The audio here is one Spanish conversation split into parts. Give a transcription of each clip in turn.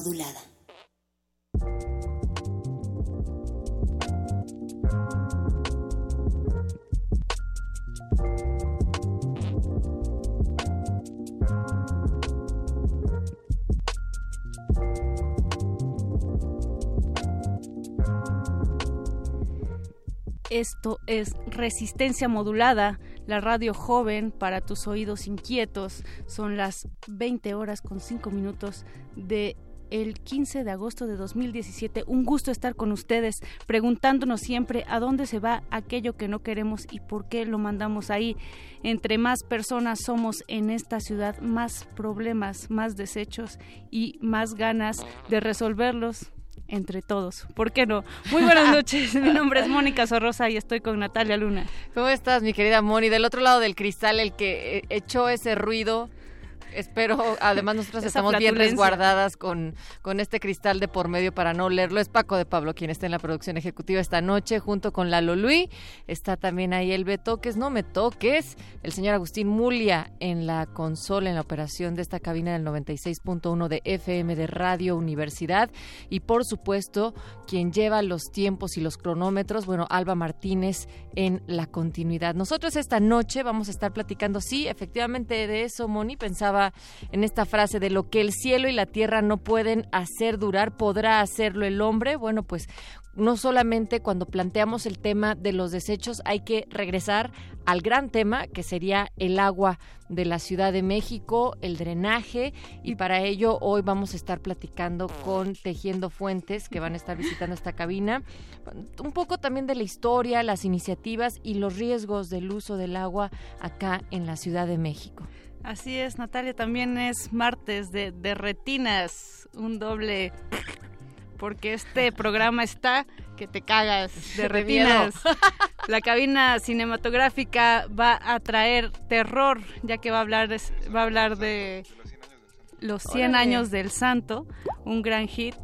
Modulada. Esto es Resistencia Modulada, la radio joven para tus oídos inquietos. Son las 20 horas con 5 minutos de el 15 de agosto de 2017. Un gusto estar con ustedes, preguntándonos siempre a dónde se va aquello que no queremos y por qué lo mandamos ahí. Entre más personas somos en esta ciudad, más problemas, más desechos y más ganas de resolverlos entre todos. ¿Por qué no? Muy buenas noches. Mi nombre es Mónica Sorrosa y estoy con Natalia Luna. ¿Cómo estás, mi querida Moni? Del otro lado del cristal, el que eh, echó ese ruido espero, además nosotros estamos bien resguardadas con, con este cristal de por medio para no leerlo. Es Paco de Pablo quien está en la producción ejecutiva esta noche junto con Lalo Luis. Está también ahí el Betoques, no me toques, el señor Agustín Mulia en la consola, en la operación de esta cabina del 96.1 de FM de Radio Universidad. Y por supuesto, quien lleva los tiempos y los cronómetros, bueno, Alba Martínez en la continuidad. Nosotros esta noche vamos a estar platicando, sí, efectivamente de eso, Moni, pensaba en esta frase de lo que el cielo y la tierra no pueden hacer durar, podrá hacerlo el hombre. Bueno, pues no solamente cuando planteamos el tema de los desechos hay que regresar al gran tema que sería el agua de la Ciudad de México, el drenaje y para ello hoy vamos a estar platicando con Tejiendo Fuentes que van a estar visitando esta cabina, un poco también de la historia, las iniciativas y los riesgos del uso del agua acá en la Ciudad de México. Así es, Natalia, también es martes de, retinas, un doble, porque este programa está que te cagas de retinas. La cabina cinematográfica va a traer terror, ya que va a hablar de, va a hablar de los 100 años del santo, un gran hit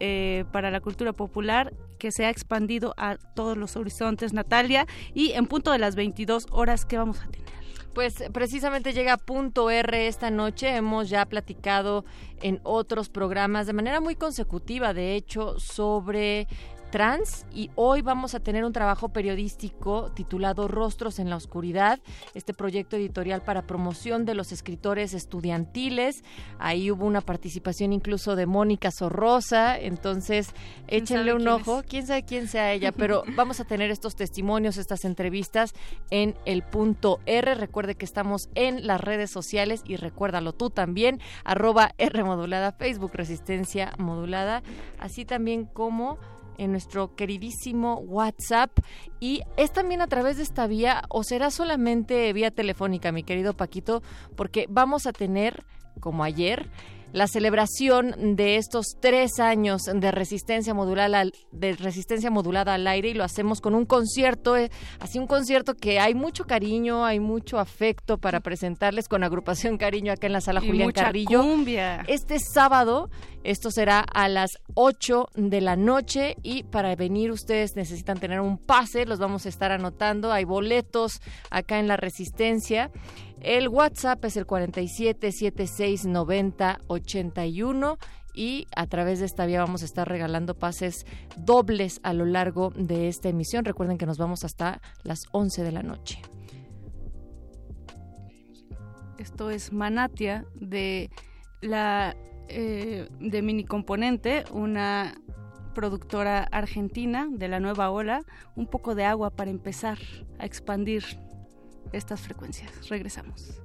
eh, para la cultura popular que se ha expandido a todos los horizontes, Natalia, y en punto de las 22 horas que vamos a tener. Pues precisamente llega punto R esta noche. Hemos ya platicado en otros programas de manera muy consecutiva, de hecho, sobre trans y hoy vamos a tener un trabajo periodístico titulado Rostros en la Oscuridad, este proyecto editorial para promoción de los escritores estudiantiles. Ahí hubo una participación incluso de Mónica Sorrosa, entonces échenle un ojo, quién sabe quién sea ella, pero vamos a tener estos testimonios, estas entrevistas en el punto R. Recuerde que estamos en las redes sociales y recuérdalo tú también, arroba R modulada, Facebook Resistencia Modulada, así también como en nuestro queridísimo WhatsApp. Y es también a través de esta vía o será solamente vía telefónica, mi querido Paquito, porque vamos a tener, como ayer, la celebración de estos tres años de resistencia modulada, de resistencia modulada al aire y lo hacemos con un concierto, eh, así un concierto que hay mucho cariño, hay mucho afecto para presentarles con agrupación cariño acá en la sala Julián Carrillo. Este sábado, esto será a las 8 de la noche y para venir ustedes necesitan tener un pase, los vamos a estar anotando, hay boletos acá en la resistencia. El WhatsApp es el 47 76 90 81 y a través de esta vía vamos a estar regalando pases dobles a lo largo de esta emisión. Recuerden que nos vamos hasta las 11 de la noche. Esto es Manatia de la eh, de Mini Componente, una productora argentina de la nueva ola, un poco de agua para empezar a expandir estas frecuencias. Regresamos.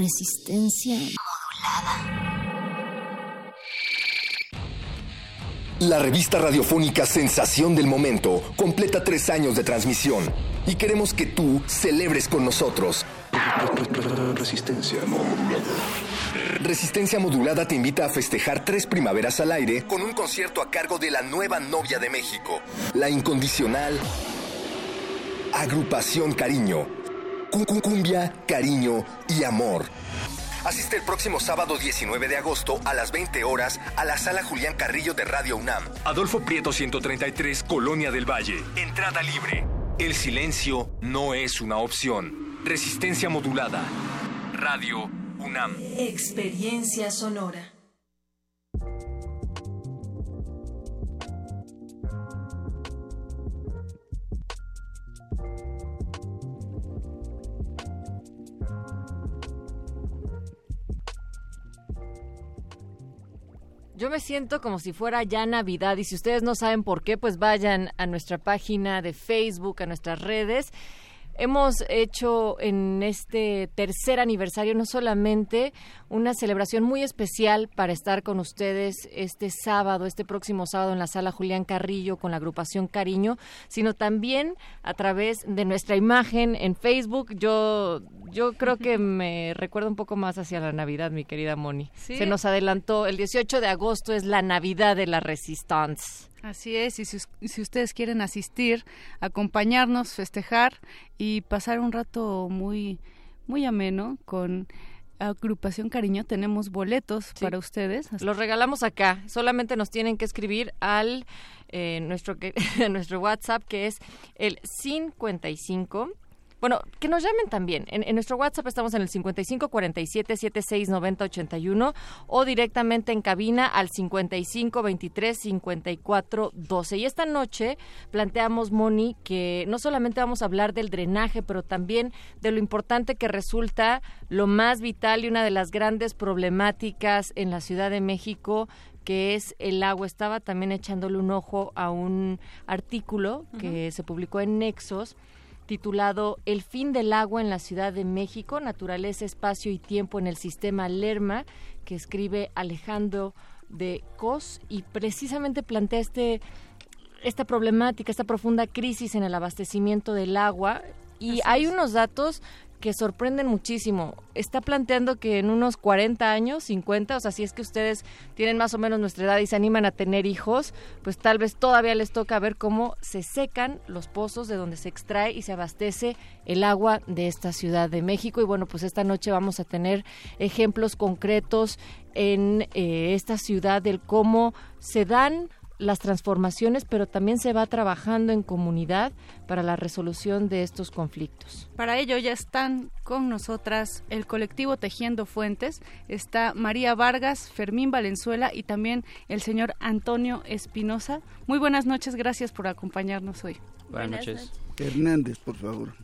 Resistencia modulada. La revista radiofónica Sensación del Momento completa tres años de transmisión y queremos que tú celebres con nosotros. Resistencia modulada. Resistencia Modulada te invita a festejar tres primaveras al aire con un concierto a cargo de la nueva novia de México, la incondicional Agrupación Cariño. Cumbia, cariño y amor. Asiste el próximo sábado 19 de agosto a las 20 horas a la sala Julián Carrillo de Radio UNAM. Adolfo Prieto 133, Colonia del Valle. Entrada libre. El silencio no es una opción. Resistencia modulada. Radio UNAM. Experiencia sonora. Yo me siento como si fuera ya Navidad y si ustedes no saben por qué, pues vayan a nuestra página de Facebook, a nuestras redes hemos hecho en este tercer aniversario no solamente una celebración muy especial para estar con ustedes este sábado, este próximo sábado en la sala Julián Carrillo con la agrupación Cariño, sino también a través de nuestra imagen en Facebook. Yo yo creo que me recuerda un poco más hacia la Navidad, mi querida Moni. Se nos adelantó el 18 de agosto es la Navidad de la Resistance. Así es, y si, si, ustedes quieren asistir, acompañarnos, festejar y pasar un rato muy, muy ameno con agrupación Cariño, tenemos boletos para ustedes. Los regalamos acá, solamente nos tienen que escribir al eh, nuestro, nuestro WhatsApp que es el 55 bueno, que nos llamen también. En, nuestro WhatsApp estamos en el 5547-769081 o directamente en cabina al 5523-5412. Y esta noche planteamos, Moni, que no solamente vamos a hablar del drenaje, pero también de lo importante que resulta lo más vital y una de las grandes problemáticas en la Ciudad de México que es el agua. Estaba también echándole un ojo a un artículo que se publicó en Nexos titulado El fin del agua en la Ciudad de México, naturaleza, espacio y tiempo en el sistema Lerma, que escribe Alejandro de Cos y precisamente plantea este esta problemática, esta profunda crisis en el abastecimiento del agua. Y hay unos datos que sorprenden muchísimo. Está planteando que en unos 40 años, 50, o sea, si es que ustedes tienen más o menos nuestra edad y se animan a tener hijos, pues tal vez todavía les toca ver cómo se secan los pozos de donde se extrae y se abastece el agua de esta Ciudad de México. Y bueno, pues esta noche vamos a tener ejemplos concretos en eh, esta ciudad del cómo se dan las transformaciones, pero también se va trabajando en comunidad para la resolución de estos conflictos. Para ello ya están con nosotras el colectivo Tejiendo Fuentes, está María Vargas, Fermín Valenzuela y también el señor Antonio Espinosa. Muy buenas noches, gracias por acompañarnos hoy. Buenas, noches. Hernández, por favor.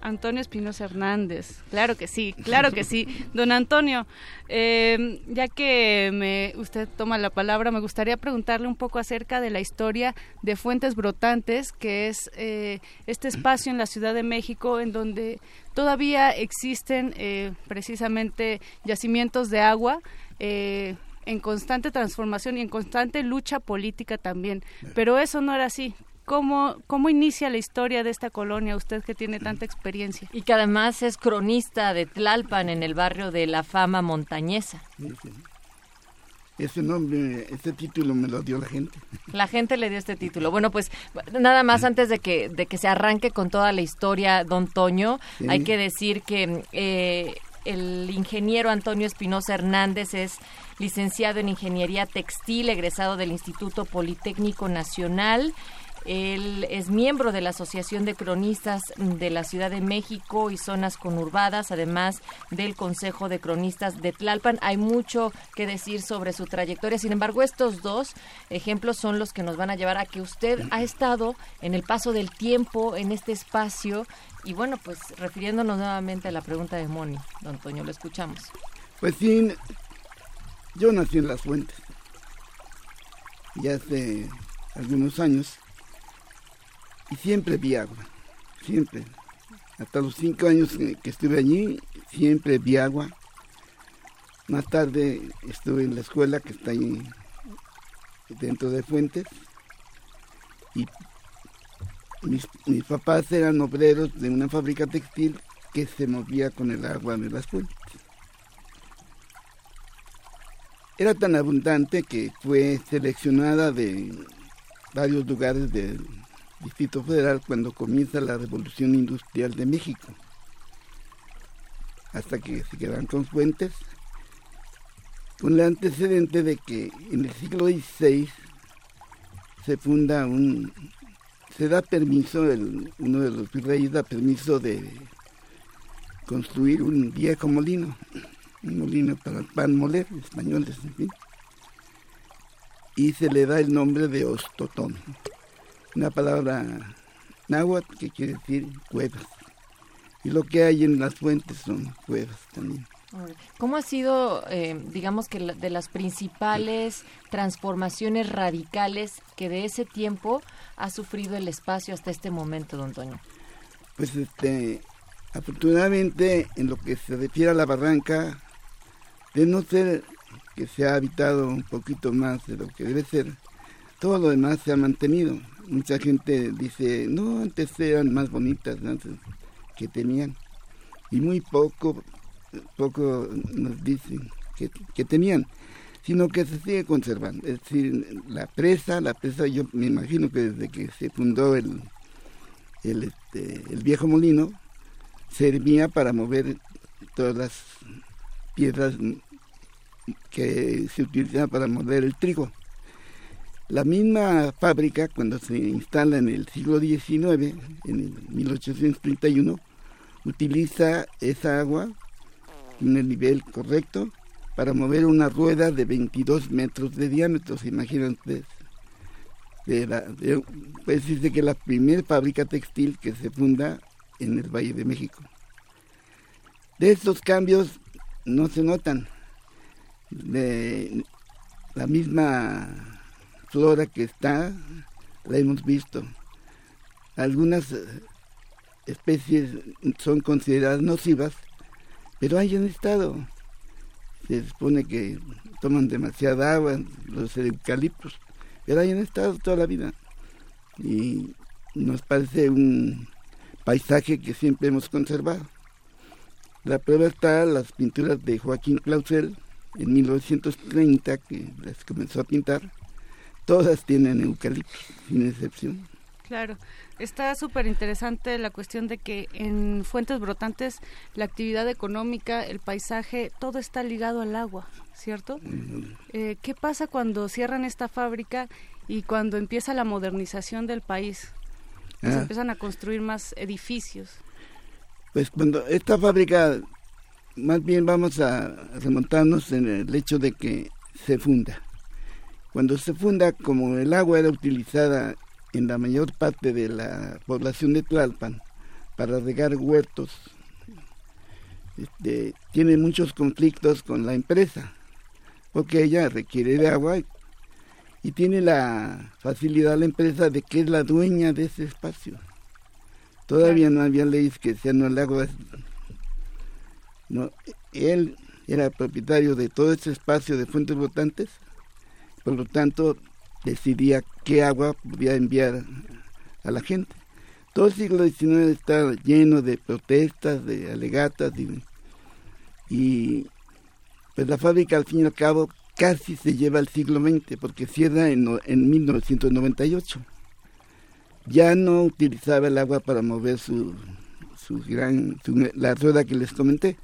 Antonio Espinosa Hernández, claro que sí, claro que sí. Don Antonio, eh, ya que me, usted toma la palabra, me gustaría preguntarle un poco acerca de la historia de Fuentes Brotantes, que es eh, este espacio en la Ciudad de México en donde todavía existen eh, precisamente yacimientos de agua en constante transformación y en constante lucha política también. Pero eso no era así. ¿Cómo, ¿Cómo inicia la historia de esta colonia, usted que tiene tanta experiencia? Y que además es cronista de Tlalpan en el barrio de la fama montañesa. Ese nombre, este título me lo dio la gente. La gente le dio este título. Bueno, pues nada más antes de que, de que se arranque con toda la historia, don Toño, hay que decir que eh, el ingeniero Antonio Espinosa Hernández es licenciado en Ingeniería Textil, egresado del Instituto Politécnico Nacional él es miembro de la Asociación de Cronistas de la Ciudad de México y zonas conurbadas, además del Consejo de Cronistas de Tlalpan. Hay mucho que decir sobre su trayectoria. Sin embargo, estos dos ejemplos son los que nos van a llevar a que usted ha estado en el paso del tiempo en este espacio. Y bueno, pues refiriéndonos nuevamente a la pregunta de Moni, don Antonio, lo escuchamos. Pues sí, yo nací en Las Fuentes, ya hace algunos años y siempre vi agua, siempre. Hasta los cinco años que estuve allí, siempre vi agua. Más tarde estuve en la escuela que está ahí dentro de fuentes y mis, mis papás eran obreros de una fábrica textil que se movía con el agua de las fuentes. Era tan abundante que fue seleccionada de varios lugares del Distrito Federal cuando comienza la Revolución Industrial de México, hasta que se quedan con fuentes, con el antecedente de que en el siglo XVI se funda un, se da permiso, el, uno de los virreyes da permiso de construir un viejo molino, un molino para pan moler, españoles, en fin. Y se le da el nombre de Ostotón, una palabra náhuatl que quiere decir cuevas. Y lo que hay en las fuentes son cuevas también. ¿Cómo ha sido, eh, digamos que de las principales transformaciones radicales que de ese tiempo ha sufrido el espacio hasta este momento, don Toño? Pues este, Afortunadamente, en lo que se refiere a la barranca, de no ser que se ha habitado un poquito más de lo que debe ser, todo lo demás se ha mantenido. Mucha gente dice, no, antes eran más bonitas antes que tenían. Y muy poco, poco nos dicen que, tenían, sino que se sigue conservando. Es decir, la presa, la presa yo me imagino que desde que se fundó el, el, este, el viejo molino, servía para mover todas las piedras que se utilizaban para mover el trigo. La misma fábrica, cuando se instala en el siglo XIX, en el 1831, utiliza esa agua en el nivel correcto para mover una rueda de 22 metros de diámetro, se imaginan ustedes. De la, pues dice que la primera fábrica textil que se funda en el Valle de México. De estos cambios no se notan. De la misma flora que está, la hemos visto. Algunas eh, especies son consideradas nocivas, pero hayan estado. Se supone que toman demasiada agua, los eucaliptos, pero hayan estado toda la vida. Y nos parece un paisaje que siempre hemos conservado. La prueba está las pinturas de Joaquín Clausel en 1930, que las comenzó a pintar. Todas tienen eucalipto, sin excepción. Claro, está súper interesante la cuestión de que en fuentes brotantes la actividad económica, el paisaje, todo está ligado al agua, ¿cierto? Eh, ¿Qué pasa cuando cierran esta fábrica y cuando empieza la modernización del país? se ah. empiezan a construir más edificios. Pues cuando esta fábrica, más bien vamos a remontarnos en el hecho de que se funda. Cuando se funda, como el agua era utilizada en la mayor parte de la población de Tlalpan para regar huertos, este, tiene muchos conflictos con la empresa, porque ella requiere de agua y tiene la facilidad la empresa de que es la dueña de ese espacio. Todavía no había leyes que sean el agua. No, él era propietario de todo ese espacio de fuentes votantes, por lo tanto decidía qué agua podía enviar a la gente. Todo el siglo XIX está lleno de protestas, de alegatas y, pues la fábrica al fin y al cabo casi se lleva al siglo XX, porque cierra en, en 1998. Ya no utilizaba el agua para mover su gran, la rueda que les comenté,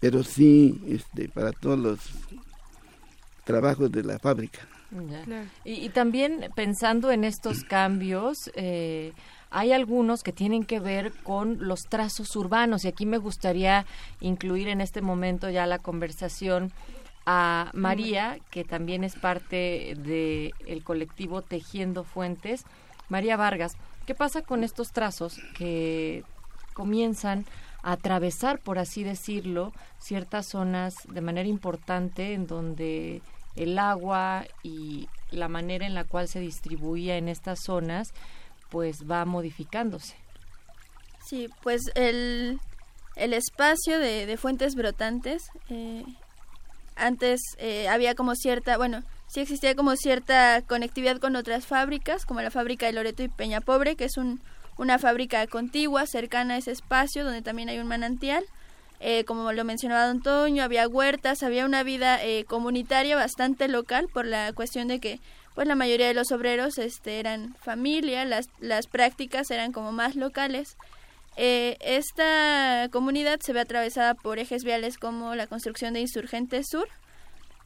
pero sí este, para todos los trabajos de la fábrica. Y, también pensando en estos cambios, eh, hay algunos que tienen que ver con los trazos urbanos. Y aquí me gustaría incluir en este momento ya la conversación a María, que también es parte del el colectivo Tejiendo Fuentes. María Vargas, ¿qué pasa con estos trazos que comienzan a atravesar, por así decirlo, ciertas zonas de manera importante en donde el agua y la manera en la cual se distribuía en estas zonas pues va modificándose. Sí, pues el, el espacio de, fuentes brotantes eh, antes eh, había como cierta, bueno, sí existía como cierta conectividad con otras fábricas, como la fábrica de Loreto y Peña Pobre, que es un, una fábrica contigua, cercana a ese espacio, donde también hay un manantial. Eh, como lo mencionaba Don había huertas, había una vida eh, comunitaria bastante local por la cuestión de que pues la mayoría de los obreros este, eran familia, las, las prácticas eran como más locales. Eh, esta comunidad se ve atravesada por ejes viales como la construcción de Insurgente Sur,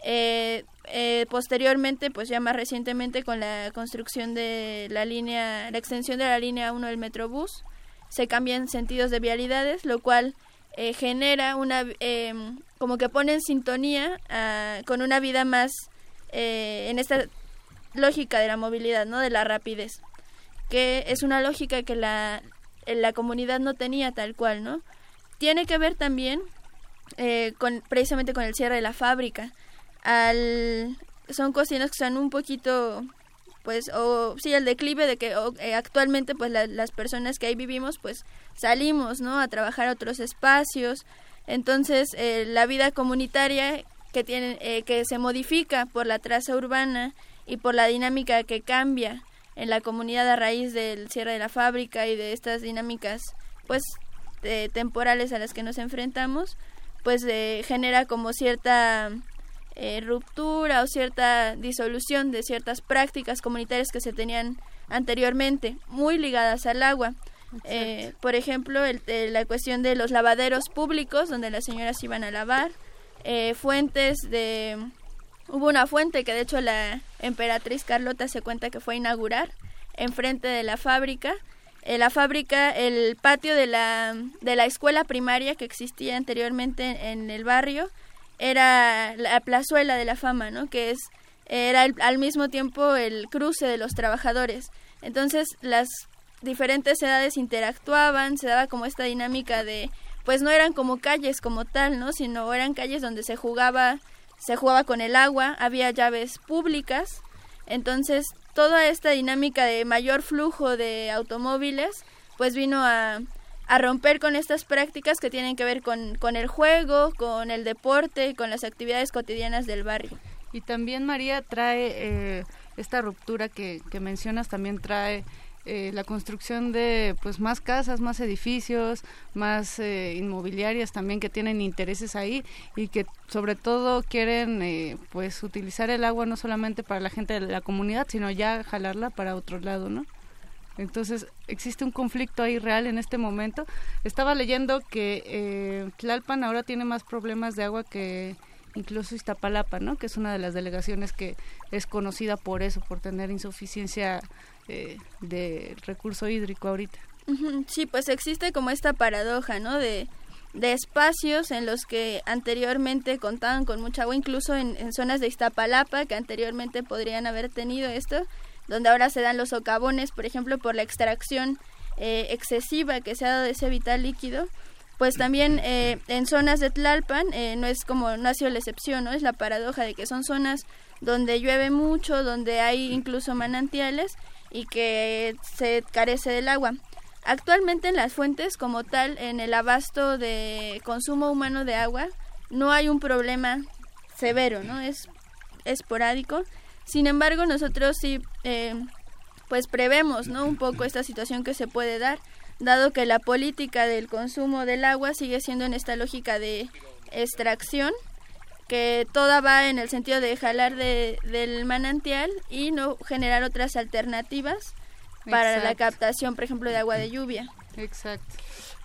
eh, eh, posteriormente, pues ya más recientemente con la construcción de la línea, la extensión de la línea 1 del Metrobús, se cambian sentidos de vialidades, lo cual eh, genera una, em, como que pone en sintonía ah, con una vida más en esta lógica de la movilidad, ¿no? De la rapidez, que es una lógica que la, la comunidad no tenía tal cual, ¿no? Tiene que ver también con, precisamente con el cierre de la fábrica al son cocinas que son un poquito pues o sí el declive de que eh, actualmente pues las personas que ahí vivimos pues salimos no a trabajar a otros espacios. Entonces eh, la vida comunitaria que tiene eh, que se modifica por la traza urbana y por la dinámica que cambia en la comunidad a raíz del cierre de la fábrica y de estas dinámicas pues temporales a las que nos enfrentamos pues genera como cierta eh, ruptura o cierta disolución de ciertas prácticas comunitarias que se tenían anteriormente, muy ligadas al agua. Eh, por ejemplo, la cuestión de los lavaderos públicos, donde las señoras iban a lavar, eh, fuentes de... Hubo una fuente que de hecho la emperatriz Carlota se cuenta que fue a inaugurar enfrente de la fábrica. la fábrica, el patio de la, de la escuela primaria que existía anteriormente en el barrio, era la plazuela de la fama, ¿no? Que es era al mismo tiempo el cruce de los trabajadores. Entonces las diferentes edades interactuaban, se daba como esta dinámica de pues no eran como calles como tal, ¿no? Sino eran calles donde se jugaba se jugaba con el agua, había llaves públicas. Entonces, toda esta dinámica de mayor flujo de automóviles pues vino a a romper con estas prácticas que tienen que ver con, con el juego, con el deporte, con las actividades cotidianas del barrio. Y también María trae eh, esta ruptura que, que, mencionas, también trae eh, la construcción de pues más casas, más edificios, más eh, inmobiliarias también que tienen intereses ahí y que sobre todo quieren pues utilizar el agua no solamente para la gente de la comunidad, sino ya jalarla para otro lado, ¿no? Entonces, existe un conflicto ahí real en este momento. Estaba leyendo que eh, Tlalpan ahora tiene más problemas de agua que incluso Iztapalapa, ¿no? Que es una de las delegaciones que es conocida por eso, por tener insuficiencia eh, de recurso hídrico ahorita. Sí, pues existe como esta paradoja, ¿no? De, de espacios en los que anteriormente contaban con mucha agua, incluso en, en zonas de Iztapalapa, que anteriormente podrían haber tenido esto, donde ahora se dan los socavones, por ejemplo, por la extracción eh, excesiva que se ha dado de ese vital líquido, pues también eh, en zonas de Tlalpan eh, no es como no ha sido la excepción, no es la paradoja de que son zonas donde llueve mucho, donde hay incluso manantiales y que se carece del agua. Actualmente en las fuentes como tal, en el abasto de consumo humano de agua, no hay un problema severo, ¿no? Es esporádico sin embargo, nosotros sí, eh, pues prevemos, ¿no? Un poco esta situación que se puede dar, dado que la política del consumo del agua sigue siendo en esta lógica de extracción, que toda va en el sentido de jalar de, del manantial y no generar otras alternativas para la captación, por ejemplo, de agua de lluvia. Exacto.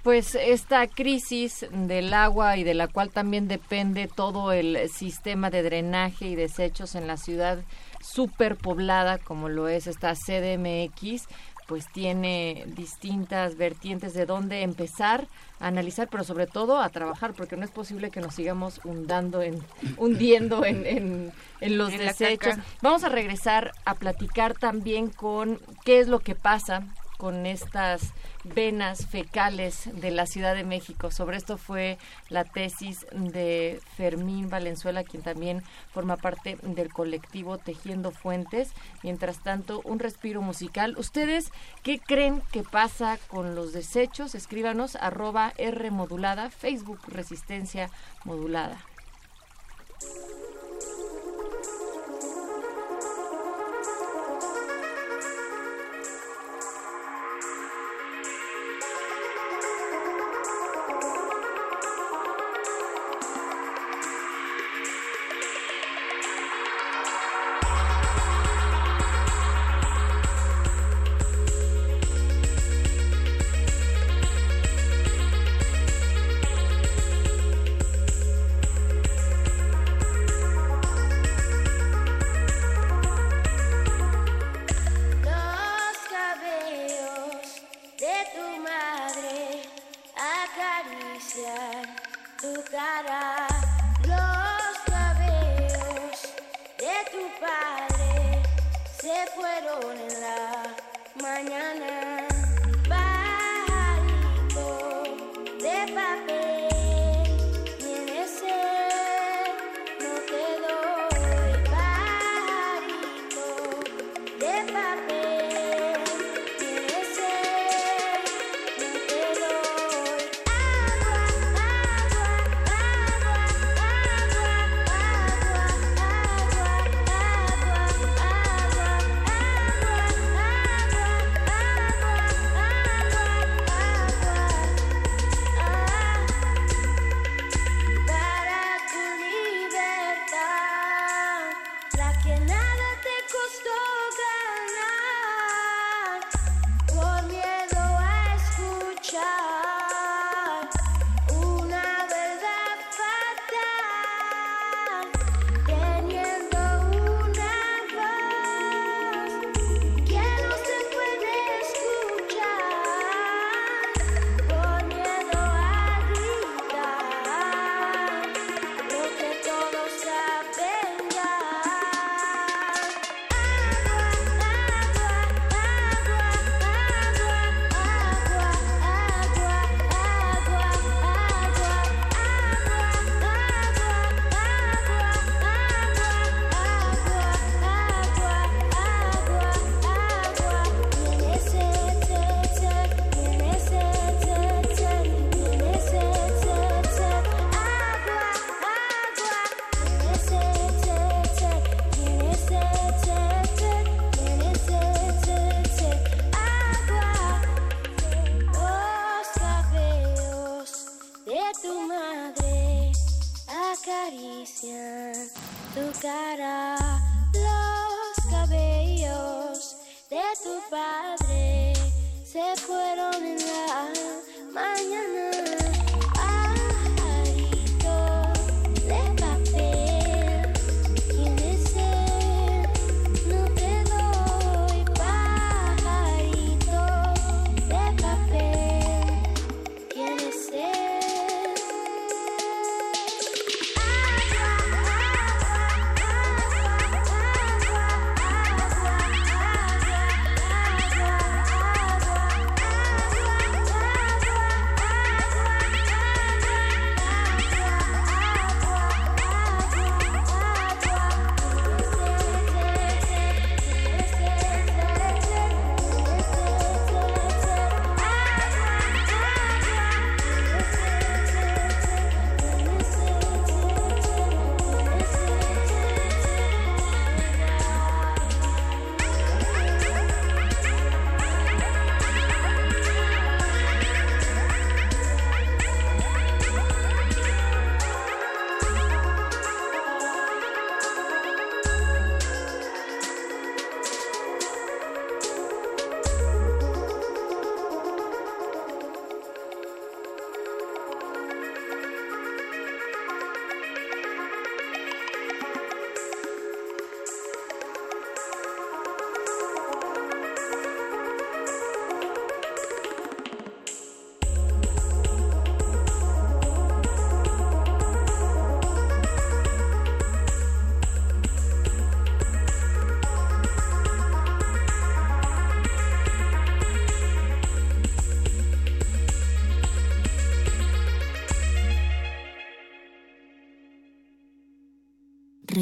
Pues esta crisis del agua y de la cual también depende todo el sistema de drenaje y desechos en la ciudad superpoblada como lo es esta CDMX, pues tiene distintas vertientes de dónde empezar a analizar, pero sobre todo a trabajar, porque no es posible que nos sigamos hundando en, hundiendo en, en, los desechos. Vamos a regresar a platicar también con qué es lo que pasa con estas venas fecales de la Ciudad de México. Sobre esto fue la tesis de Fermín Valenzuela, quien también forma parte del colectivo Tejiendo Fuentes. Mientras tanto, un respiro musical. ¿Ustedes qué creen que pasa con los desechos? Escríbanos arroba R modulada, Facebook Resistencia Modulada.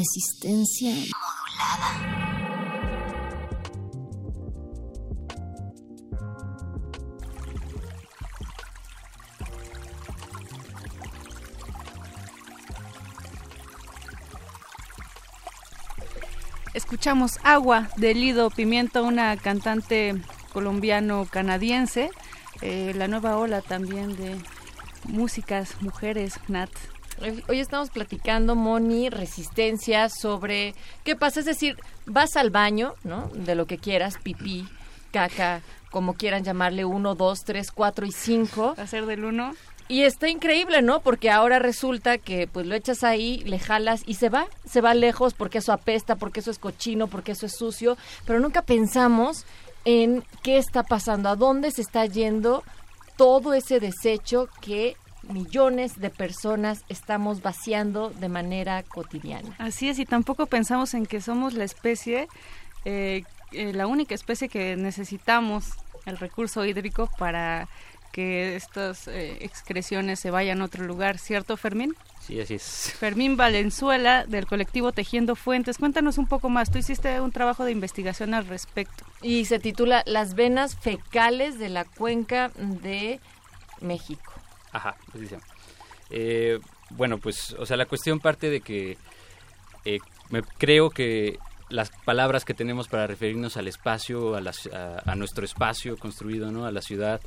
Resistencia. Escuchamos Agua de Lido Pimiento, una cantante colombiano-canadiense. Eh, la nueva ola también de músicas, mujeres, Nat. Hoy- estamos platicando, Moni, resistencia sobre qué pasa. Es decir, vas al baño, ¿no? De lo que quieras, pipí, caca, como quieran llamarle, uno, dos, tres, cuatro y cinco. Hacer del uno. Y está increíble, ¿no? Porque ahora resulta que pues lo echas ahí, le jalas y se va, se va lejos porque eso apesta, porque eso es cochino, porque eso es sucio, pero nunca pensamos en qué está pasando, a dónde se está yendo todo ese desecho que millones de personas estamos vaciando de manera cotidiana. Así es, y tampoco pensamos en que somos la especie eh, eh, la única especie que necesitamos el recurso hídrico para que estas eh, excreciones se vayan a otro lugar, ¿cierto Fermín? Sí, así es. Fermín Valenzuela del colectivo Tejiendo Fuentes. Cuéntanos un poco más. Tú hiciste un trabajo de investigación al respecto. Y se titula Las venas fecales de la cuenca de México. Ajá, llama. Eh, bueno, pues, o sea, la cuestión parte de que eh, me creo que las palabras que tenemos para referirnos al espacio, a, las- nuestro espacio construido, ¿no? A la ciudad,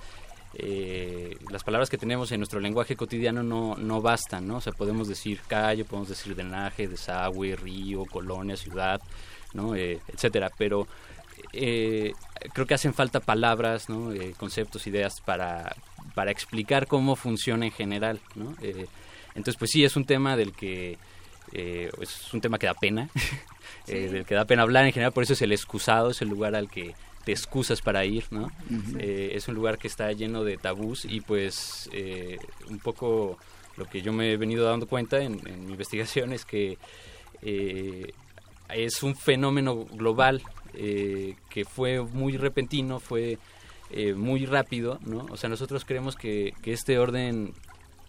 eh, las palabras que tenemos en nuestro lenguaje cotidiano no, no bastan, ¿no? O sea, podemos decir calle, podemos decir drenaje, desagüe, río, colonia, ciudad, ¿no? Eh, etcétera, pero eh, creo que hacen falta palabras, ¿no? Conceptos, ideas para, para explicar cómo funciona en general, ¿no? Eh, entonces, pues sí, es un tema del que eh, es un tema que da pena, eh, del que da pena hablar en general, por eso es el excusado, es el lugar al que te excusas para ir, ¿no? Ujú. Eh, es un lugar que está lleno de tabús y pues un poco lo que yo me he venido dando cuenta en, en mi investigación es que es un fenómeno global que fue muy repentino, fue eh, muy rápido, ¿no? O sea, nosotros creemos que, que este orden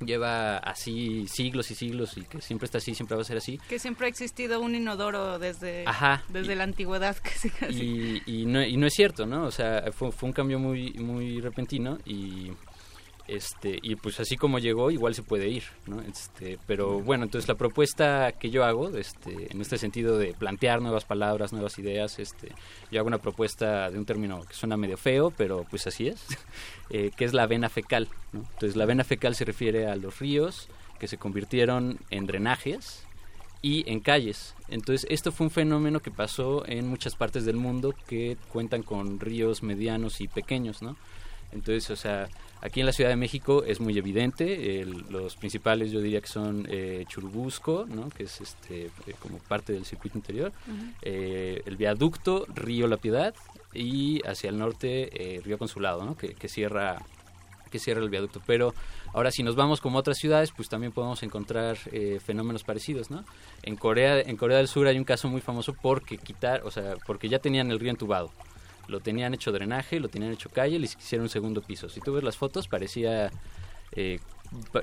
lleva así siglos y siglos y que siempre está así, siempre va a ser así. Que siempre ha existido un inodoro desde, Ajá. desde la antigüedad, casi casi. Y, y, no, y no es cierto, ¿no? O sea, fue, fue un cambio muy, muy repentino y este y pues así como llegó igual se puede ir no este pero bueno entonces la propuesta que yo hago este en este sentido de plantear nuevas palabras nuevas ideas este yo hago una propuesta de un término que suena medio feo pero pues así es eh, que es la vena fecal ¿no? entonces la vena fecal se refiere a los ríos que se convirtieron en drenajes y en calles. Entonces, esto fue un fenómeno que pasó en muchas partes del mundo que cuentan con ríos medianos y pequeños, ¿no? Entonces, o sea, aquí en la Ciudad de México es muy evidente, el- los principales yo diría que son eh, Churubusco, ¿no? Que es este eh, como parte del circuito interior, eh, el viaducto Río La Piedad y hacia el norte eh, Río Consulado, ¿no? Que, que cierra que cierra el viaducto. Pero ahora si nos vamos como a otras ciudades, pues también podemos encontrar eh, fenómenos parecidos, ¿no? En Corea, en Corea del Sur hay un caso muy famoso porque quitar, o sea, porque ya tenían el río entubado. Lo tenían hecho drenaje, lo tenían hecho calle, les hicieron un segundo piso. Si tú ves las fotos, parecía eh,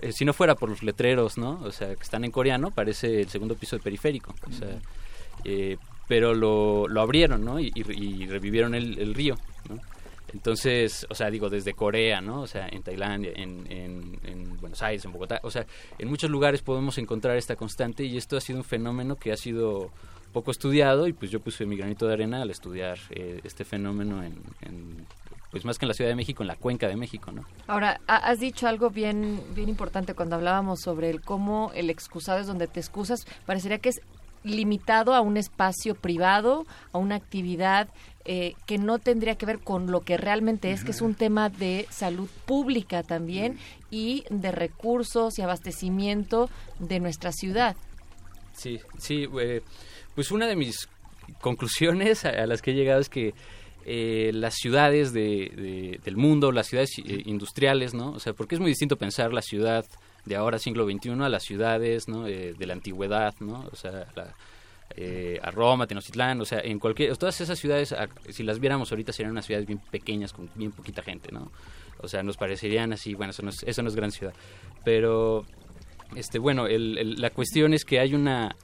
eh, si no fuera por los letreros, ¿no? O sea, que están en coreano, parece el segundo piso del periférico. O sea, eh, pero lo, lo abrieron, ¿no? Y, y- y revivieron el, el río, ¿no? Entonces, o sea, digo, desde Corea, ¿no? O sea, en Tailandia, en, en- en Buenos Aires, en Bogotá, o sea, en muchos lugares podemos encontrar esta constante y esto ha sido un fenómeno que ha sido poco estudiado y pues yo puse mi granito de arena al estudiar eh, este fenómeno en, en, pues más que en la Ciudad de México, en la cuenca de México, ¿no? Ahora, ha- has dicho algo bien, bien importante cuando hablábamos sobre el cómo el excusado es donde te excusas. Parecería que es limitado a un espacio privado, a una actividad eh, que no tendría que ver con lo que realmente es, que es un tema de salud pública también y de recursos y abastecimiento de nuestra ciudad. Sí, sí, eh, pues una de mis conclusiones a, las que he llegado es que eh, las ciudades de, de- del mundo, las ciudades eh, industriales, ¿no? O sea, porque es muy distinto pensar la ciudad de ahora, siglo XXI, a las ciudades, ¿no? Eh, de la antigüedad, ¿no? O sea, la- eh, a Roma, Tenochtitlán, o sea, en cualquier, todas esas ciudades, si las viéramos ahorita, serían unas ciudades bien pequeñas, con bien poquita gente, ¿no? O sea, nos parecerían así, bueno, eso no es, eso no es gran ciudad. Pero, este, bueno, el- la cuestión es que hay una,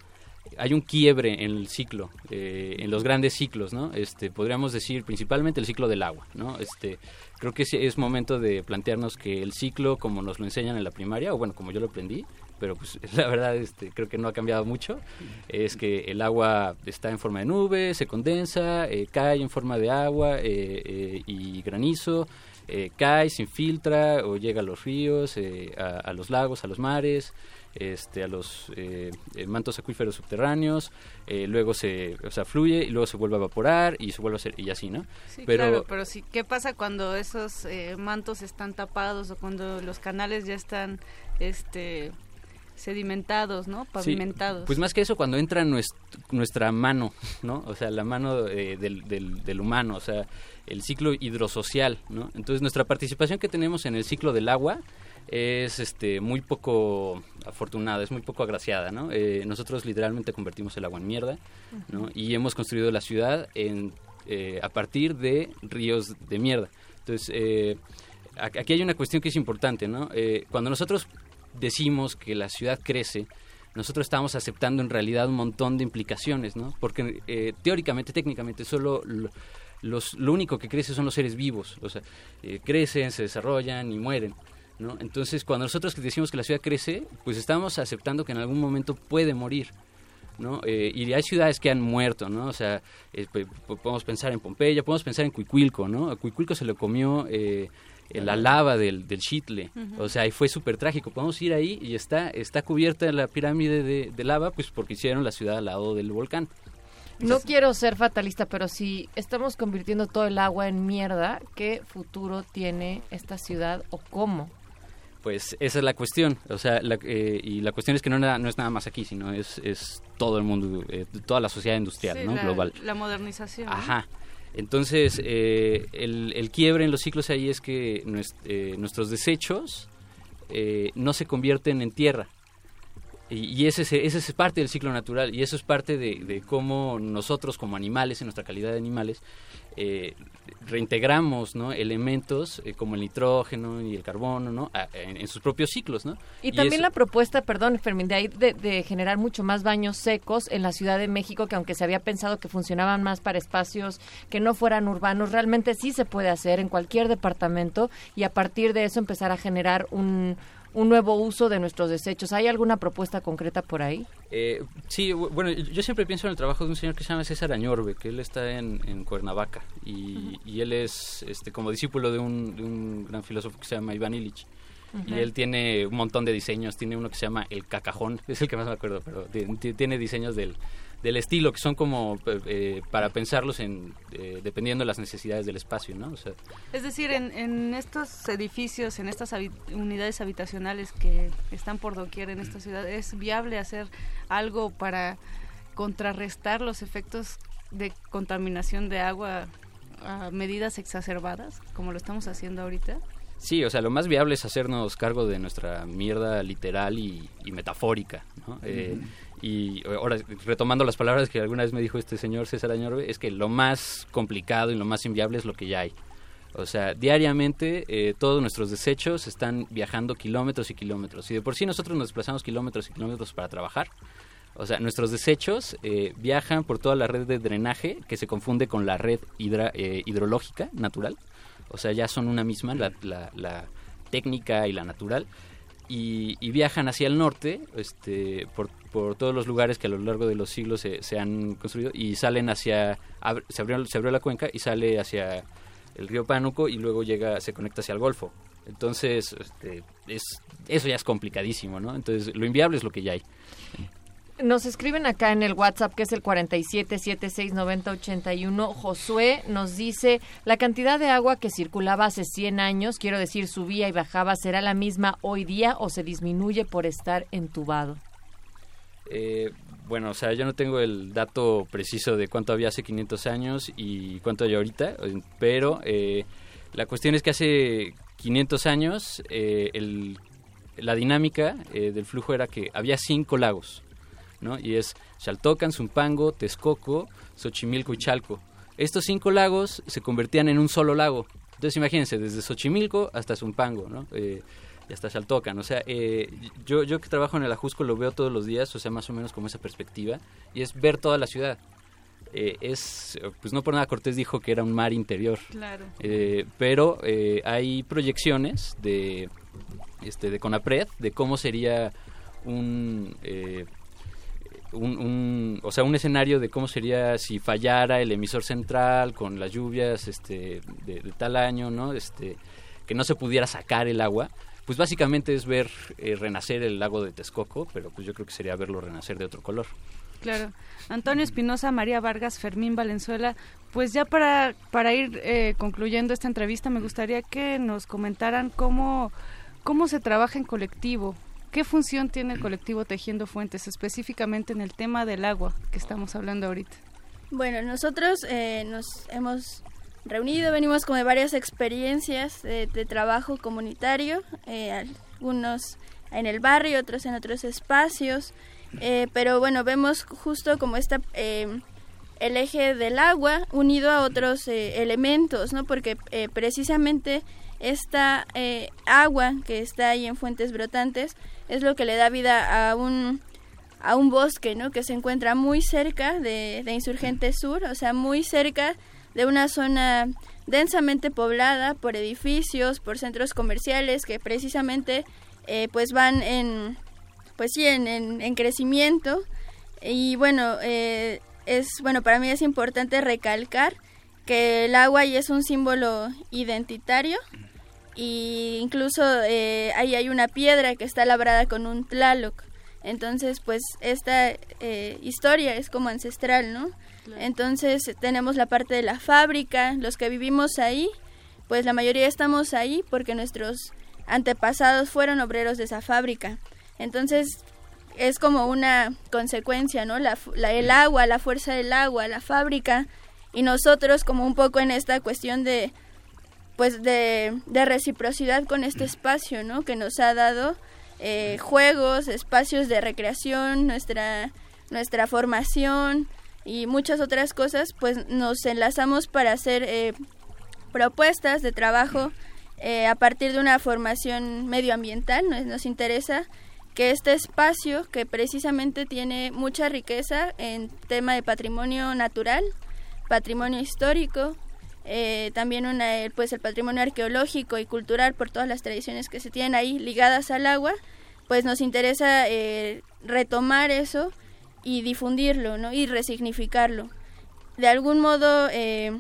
hay un quiebre en el ciclo, eh, en los grandes ciclos, ¿no? Este, podríamos decir principalmente el ciclo del agua, ¿no? Este, creo que es momento de plantearnos que el ciclo, como nos lo enseñan en la primaria, o bueno, como yo lo aprendí, pero pues la verdad este, creo que no ha cambiado mucho, es que el agua está en forma de nube, se condensa, eh, cae en forma de agua eh, eh, y granizo, cae, se infiltra o llega a los ríos, a los lagos, a los mares, este, a los eh, eh, mantos acuíferos subterráneos, eh, luego se, o sea, fluye y luego se vuelve a evaporar y se vuelve a hacer y así, ¿no? Sí, pero claro, pero sí, ¿qué pasa cuando esos eh, mantos están tapados o cuando los canales ya están este sedimentados, ¿no? Sí, Pavimentados. pues más que eso, cuando entra nues- nuestra mano, ¿no? O sea, la mano eh, del, del, del humano, o sea, el ciclo hidrosocial, ¿no? Entonces, nuestra participación que tenemos en el ciclo del agua es este muy poco afortunada, es muy poco agraciada, ¿no? Eh, nosotros literalmente convertimos el agua en mierda, ¿no? Y hemos construido la ciudad en eh, a partir de ríos de mierda. Entonces, eh, aquí hay una cuestión que es importante, ¿no? Eh, cuando nosotros decimos que la ciudad crece, nosotros estamos aceptando en realidad un montón de implicaciones, ¿no? Porque eh, teóricamente, técnicamente, solo lo, los, lo único que crece son los seres vivos, o sea, eh, crecen, se desarrollan y mueren, ¿no? Entonces, cuando nosotros decimos que la ciudad crece, pues estamos aceptando que en algún momento puede morir, ¿no? Eh, y hay ciudades que han muerto, ¿no? O sea, eh, p- p- podemos pensar en Pompeya, podemos pensar en Cuicuilco, ¿no? A Cuicuilco se le comió eh, la lava del, del Chitle, o sea, y fue súper trágico. Podemos ir ahí y está, está cubierta la pirámide de, de lava, pues porque hicieron la ciudad al lado del volcán. No quiero ser fatalista, pero si estamos convirtiendo todo el agua en mierda, ¿qué futuro tiene esta ciudad o cómo? Pues esa es la cuestión, o sea, la- eh, y la cuestión es que no, es nada más aquí, sino es, es todo el mundo, eh, toda la sociedad industrial, Sí, ¿no? la, Global. la modernización. Ajá. Entonces, eh, el, el quiebre en los ciclos ahí es que eh, nuestros desechos eh, no se convierten en tierra. Y, y ese, es- ese es parte del ciclo natural y eso es parte de, de cómo nosotros como animales, en nuestra calidad de animales, eh, reintegramos ¿no? elementos eh, como el nitrógeno y el carbono ¿no? A- en, en sus propios ciclos. ¿no? Y también la propuesta, perdón, Fermín, de ahí de, de generar mucho más baños secos en la Ciudad de México, que aunque se había pensado que funcionaban más para espacios que no fueran urbanos, realmente sí se puede hacer en cualquier departamento y a partir de eso empezar a generar un, un nuevo uso de nuestros desechos. ¿Hay alguna propuesta concreta por ahí? Eh, sí, bu- bueno, yo siempre pienso en el trabajo de un señor que se llama César Añorbe, que él está en, en Cuernavaca y, y él es este, como discípulo de un, de un gran filósofo que se llama Iván Illich. Y él tiene un montón de diseños, tiene uno que se llama El Cacajón, es el que más me acuerdo, pero ti- ti- tiene diseños del, del estilo que son como eh, para pensarlos en eh, dependiendo de las necesidades del espacio, ¿no? O sea, Es decir, en, en estos edificios, en estas unidades habitacionales que están por doquier en esta ciudad, ¿es viable hacer algo para contrarrestar los efectos de contaminación de agua a medidas exacerbadas, como lo estamos haciendo ahorita? Sí, o sea, lo más viable es hacernos cargo de nuestra mierda literal y, y metafórica, ¿no? Eh, y ahora, retomando las palabras que alguna vez me dijo este señor César Añorbe, es que lo más complicado y lo más inviable es lo que ya hay. O sea, diariamente eh, todos nuestros desechos están viajando kilómetros y kilómetros. Y de por sí nosotros nos desplazamos kilómetros y kilómetros para trabajar. O sea, nuestros desechos eh, viajan por toda la red de drenaje que se confunde con la red hidra- eh, hidrológica natural. O sea, ya son una misma, la, la- la técnica y la natural. Y, y viajan hacia el norte este, por, por todos los lugares que a lo largo de los siglos se, se han construido y salen hacia... se, abrió, se abrió la cuenca y sale hacia el río Pánuco y luego llega, se conecta hacia el Golfo. Entonces, este, es, eso ya es complicadísimo, ¿no? Entonces, lo inviable es lo que ya hay. Nos escriben acá en el WhatsApp, que es el 47769081. Josué nos dice, la cantidad de agua que circulaba hace 100 años, quiero decir, subía y bajaba, ¿será la misma hoy día o se disminuye por estar entubado? Eh, bueno, o sea, yo no tengo el dato preciso de cuánto había hace 500 años y cuánto hay ahorita, eh, pero eh, la cuestión es que hace 500 años eh, la dinámica del flujo era que había cinco lagos, ¿no? Y es Xaltocan, Zumpango, Texcoco, Xochimilco y Chalco. Estos cinco lagos se convertían en un solo lago. Entonces imagínense, desde Xochimilco hasta Zumpango, ¿no? Y hasta Xaltocan. O sea, eh, yo, yo que trabajo en el Ajusco lo veo todos los días, o sea, más o menos como esa perspectiva, y es ver toda la ciudad. Eh, es, pues no por nada Cortés dijo que era un mar interior. Claro. Eh, pero eh, hay proyecciones de, este, de CONAPRED de cómo sería un, eh, un, un- o sea, un escenario de cómo sería si fallara el emisor central con las lluvias este, de, de tal año, ¿no? Este, que no se pudiera sacar el agua. Pues básicamente es ver eh, renacer el lago de Texcoco, pero pues yo creo que sería verlo renacer de otro color. Claro. Antonio Espinosa, María Vargas, Fermín Valenzuela, pues ya para, para ir eh, concluyendo esta entrevista, me gustaría que nos comentaran cómo, cómo se trabaja en colectivo. ¿Qué función tiene el colectivo Tejiendo Fuentes, específicamente en el tema del agua que estamos hablando ahorita? Bueno, nosotros eh, nos hemos reunido, venimos como de varias experiencias de, trabajo comunitario, eh, algunos en el barrio, otros en otros espacios, eh, pero bueno, vemos justo como esta eh, el eje del agua unido a otros eh, elementos, ¿no? Porque eh, precisamente esta agua que está ahí en fuentes brotantes es lo que le da vida a un a un bosque, ¿no? Que se encuentra muy cerca de, de Insurgente Sur, o sea, muy cerca de una zona densamente poblada por edificios, por centros comerciales que precisamente eh, pues van en pues sí en, en, en crecimiento. Y bueno eh, es bueno para mí es importante recalcar que el agua ahí es un símbolo identitario y incluso eh, ahí hay una piedra que está labrada con un tlaloc. Entonces pues esta historia es como ancestral no entonces tenemos la parte de la fábrica los que vivimos ahí pues la mayoría estamos ahí porque nuestros antepasados fueron obreros de esa fábrica entonces es como una consecuencia, ¿no? La, el agua, la fuerza del agua, la fábrica y nosotros como un poco en esta cuestión de pues de, de reciprocidad con este espacio, ¿no? Que nos ha dado eh, juegos, espacios de recreación, nuestra nuestra formación y muchas otras cosas, pues nos enlazamos para hacer eh, propuestas de trabajo eh, a partir de una formación medioambiental. Nos, nos interesa que este espacio, que precisamente tiene mucha riqueza en tema de patrimonio natural, patrimonio histórico, eh, también una, pues el patrimonio arqueológico y cultural por todas las tradiciones que se tienen ahí ligadas al agua, pues nos interesa retomar eso y difundirlo, ¿no? Y resignificarlo. De algún modo, eh,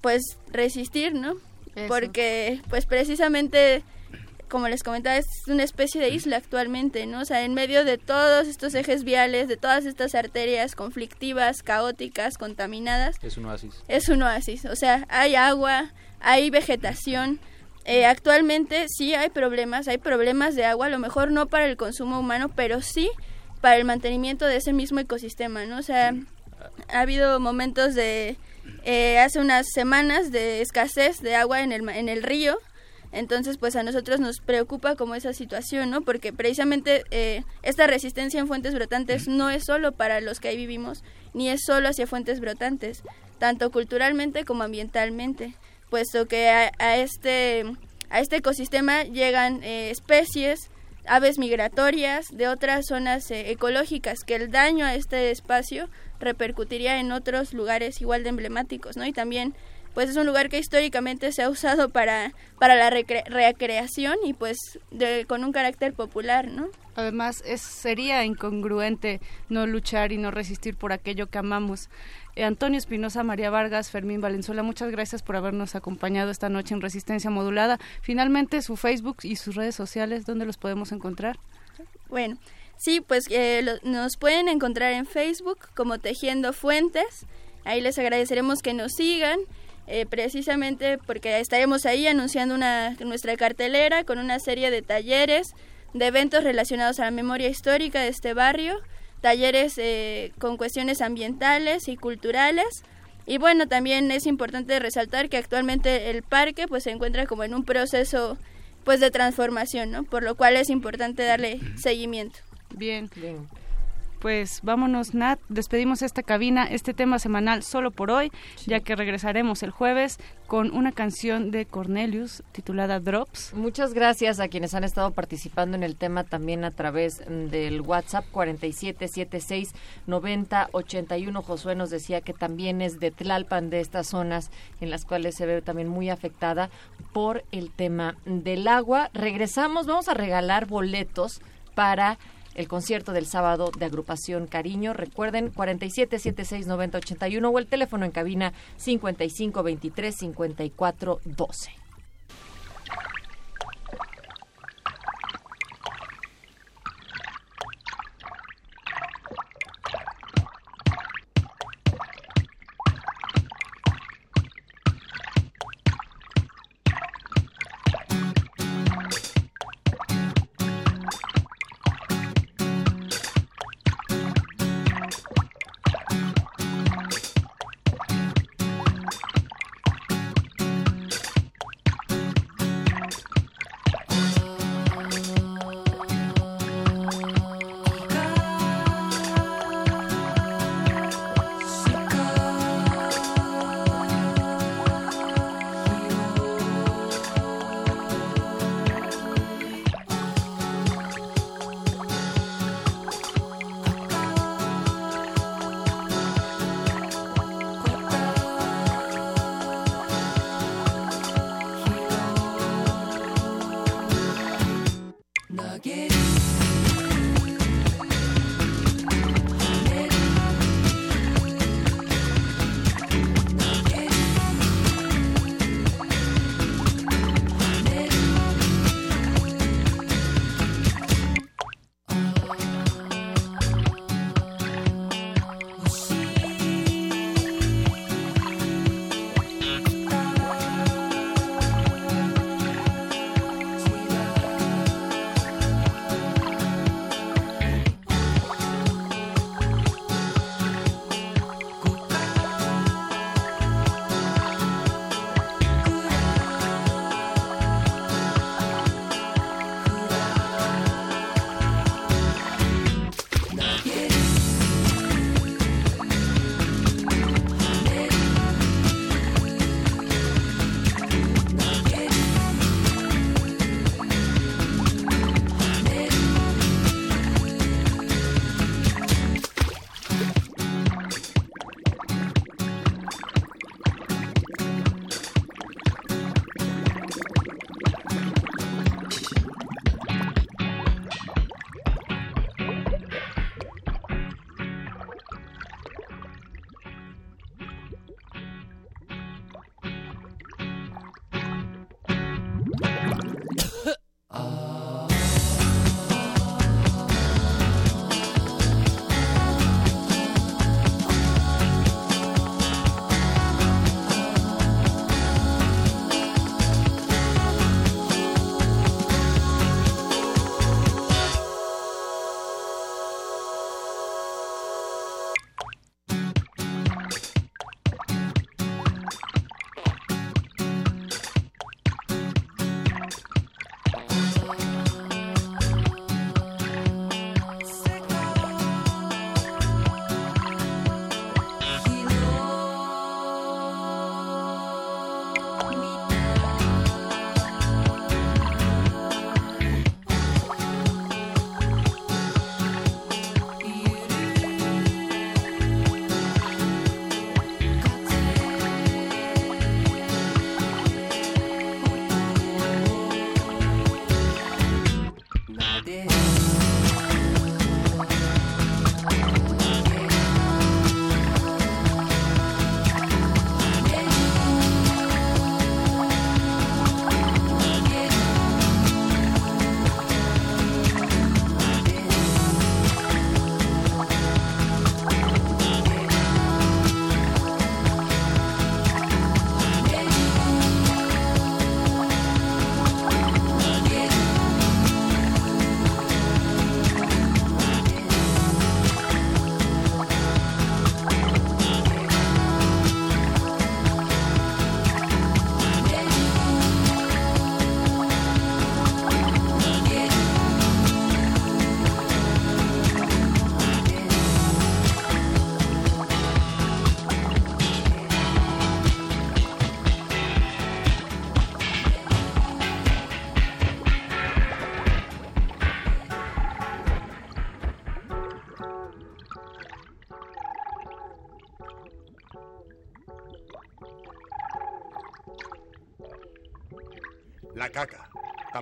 pues resistir, ¿no? Eso. Porque, pues precisamente como les comentaba, es una especie de isla actualmente, ¿no? O sea, en medio de todos estos ejes viales, de todas estas arterias conflictivas, caóticas, contaminadas. Es un oasis. Es un oasis. O sea, hay agua, hay vegetación. Eh, actualmente sí hay problemas, hay problemas de agua, a lo mejor no para el consumo humano, pero sí para el mantenimiento de ese mismo ecosistema, ¿no? O sea, ha habido momentos de, eh, hace unas semanas de escasez de agua en el, en el río, entonces, pues a nosotros nos preocupa como esa situación, ¿no? Porque precisamente eh, esta resistencia en fuentes brotantes no es solo para los que ahí vivimos, ni es solo hacia fuentes brotantes, tanto culturalmente como ambientalmente, puesto que a, a este, a este ecosistema llegan eh, especies, aves migratorias de otras zonas eh, ecológicas, que el daño a este espacio repercutiría en otros lugares igual de emblemáticos, ¿no? Y también pues es un lugar que históricamente se ha usado para, para la recre recreación y pues de, con un carácter popular, ¿no? Además, es, sería incongruente no luchar y no resistir por aquello que amamos. Eh, Antonio Espinosa, María Vargas, Fermín Valenzuela, muchas gracias por habernos acompañado esta noche en Resistencia Modulada. Finalmente, su Facebook y sus redes sociales, ¿dónde los podemos encontrar? Bueno, sí, pues eh, lo, nos pueden encontrar en Facebook como Tejiendo Fuentes. Ahí les agradeceremos que nos sigan eh, precisamente porque estaremos ahí anunciando una, nuestra cartelera con una serie de talleres, de eventos relacionados a la memoria histórica de este barrio, talleres eh, con cuestiones ambientales y culturales. Y bueno, también es importante resaltar que actualmente el parque pues se encuentra como en un proceso pues de transformación, ¿no? Por lo cual es importante darle seguimiento. Bien. Bien pues vámonos, Nat, despedimos esta cabina, este tema semanal solo por hoy, sí. ya que regresaremos el jueves con una canción de Cornelius titulada Drops. Muchas gracias a quienes han estado participando en el tema también a través del WhatsApp 47769081. Josué nos decía que también es de Tlalpan, de estas zonas en las cuales se ve también muy afectada por el tema del agua. Regresamos, vamos a regalar boletos para el concierto del sábado de agrupación Cariño. Recuerden, 47769081 o el teléfono en cabina 5523 5412.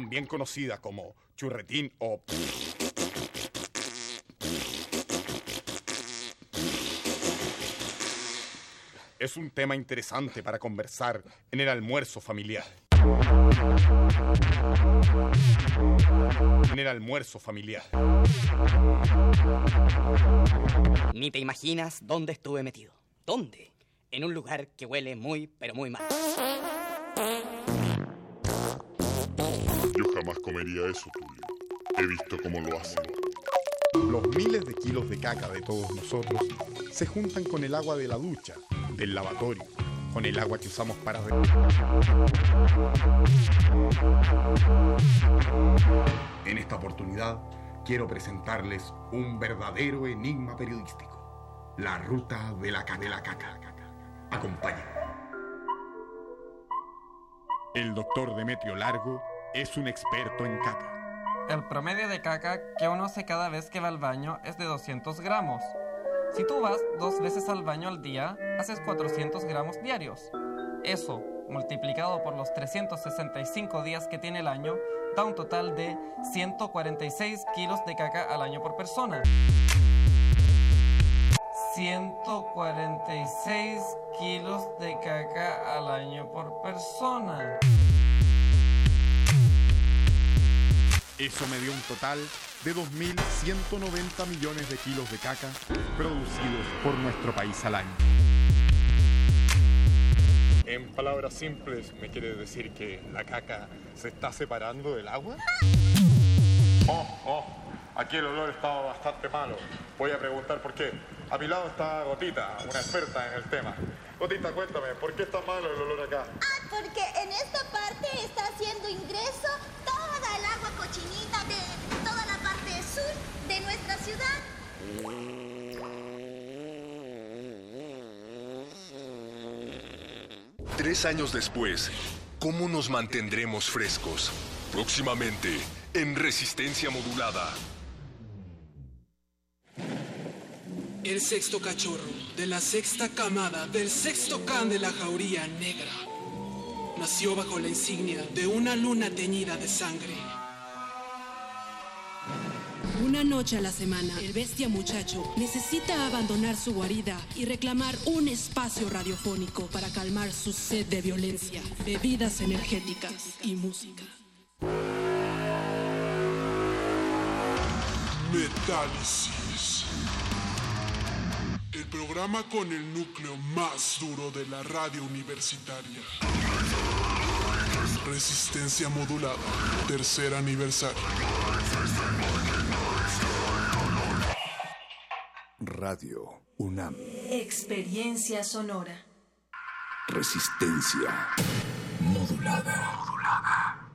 También conocida como churretín o... Es un tema interesante para conversar en el almuerzo familiar. En el almuerzo familiar. Ni te imaginas dónde estuve metido. ¿Dónde? En un lugar que huele muy, pero muy mal. Yo jamás comería eso, Tulio. He visto cómo lo hacen. Los miles de kilos de caca de todos nosotros se juntan con el agua de la ducha, del lavatorio, con el agua que usamos para... En esta oportunidad quiero presentarles un verdadero enigma periodístico. La ruta de la canela caca. Acompáñenme. El doctor Demetrio Largo es un experto en caca. El promedio de caca que uno hace cada vez que va al baño es de 200 gramos. Si tú vas dos veces al baño al día, haces 400 gramos diarios. Eso, multiplicado por los 365 días que tiene el año, da un total de 146 kilos de caca al año por persona. 146 kilos de caca al año por persona. Eso me dio un total de 2.190 millones de kilos de caca producidos por nuestro país al año. En palabras simples, ¿me quiere decir que la caca se está separando del agua? Oh, oh, aquí el olor estaba bastante malo. Voy a preguntar por qué. A mi lado está Gotita, una experta en el tema. Gotita, cuéntame, ¿por qué está malo el olor acá? Ah, porque en esta parte está haciendo ingreso toda el agua cochinita de toda la parte sur de nuestra ciudad. Tres años después, ¿cómo nos mantendremos frescos? Próximamente, en Resistencia Modulada. El sexto cachorro de la sexta camada del sexto can de la jauría negra nació bajo la insignia de una luna teñida de sangre. Una noche a la semana, el bestia muchacho necesita abandonar su guarida y reclamar un espacio radiofónico para calmar su sed de violencia, bebidas energéticas y música. Metálisis. El programa con el núcleo más duro de la radio universitaria. Resistencia modulada. Tercer aniversario. Radio UNAM. Experiencia sonora. Resistencia modulada.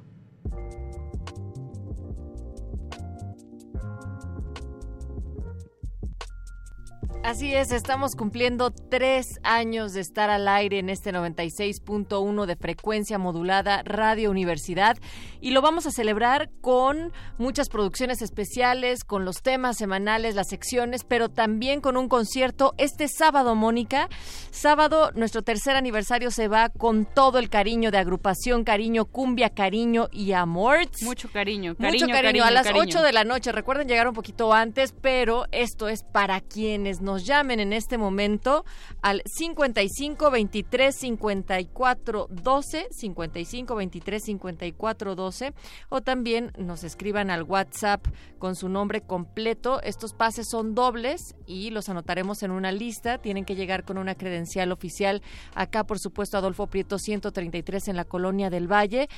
Así es, estamos cumpliendo tres años de estar al aire en este 96.1 de frecuencia modulada Radio Universidad y lo vamos a celebrar con muchas producciones especiales, con los temas semanales, las secciones, pero también con un concierto este sábado, Mónica. Sábado, nuestro tercer aniversario se va con todo el cariño de agrupación, cariño, cumbia, cariño y amor. Mucho cariño, Mucho cariño. a las 8 de la noche, recuerden llegar un poquito antes, pero esto es para quienes nos llamen en este momento al 55 23 54 12, 55 23 54 12, o también nos escriban al WhatsApp con su nombre completo. Estos pases son dobles y los anotaremos en una lista. Tienen que llegar con una credencial oficial. Acá, por supuesto, Adolfo Prieto 133 en la Colonia del Valle.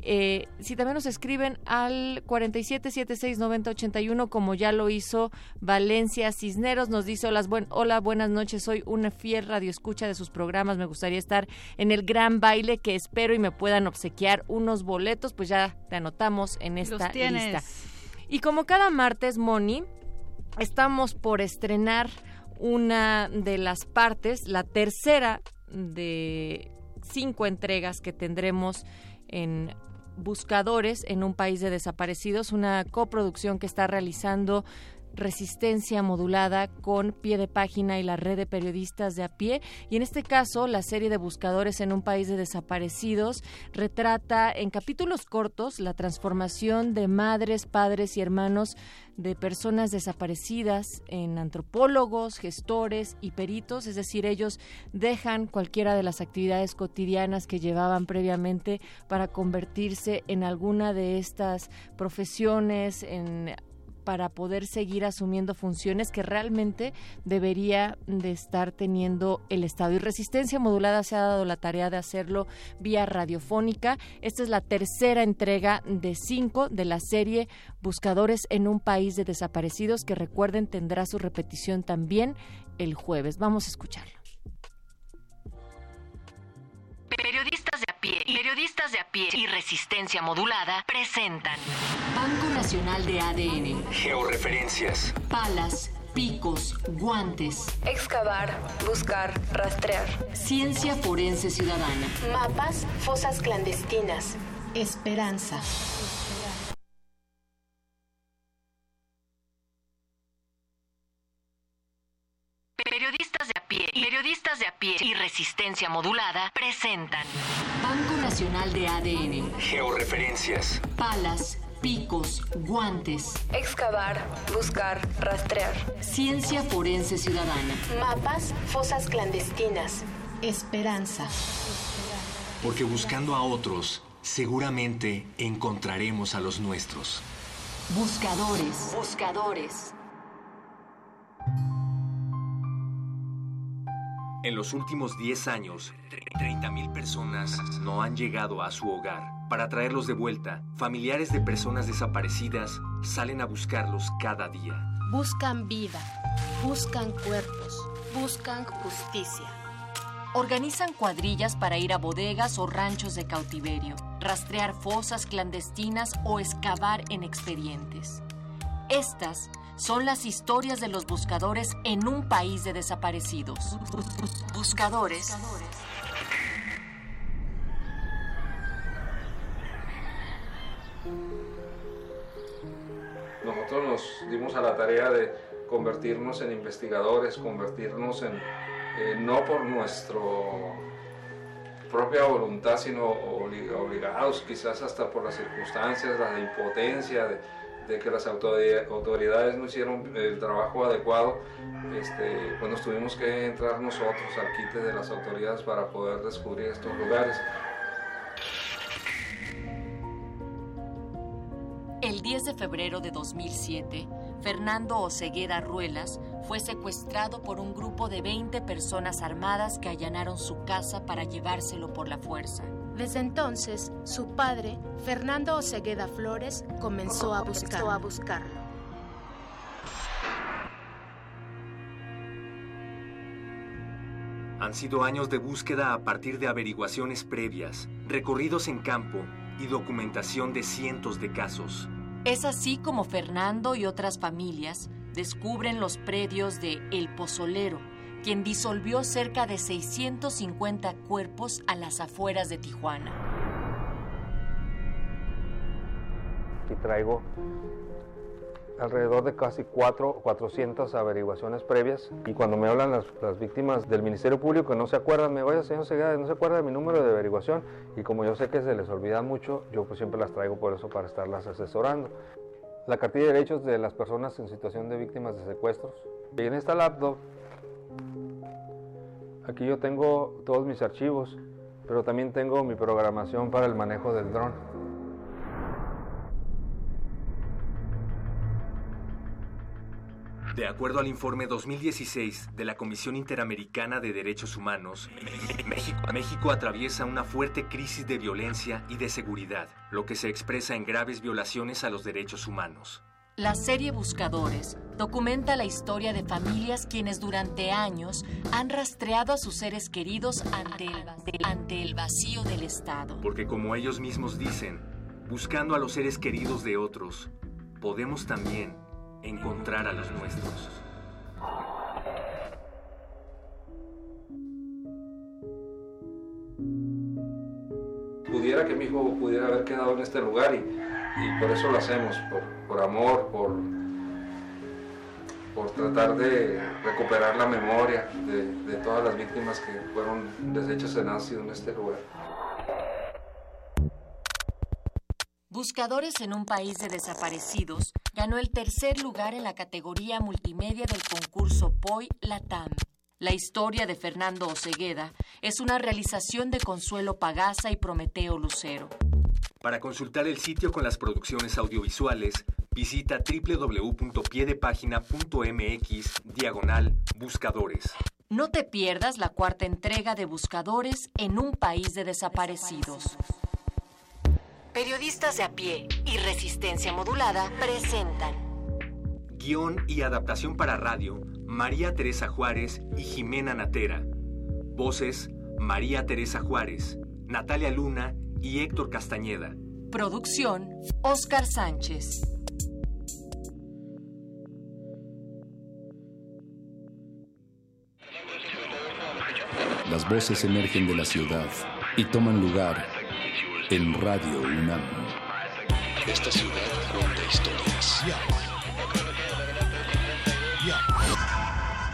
Eh, si también nos escriben al 47769081 como ya lo hizo Valencia Cisneros nos dice hola, buen, hola buenas noches soy una fiel radioescucha de sus programas me gustaría estar en el gran baile que espero y me puedan obsequiar unos boletos pues ya te anotamos en esta lista. Y como cada martes Moni estamos por estrenar una de las partes la tercera de cinco entregas que tendremos en Buscadores en un país de desaparecidos, una coproducción que está realizando Resistencia Modulada con Pie de Página y la red de periodistas de a pie. Y en este caso, la serie de buscadores en un país de desaparecidos retrata en capítulos cortos la transformación de madres, padres y hermanos de personas desaparecidas en antropólogos, gestores y peritos, es decir, ellos dejan cualquiera de las actividades cotidianas que llevaban previamente para convertirse en alguna de estas profesiones, en para poder seguir asumiendo funciones que realmente debería de estar teniendo el Estado. Y Resistencia Modulada se ha dado la tarea de hacerlo vía radiofónica. Esta es la tercera entrega de cinco de la serie Buscadores en un País de Desaparecidos, que recuerden tendrá su repetición también el jueves. Vamos a escucharlo. Periodistas de a pie, periodistas de a pie y resistencia modulada presentan Banco Nacional de ADN, Georreferencias. palas, picos, guantes, Excavar, buscar, rastrear. ciencia forense ciudadana, Mapas, fosas clandestinas. esperanza. Periodistas de a pie, periodistas de a pie y resistencia modulada presentan Banco Nacional de ADN, Georreferencias. palas, picos, guantes, Excavar, buscar, rastrear. ciencia forense ciudadana, Mapas, fosas clandestinas. esperanza. Porque buscando a otros, seguramente encontraremos a los nuestros. Buscadores, buscadores. En los últimos 10 años, 30.000 personas no han llegado a su hogar. Para traerlos de vuelta, familiares de personas desaparecidas salen a buscarlos cada día. Buscan vida, buscan cuerpos, buscan justicia. Organizan cuadrillas para ir a bodegas o ranchos de cautiverio, rastrear fosas clandestinas o excavar en expedientes. Estas son las historias de los buscadores en un país de desaparecidos. Buscadores. Nosotros nos dimos a la tarea de convertirnos en investigadores, convertirnos en, eh, no por nuestra propia voluntad, sino obli- obligados quizás hasta por las circunstancias, la impotencia de, de que las autoridades, no hicieron el trabajo adecuado, este, pues nos tuvimos que entrar nosotros al quite de las autoridades para poder descubrir estos lugares. El 10 de febrero de 2007, Fernando Oceguera Ruelas fue secuestrado por un grupo de 20 personas armadas que allanaron su casa para llevárselo por la fuerza. Desde entonces, su padre, Fernando Osegueda Flores, comenzó a buscarlo. a buscarlo. Han sido años de búsqueda a partir de averiguaciones previas, recorridos en campo y documentación de cientos de casos. Es así como Fernando y otras familias descubren los predios de El Pozolero, quien disolvió cerca de 650 cuerpos a las afueras de Tijuana. Aquí traigo alrededor de casi cuatro, 400 averiguaciones previas y cuando me hablan las, las víctimas del Ministerio Público que no se acuerdan, me vaya señor Segada, no se acuerda de mi número de averiguación y como yo sé que se les olvida mucho, yo pues siempre las traigo por eso para estarlas asesorando. La cartilla de derechos de las personas en situación de víctimas de secuestros. Y en esta laptop, aquí yo tengo todos mis archivos, pero también tengo mi programación para el manejo del dron. De acuerdo al informe 2016 de la Comisión Interamericana de Derechos Humanos, México, México atraviesa una fuerte crisis de violencia y de seguridad, lo que se expresa en graves violaciones a los derechos humanos. La serie Buscadores documenta la historia de familias quienes durante años han rastreado a sus seres queridos ante el, ante el vacío del Estado. Porque como ellos mismos dicen, buscando a los seres queridos de otros, podemos también encontrar a los nuestros. pudiera que mi hijo pudiera haber quedado en este lugar y, y por eso lo hacemos, por, por amor, por, por tratar de recuperar la memoria de, todas las víctimas que fueron deshechas en ácido en este lugar. Buscadores en un país de desaparecidos ganó el tercer lugar en la categoría multimedia del concurso POI Latam. La historia de Fernando Ocegueda es una realización de Consuelo Pagaza y Prometeo Lucero. Para consultar el sitio con las producciones audiovisuales, visita www.piedepagina.mx diagonal buscadores. No te pierdas la cuarta entrega de Buscadores en un país de desaparecidos. Periodistas de a pie y resistencia modulada presentan Guión y adaptación para radio, María Teresa Juárez y Jimena Natera. Voces, María Teresa Juárez, Natalia Luna y Héctor Castañeda. Producción, Oscar Sánchez. Las voces emergen de la ciudad y toman lugar en Radio UNAM. Esta ciudad cuenta historias.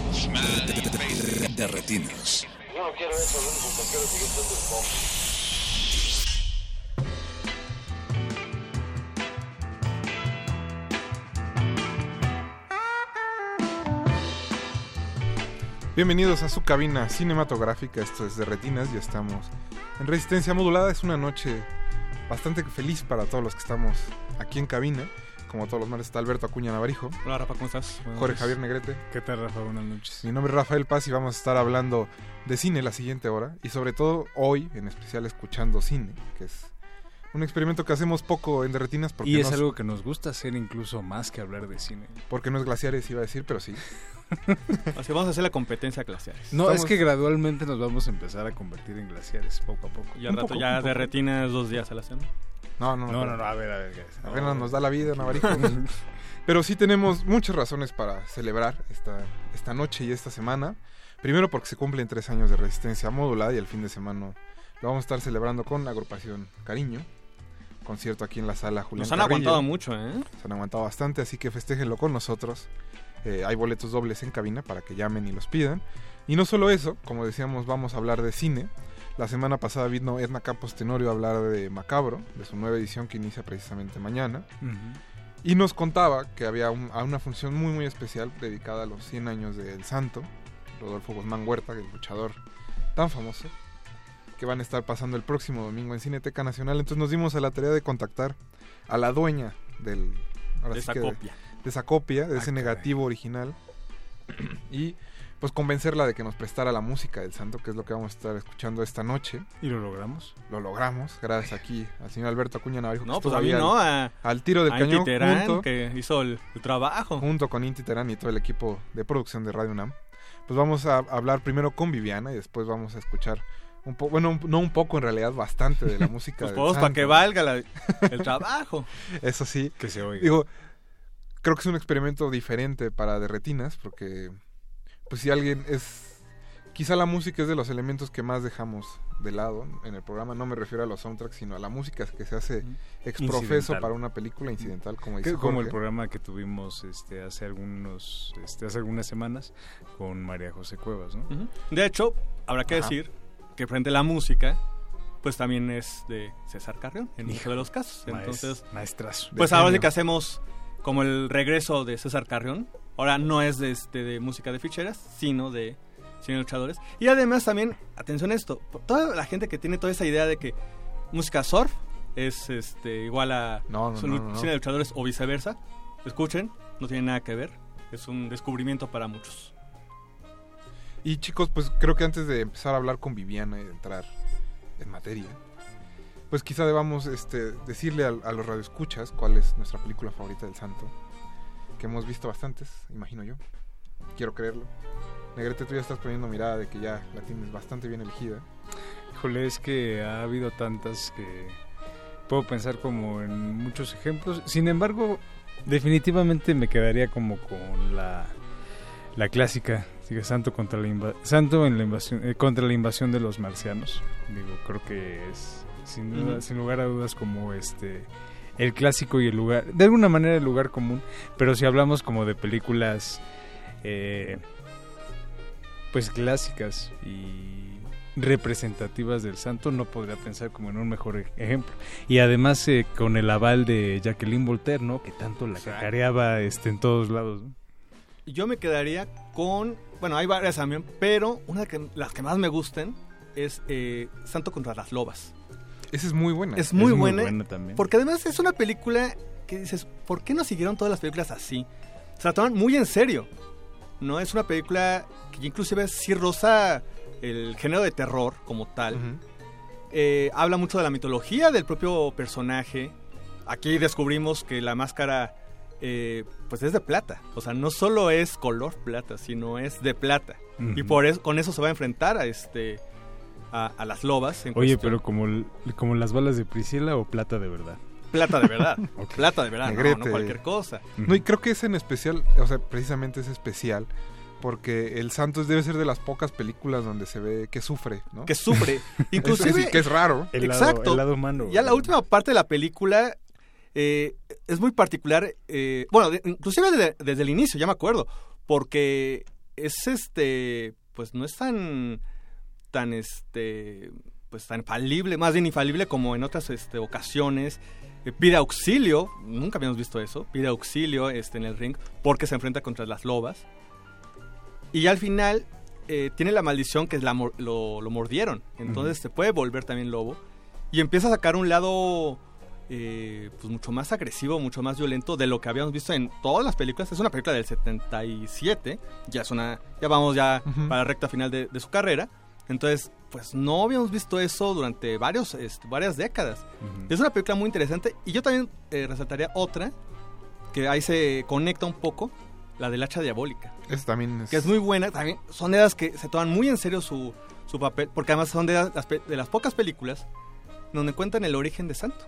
De, de- de- de retinas. Yo no quiero eso, lo único que quiero es seguir siendo el pop. Bienvenidos a su cabina cinematográfica, esto es de Retinas, ya estamos en Resistencia Modulada, es una noche bastante feliz para todos los que estamos aquí en cabina, como todos los martes está Alberto Acuña Navarijo. Hola Rafa, ¿cómo estás? Buenas Jorge noches. Javier Negrete. ¿Qué tal Rafa? Buenas noches. Mi nombre es Rafael Paz y vamos a estar hablando de cine la siguiente hora y sobre todo hoy en especial escuchando cine, que es un experimento que hacemos poco en de Retinas porque Y es algo que nos gusta hacer incluso más que hablar de cine. porque no es glaciares iba a decir, pero sí. O sea, vamos a hacer la competencia glaciares. No, Estamos- es que gradualmente nos vamos a empezar a convertir en glaciares, poco a poco. Y al rato ya de retinas dos días a la semana. No, no, No, no, no, a ver, a ver. ¿qué? Apenas nos da la vida, Navarijo. Pero sí tenemos muchas razones para celebrar esta, esta noche y esta semana. Primero porque se cumplen tres años de resistencia modulada y el fin de semana lo vamos a estar celebrando con la agrupación Cariño. Concierto aquí en la sala Julián Nos han Carrillo. aguantado mucho, ¿eh? Se han aguantado bastante, así que festéjenlo con nosotros. Eh, hay boletos dobles en cabina para que llamen y los pidan. Y no solo eso, como decíamos, vamos a hablar de cine. La semana pasada vino Edna Campos Tenorio a hablar de Macabro, de su nueva edición que inicia precisamente mañana. Y nos contaba que había un- a una función muy muy especial dedicada a los 100 años del santo, Rodolfo Guzmán Huerta, el luchador tan famoso, que van a estar pasando el próximo domingo en Cineteca Nacional. Entonces nos dimos a la tarea de contactar a la dueña del... ahora De sí esa que copia. De esa copia, de Ah, ese negativo original. y pues convencerla de que nos prestara la música del santo, que es lo que vamos a estar escuchando esta noche. ¿Y lo logramos? Lo logramos, gracias aquí al señor Alberto Acuña Navarijo. que No, pues a mí no, al, a- al tiro del a cañón Inti Terán, junto, que hizo el, el trabajo. junto con Inti Terán y todo el equipo de producción de Radio UNAM. Pues vamos a hablar primero con Viviana y después vamos a escuchar un poco, bueno, no un poco en realidad, bastante de la música Pues todos para que valga la- el trabajo. Eso sí. Que se oiga. Digo, creo que es un experimento diferente para de retinas, porque pues si alguien es... Quizá la música es de los elementos que más dejamos de lado en el programa. No me refiero a los soundtracks, sino a la música que se hace exprofeso Incidental. para una película incidental, como dice como el programa que tuvimos este hace algunos este hace algunas semanas con María José Cuevas, ¿no? De hecho, habrá que Ajá. decir que frente a la música, pues también es de César Carrión, en muchos de los casos. Entonces, maestrazo. Pues ahora sí que hacemos como el regreso de César Carrión. Ahora no es de, este, de música de ficheras, sino de cine de luchadores. Y además también, atención a esto, toda la gente que tiene toda esa idea de que música surf es este igual a No, no, son no, no, no. cine de luchadores o viceversa. Escuchen, no tiene nada que ver. Es un descubrimiento para muchos. Y chicos, pues creo que antes de empezar a hablar con Viviana y de entrar en materia, pues quizá debamos este, decirle a, a los radioescuchas cuál es nuestra película favorita del santo, que hemos visto bastantes, imagino yo. quiero creerlo. Negrete, tú ya estás poniendo mirada de que ya la tienes bastante bien elegida. Híjole, es que ha habido tantas que puedo pensar como en muchos ejemplos. Sin embargo, definitivamente me quedaría como con la, la clásica, sigue Santo contra la inva- Santo en la invasión eh, contra la invasión de los marcianos. Digo, creo que es sin duda, sin lugar a dudas como este el clásico y el lugar, de alguna manera el lugar común, pero si hablamos como de películas eh, pues clásicas y representativas del santo, no podría pensar como en un mejor ej- ejemplo. Y además eh, con el aval de Jacqueline Voltaire, ¿no? Que tanto la cacareaba este, en todos lados. ¿no? Yo me quedaría con. Bueno, hay varias también, pero una de que- las que más me gusten es eh, Santo contra las Lobas. Esa es muy buena. Es muy Es muy buena. también. Porque además es una película que dices, ¿por qué no siguieron todas las películas así? Se la toman muy en serio. No es una película que inclusive sí roza el género de terror como tal. Eh, habla mucho de la mitología del propio personaje. Aquí descubrimos que la máscara eh, pues es de plata. O sea, no solo es color plata, sino es de plata. Y por eso, con eso se va a enfrentar a este a, a las lobas. en Oye, cuestión. pero como, el- como las balas de Priscila o plata de verdad. Plata de verdad. Plata de verdad, no, cualquier cosa. No, y creo que es en especial, o sea, precisamente es especial, porque El Santos debe ser de las pocas películas donde se ve que sufre, ¿no? Que sufre. Es Inclusive... decir, que es raro. Exacto. Ya la última parte de la película eh, es muy particular. eh, bueno, de- inclusive desde, desde el inicio, ya me acuerdo. Porque es este... Pues no es tan... Tan este... Pues tan infalible, más bien infalible como en otras este, ocasiones. Eh, pide auxilio, nunca habíamos visto eso. Pide auxilio este, en el ring porque se enfrenta contra las lobas. Y al final eh, tiene la maldición que la lo, lo mordieron. Entonces se puede volver también lobo. Y empieza a sacar un lado eh, pues mucho más agresivo, mucho más violento de lo que habíamos visto en todas las películas. Es una película del 77. Ya es una. Ya vamos ya para la recta final de, de su carrera. Entonces, pues no habíamos visto eso durante varios, este, varias décadas. Es una película muy interesante. Y yo también eh, resaltaría otra, que ahí se conecta un poco, la del hacha diabólica. Esa también es... Que es muy buena. También son de las que se toman muy en serio su, su papel, porque además son de las, de las pocas películas donde cuentan el origen de Santo.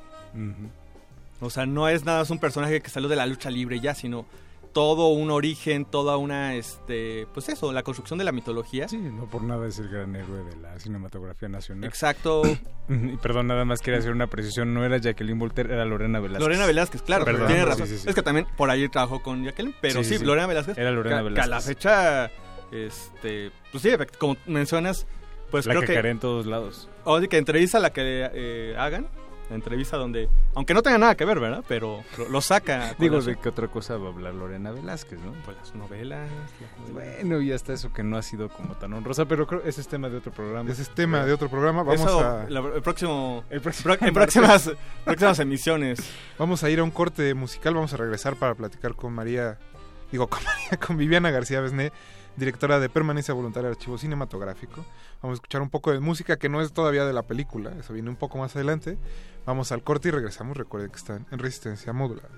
O sea, no es nada más un personaje que salió de la lucha libre ya, sino todo un origen, toda una, este, pues eso, la construcción de la mitología. Sí, no por nada es el gran héroe de la cinematografía nacional. Exacto. Y Perdón, nada más quería hacer una precisión. No era Jacqueline Voltaire, era Lorena Velázquez. Lorena Velázquez, claro, Perdón, tiene razón. sí, sí. Es que también por ahí trabajó con Jacqueline, pero Sí. Lorena Velázquez. Era Lorena que- Que a la Velázquez. fecha, este, pues sí, como mencionas, pues la creo que que... cacaré en todos lados. Oye, que entrevista la que eh, hagan, la entrevista donde, aunque no tenga nada que ver, ¿verdad? Pero lo, lo saca. Digo. ¿de qué otra cosa va a hablar Lorena Velázquez, no? Pues las novelas. Bueno, y hasta eso que no ha sido como tan honrosa, pero creo ese es tema de otro programa. Ese es tema de otro programa. Vamos Eso, a... la- el próximo, El próximo pro- en próximas, próximas emisiones. Vamos a ir a un corte musical, vamos a regresar para platicar con María, digo, con María, con Viviana García Besné, directora de Permanencia Voluntaria de Archivo Cinematográfico. Vamos a escuchar un poco de música que no es todavía de la película, eso viene un poco más adelante. Vamos al corte y regresamos. Recuerden que están en resistencia modular.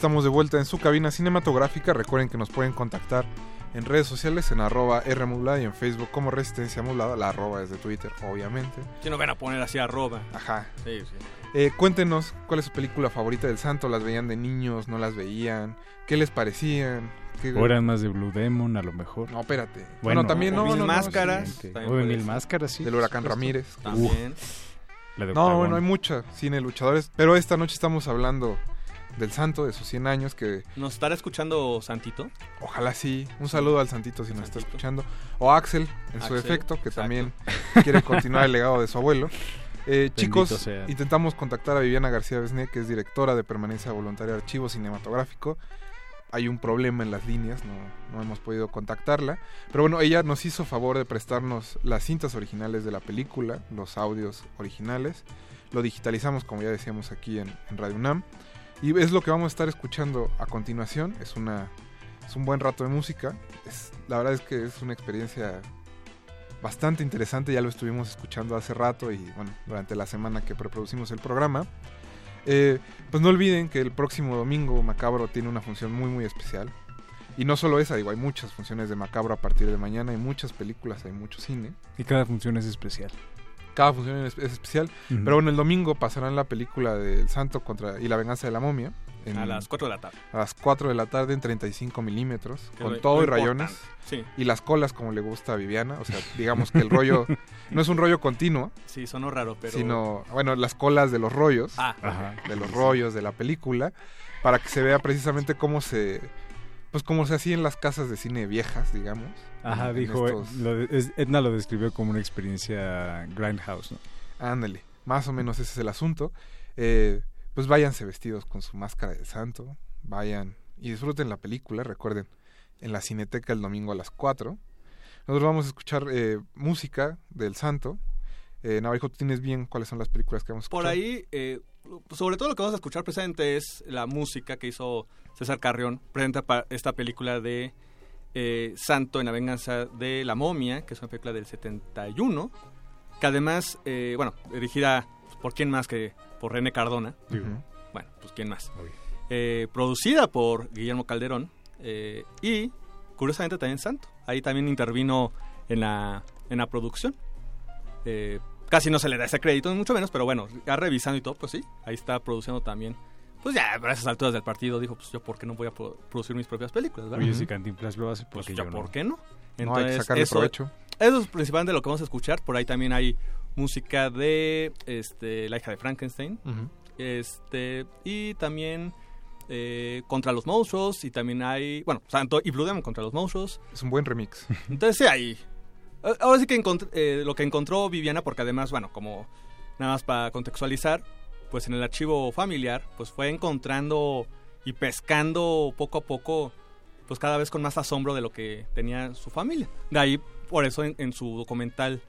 Estamos de vuelta en su cabina cinematográfica. Recuerden que nos pueden contactar en redes sociales en arroba Rmodulada y en Facebook como Resistencia Modulada. La arroba es de Twitter, obviamente. Si no van a poner así arroba. Ajá. Sí, sí. Eh, cuéntenos cuál es su película favorita del santo. ¿Las veían de niños? ¿No las veían? ¿Qué les parecían? ¿Qué- O eran más de Blue Demon, a lo mejor. No, espérate. Bueno, también no, Mil no, no, Máscaras. sí. O de Mil. Máscaras, sí. Del huracán supuesto. Ramírez. También. La de No, bueno, hay mucha cine luchadores. Pero esta noche estamos hablando del santo, de sus 100 años, que ¿Nos estará escuchando Santito? ojalá sí. Un saludo al santito si nos está escuchando. O Axel, en su defecto, que exacto. también quiere continuar el legado de su abuelo. Eh, chicos, sea. intentamos contactar a Viviana García Besné, que es directora de permanencia voluntaria de Archivo Cinematográfico. Hay un problema en las líneas, no, no hemos podido contactarla. Pero bueno, ella nos hizo favor de prestarnos las cintas originales de la película, los audios originales. Lo digitalizamos, como ya decíamos aquí en, en Radio UNAM. Y es lo que vamos a estar escuchando a continuación. Es, una, es un buen rato de música. Es, la verdad es que es una experiencia bastante interesante, ya lo estuvimos escuchando hace rato y bueno, durante la semana que preproducimos el programa. Eh, pues no olviden que el próximo domingo Macabro tiene una función muy muy especial. Y no solo esa, digo, hay muchas funciones de Macabro a partir de mañana, hay muchas películas, hay mucho cine. Y cada función es especial. Cada función es, es especial. Pero bueno, el domingo pasarán la película del Santo contra y la venganza de la momia. en- A las 4 de la tarde. a las 4 de la tarde en 35 milímetros, con lo- todo lo y rayones. sí. Y las colas como le gusta a Viviana. O sea, digamos que el rollo no es un rollo continuo, Sí, sonó raro, pero... sino, bueno, las colas de los rollos, Ah, Ajá. de los rollos de la película, para que se vea precisamente cómo se, pues como se hacía en las casas de cine viejas, digamos. Ajá, en dijo, estos- lo de- es- Edna lo describió como una experiencia Grindhouse, ¿no? Ándale, más o menos ese es el asunto. Eh, pues váyanse vestidos con su máscara del santo, vayan y disfruten la película, recuerden, en la Cineteca el domingo a las 4. Nosotros vamos a escuchar eh, música del santo. Eh, Navajo, ¿tú tienes bien cuáles son las películas que vamos a escuchar? Por ahí, eh, sobre todo lo que vamos a escuchar precisamente es la música que hizo César Carrión, presenta pa- esta película de eh, Santo en la venganza de la momia, que es una película del 71, que además, eh, bueno, dirigida por quién más que por René Cardona. Bueno, pues quién más. Eh, producida por Guillermo Calderón eh, y, curiosamente, también Santo. Ahí también intervino en la, en la producción. Casi no se le da ese crédito, ni mucho menos, pero bueno, ya revisando y todo, pues sí, ahí está produciendo también. Pues ya, a esas alturas del partido dijo, pues yo, ¿por qué no voy a pro- producir mis propias películas? ¿verdad? Oye, si Cantinflas lo hace, Pues ya, yo no. ¿por qué no? No, hay que sacarle eso, provecho. eso es principalmente lo que vamos a escuchar. Por ahí también hay música de este, La hija de Frankenstein. Este, y también eh, Contra los monstruos. Y también hay, bueno, Santo y Blue Demon contra los monstruos. Es un buen remix. Entonces sí, ahí. Eh, Ahora sí que encont- eh, lo que encontró Viviana, porque además, bueno, como nada más para contextualizar, pues en el archivo familiar, pues fue encontrando y pescando poco a poco, pues cada vez con más asombro de lo que tenía su familia. De ahí, por eso en, en su documental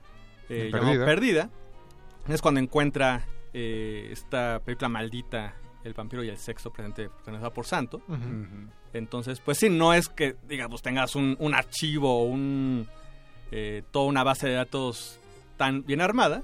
eh, Perdida. llamado Perdida, es cuando encuentra eh, esta película maldita, El vampiro y el sexo, presente protagonizada por Santo. Entonces, pues sí, no es que, digamos, tengas un, un archivo o un, eh, toda una base de datos tan bien armada.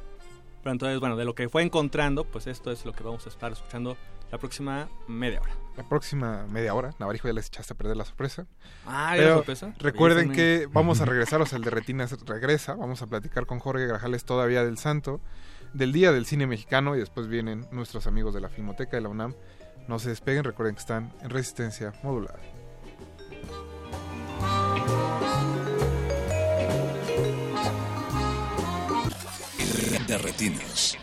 Pero entonces, bueno, de lo que fue encontrando, pues esto es lo que vamos a estar escuchando la próxima media hora. La próxima media hora, Navarijo ya les echaste a perder la sorpresa. Ah, ¿ya Pero la sorpresa? Recuerden que vamos a regresar, o sea, el de Retinas regresa. Vamos a platicar con Jorge Grajales todavía del Santo, del Día del Cine Mexicano y después vienen nuestros amigos de la Filmoteca de la UNAM. No se despeguen, recuerden que están en resistencia modulada. De retinas.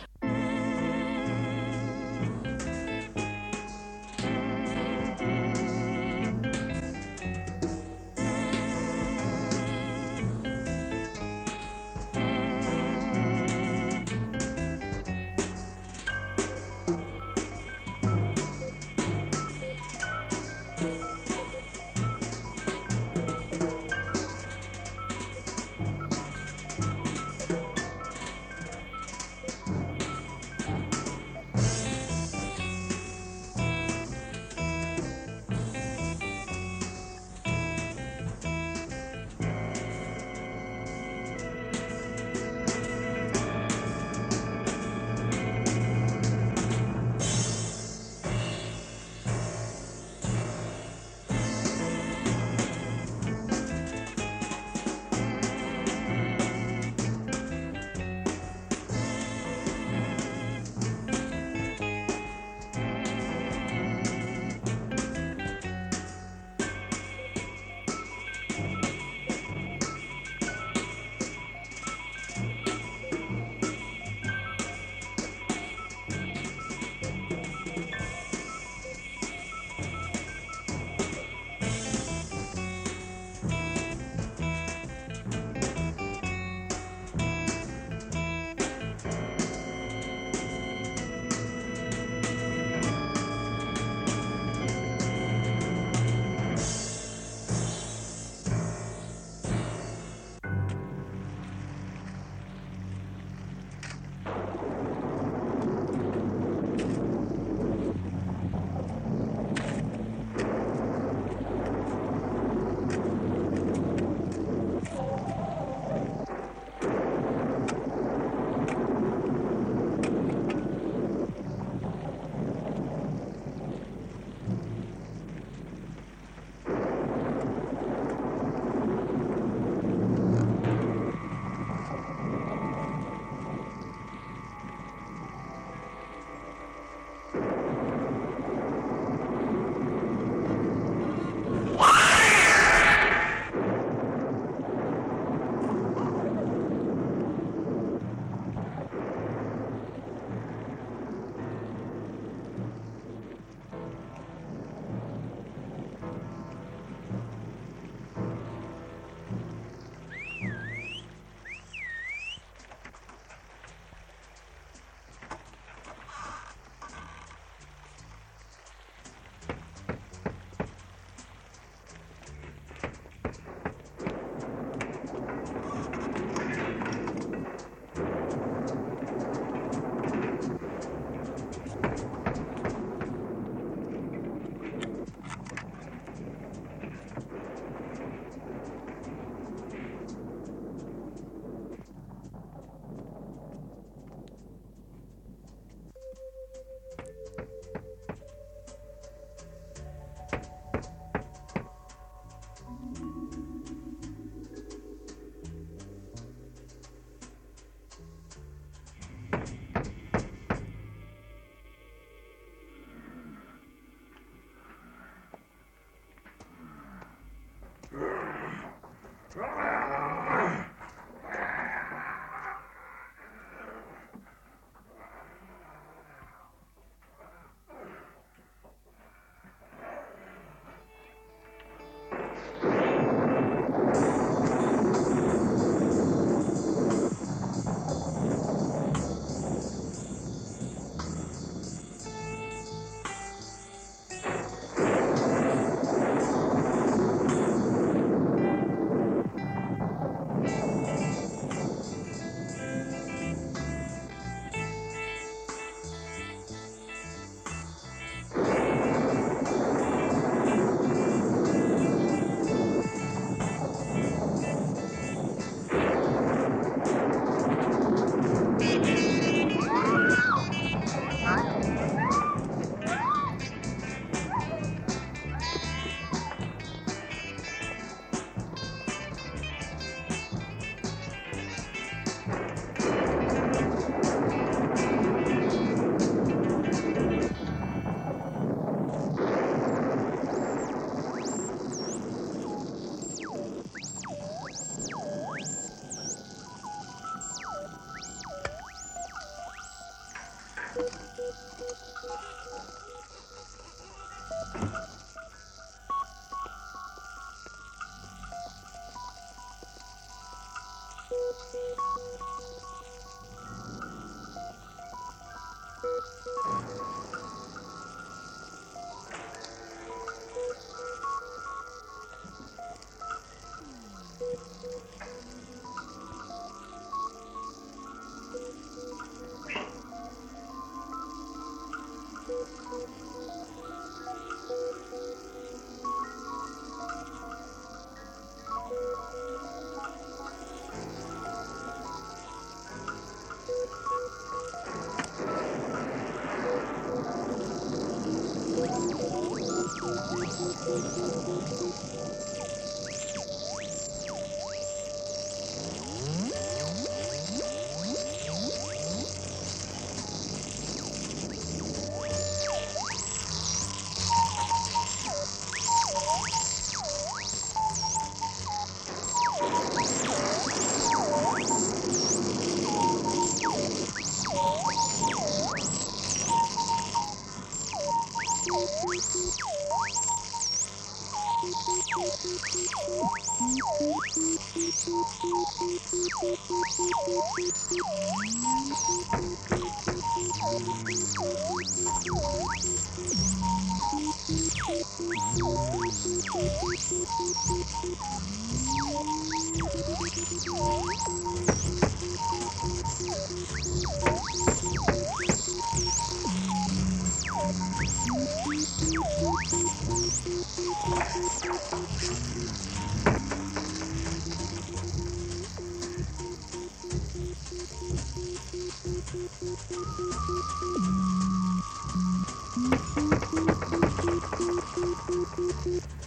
Thank you.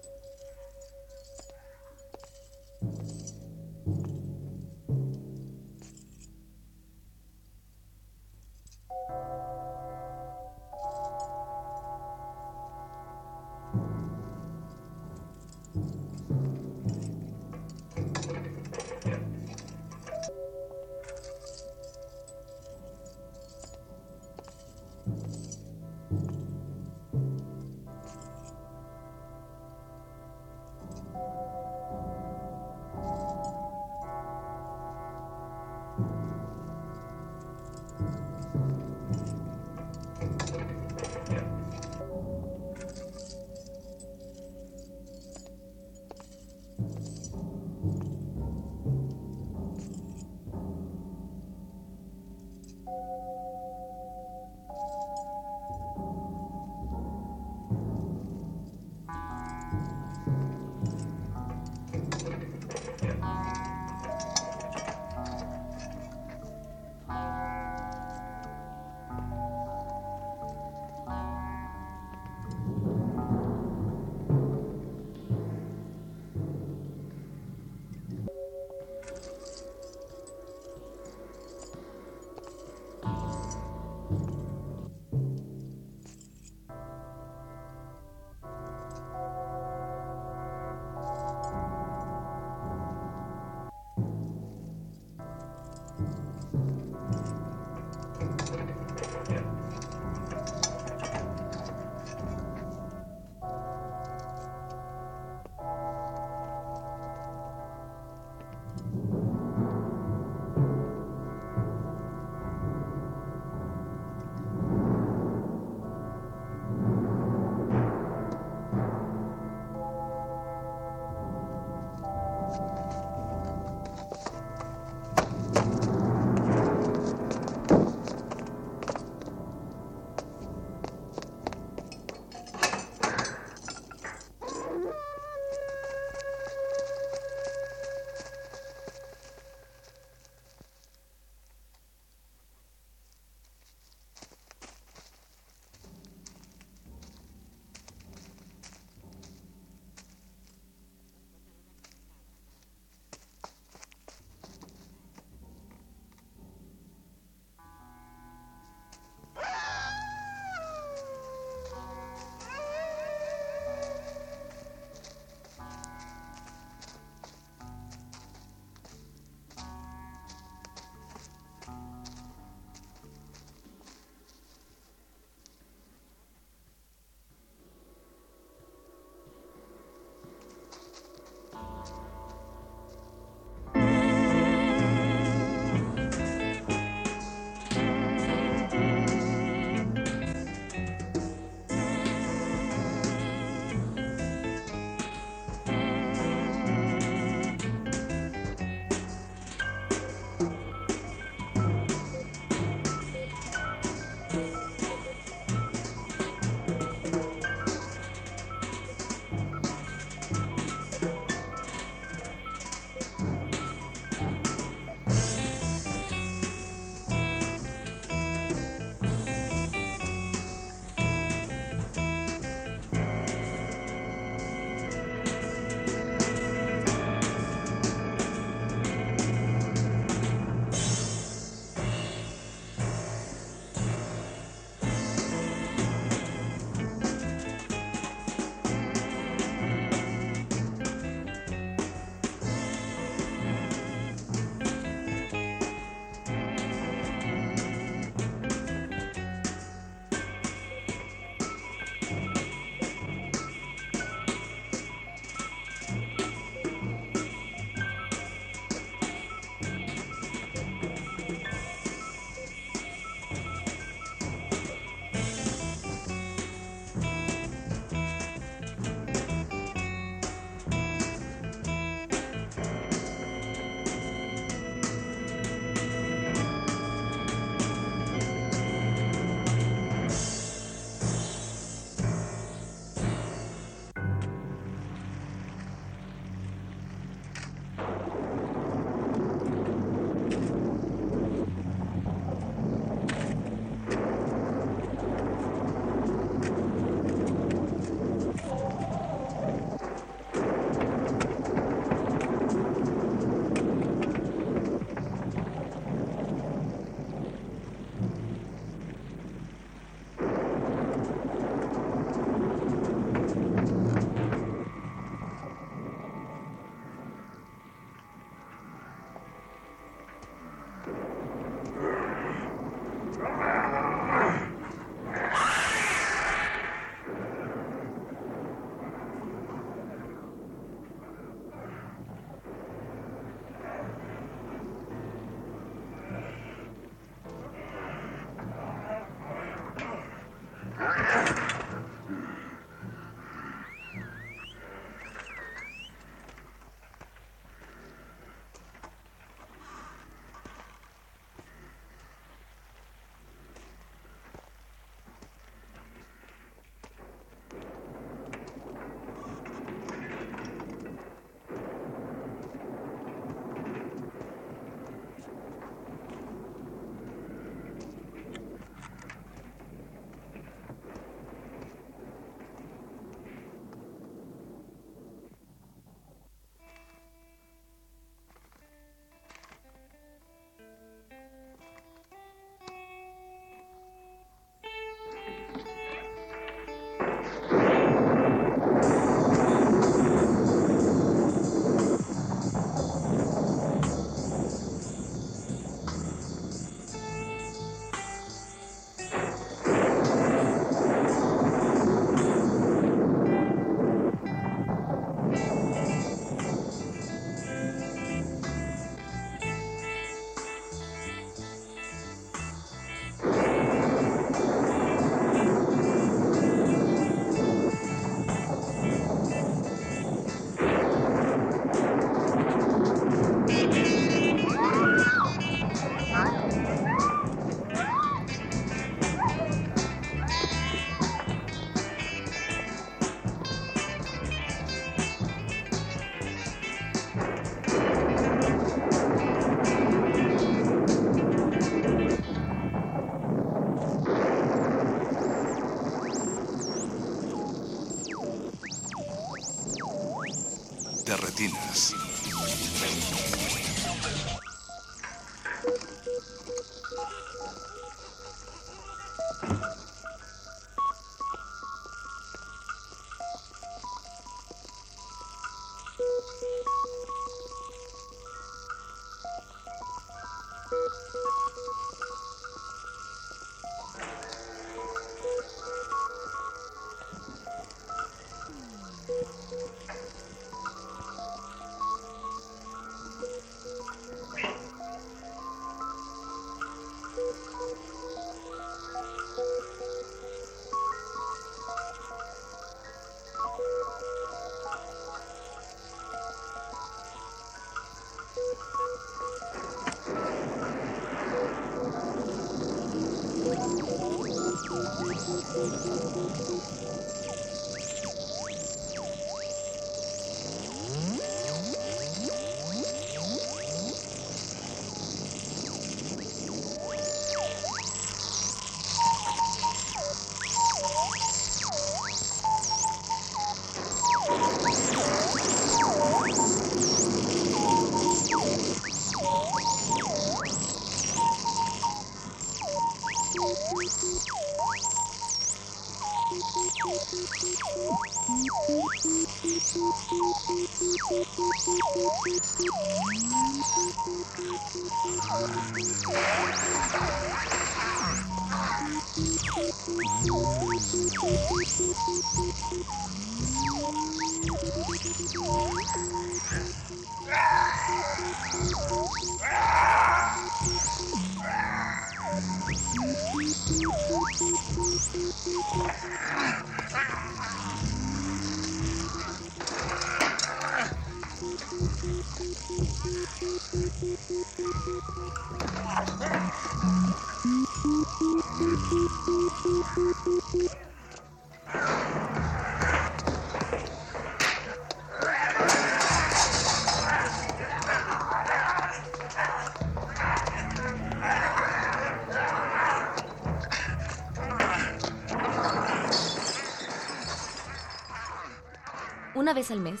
Vez al mes,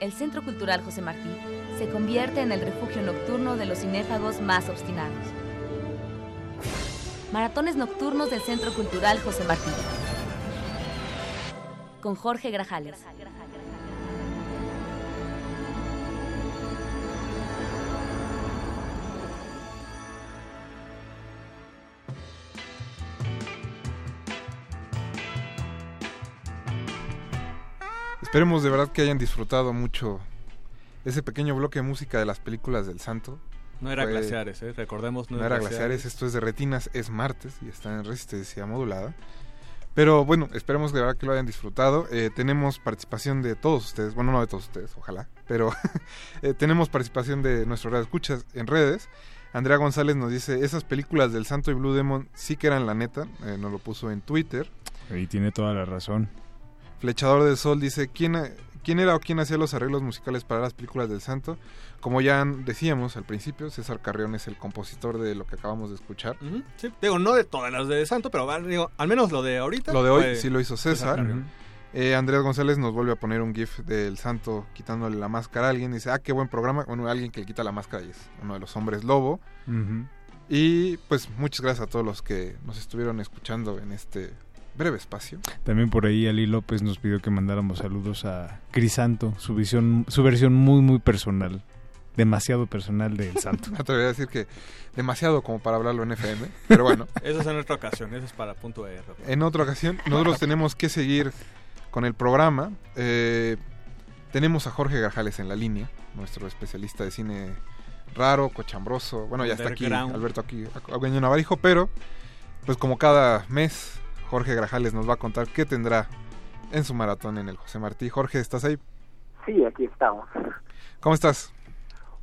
el Centro Cultural José Martí se convierte en el refugio nocturno de los cinéfagos más obstinados. Maratones nocturnos del Centro Cultural José Martí. Con Jorge Grajales. Esperemos de verdad que hayan disfrutado mucho ese pequeño bloque de música de las películas del Santo. No era Fue- glaciares, ¿eh? recordemos. No, era glaciares, esto es de retinas, es martes y está en resistencia modulada. Pero bueno, esperemos de verdad que lo hayan disfrutado. Eh, tenemos participación de todos ustedes, bueno, no de todos ustedes, ojalá, pero eh, tenemos participación de nuestro radio escuchas en redes. Andrea González nos dice, esas películas del Santo y Blue Demon sí que eran la neta, eh, nos lo puso en Twitter. Ahí tiene toda la razón. Flechador del Sol dice, ¿quién, ¿quién era o quién hacía los arreglos musicales para las películas del Santo? Como ya decíamos al principio, César Carrión es el compositor de lo que acabamos de escuchar. Sí, digo, no de todas las de Santo, pero digo, al menos lo de ahorita. Lo de hoy sí lo hizo César. Carrión. Eh, Andrés González nos vuelve a poner un GIF del santo quitándole la máscara a alguien. Dice, ah, qué buen programa. Bueno, alguien que le quita la máscara y es uno de los hombres lobo. Y pues muchas gracias a todos los que nos estuvieron escuchando en este breve espacio. También por ahí Ali López nos pidió que mandáramos saludos a Crisanto, su visión, su versión muy muy personal, demasiado personal del Santo. Me atrevería a decir que demasiado como para hablarlo en FM, pero bueno. Eso es en otra ocasión, eso es para punto R. En otra ocasión, nosotros tenemos que seguir con el programa. Eh, tenemos a Jorge Garjales en la línea, nuestro especialista de cine raro, cochambroso. Bueno, ya está aquí. Alberto aquí, Agüeño Navarijo, pero pues como cada mes, Jorge Grajales nos va a contar qué tendrá en su maratón en el José Martí. Jorge, ¿estás ahí? Sí, aquí estamos. ¿Cómo estás?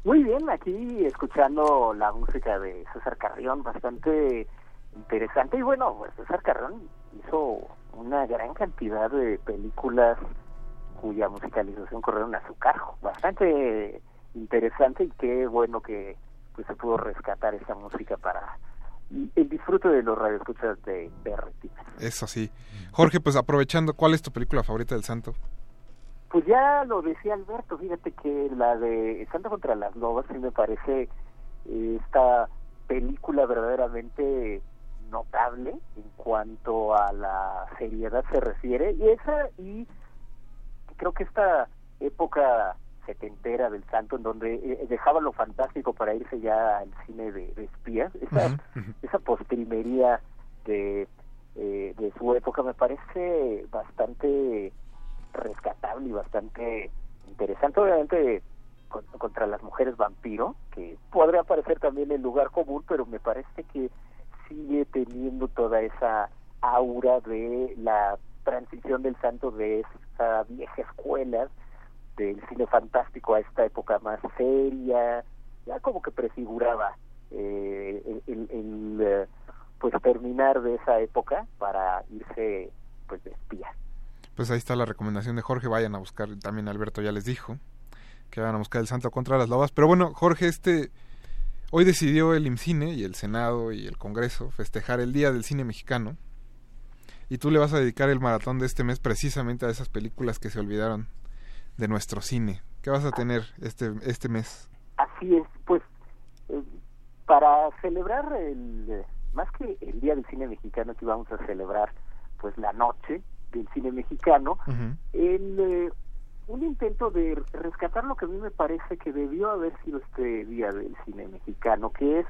Muy bien, aquí escuchando la música de César Carrión, bastante interesante. Y bueno, pues César Carrión hizo una gran cantidad de películas cuya musicalización corrieron a su cargo. Bastante interesante y qué bueno que pues se pudo rescatar esa música para el disfrute de los radioescuchas de, de Retinas. Eso sí. Jorge, pues aprovechando, ¿cuál es tu película favorita del santo? Pues ya lo decía Alberto, fíjate que la de Santa contra las Lobas sí me parece eh, esta película verdaderamente notable en cuanto a la seriedad se refiere y esa y creo que esta época setentera del santo en donde eh, dejaba lo fantástico para irse ya al cine de, de espías. Esa esa postrimería de eh, de su época me parece bastante rescatable y bastante interesante. Obviamente con- contra las mujeres vampiro que podría parecer también el lugar común pero me parece que sigue teniendo toda esa aura de la transición del santo de esa vieja escuela del cine fantástico a esta época más seria, ya como que prefiguraba eh, el, eh, pues terminar de esa época para irse pues de espía. Pues ahí está la recomendación de Jorge, vayan a buscar, también Alberto ya les dijo, que vayan a buscar el Santo contra las Lobas. Pero bueno, Jorge, este, hoy decidió el IMCINE y el Senado y el Congreso festejar el Día del Cine Mexicano. Y tú le vas a dedicar el maratón de este mes precisamente a esas películas que se olvidaron de nuestro cine. ¿Qué vas a tener este, este mes? Así es, pues eh, para celebrar el más que el Día del Cine Mexicano que vamos a celebrar pues la noche del cine mexicano eh, un intento de rescatar lo que a mí me parece que debió haber sido este Día del Cine Mexicano, que es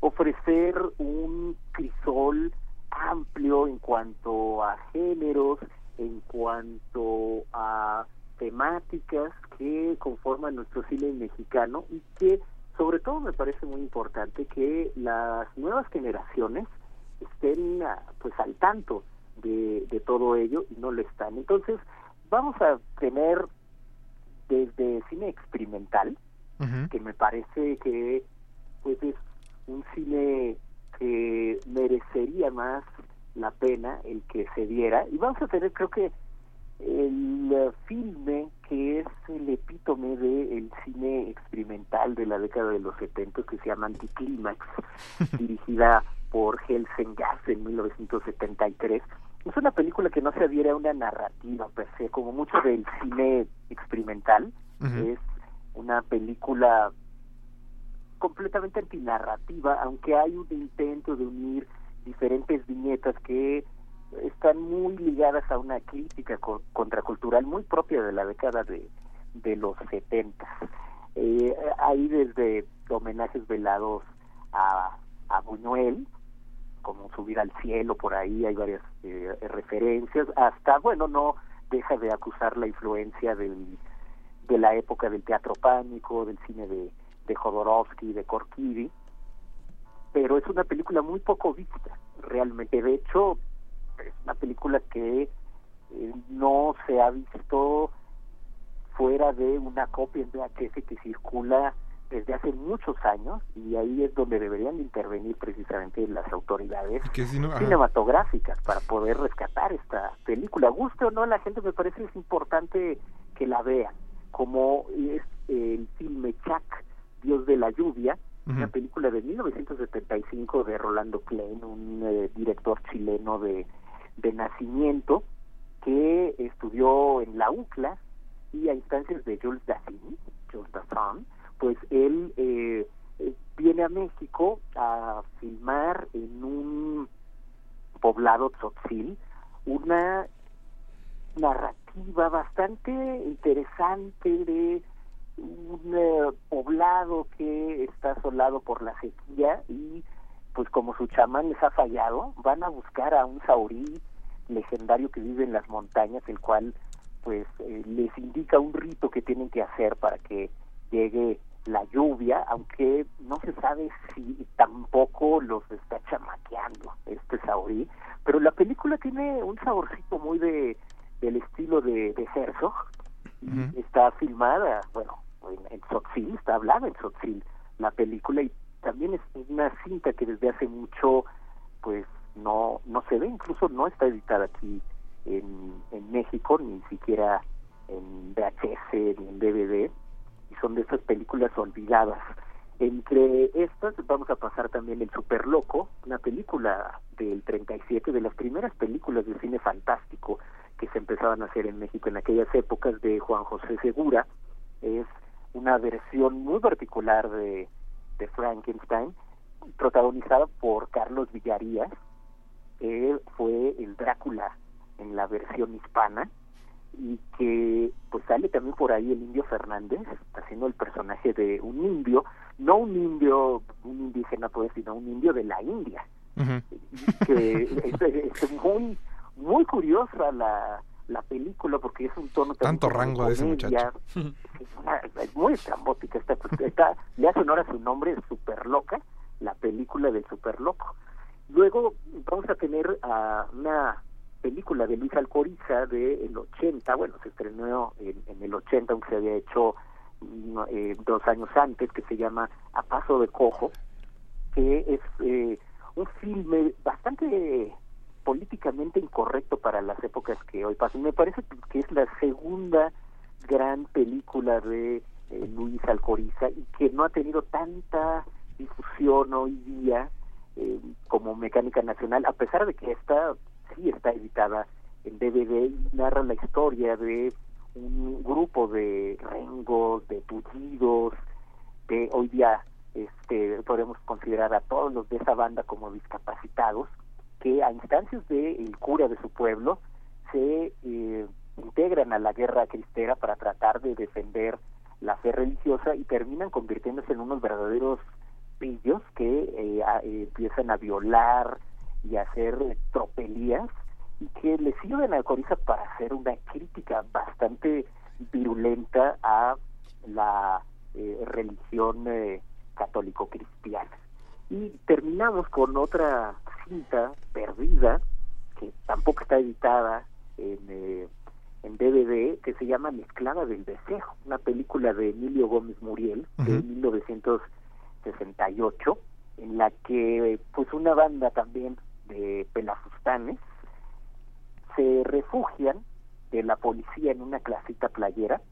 ofrecer un crisol amplio en cuanto a géneros, en cuanto a temáticas que conforman nuestro cine mexicano y que sobre todo me parece muy importante que las nuevas generaciones estén pues al tanto de, de todo ello y no lo están. Entonces vamos a tener desde cine experimental, que me parece que pues es un cine que merecería más la pena el que se diera y vamos a tener creo que el filme que es el epítome del cine experimental de la década de los 70 que se llama Anticlímax dirigida por Helsen Gass en 1973 es una película que no se adhiere a una narrativa per se como mucho del cine experimental. Es una película completamente antinarrativa, aunque hay un intento de unir diferentes viñetas que están muy ligadas a una crítica co- contracultural muy propia de la década de, de los 70. Eh, hay desde homenajes velados a, a Buñuel, como Subir al Cielo, por ahí hay varias eh, referencias, hasta, bueno, no deja de acusar la influencia del, de la época del teatro pánico, del cine de, de Jodorowsky, de Korkiri, pero es una película muy poco vista, realmente. De hecho, es una película que eh, no se ha visto fuera de una copia en VHS que circula desde hace muchos años y ahí es donde deberían de intervenir precisamente las autoridades si no- cinematográficas para poder rescatar esta película. Guste o no, la gente me parece es importante que la vea, como es el filme Chuck, Dios de la Lluvia, una película de 1975 de Rolando Klein, un eh, director chileno de, de nacimiento que estudió en la UCLA y a instancias de Jules Dassin, Jules Dassin, pues él eh, viene a México a filmar en un poblado Tzotzil una narrativa bastante interesante de un eh, poblado que está asolado por la sequía y pues como su chamán les ha fallado, van a buscar a un saurí legendario que vive en las montañas, el cual pues eh, les indica un rito que tienen que hacer para que llegue la lluvia, aunque no se sabe si tampoco los está chamaqueando este saurí, pero la película tiene un saborcito muy de del estilo de, de Herzog, está filmada, bueno, en, en Tzotzil, está hablada en Tzotzil la película y también es una cinta que desde hace mucho pues no no se ve, incluso no está editada aquí en, en México, ni siquiera en VHS ni en DVD, y son de esas películas olvidadas. Entre estas vamos a pasar también El Super Loco, una película del 37, de las primeras películas de cine fantástico que se empezaban a hacer en México en aquellas épocas de Juan José Segura. Es una versión muy particular de, de Frankenstein, protagonizada por Carlos Villarías, que fue el Drácula en la versión hispana y que pues sale también por ahí el indio Fernández haciendo el personaje de un indio no un indio un indígena pues sino un indio de la India. Que es, es muy muy curiosa la la película porque es un tono Tanto rango de ese muchacho. Es una- es muy estrambótica esta, está- le hace honor a su nombre super loca la película del super loco luego vamos a tener a una película de Luis Alcoriza de el 80 bueno se estrenó en, en el 80 aunque se había hecho mm, eh, dos años antes que se llama A Paso de Cojo que es eh, un filme bastante políticamente incorrecto para las épocas que hoy pasan. Me parece que es la segunda gran película de eh, Luis Alcoriza y que no ha tenido tanta difusión hoy día eh, como Mecánica Nacional, a pesar de que esta sí está editada en DVD y narra la historia de un grupo de rengos, de tullidos, que hoy día este, podemos considerar a todos los de esa banda como discapacitados, que a instancias del cura de su pueblo se eh, integran a la guerra cristera para tratar de defender la fe religiosa y terminan convirtiéndose en unos verdaderos pillos que eh, eh, empiezan a violar y a hacer tropelías y que le sirven a Coriza para hacer una crítica bastante virulenta a la eh, religión eh, católico-cristiana. Y terminamos con otra cinta perdida, que tampoco está editada en, eh, en DVD, que se llama La esclava del deseo, una película de Emilio Gómez Muriel de 1968, en la que pues una banda también de pelafustanes se refugian de la policía en una clasita playera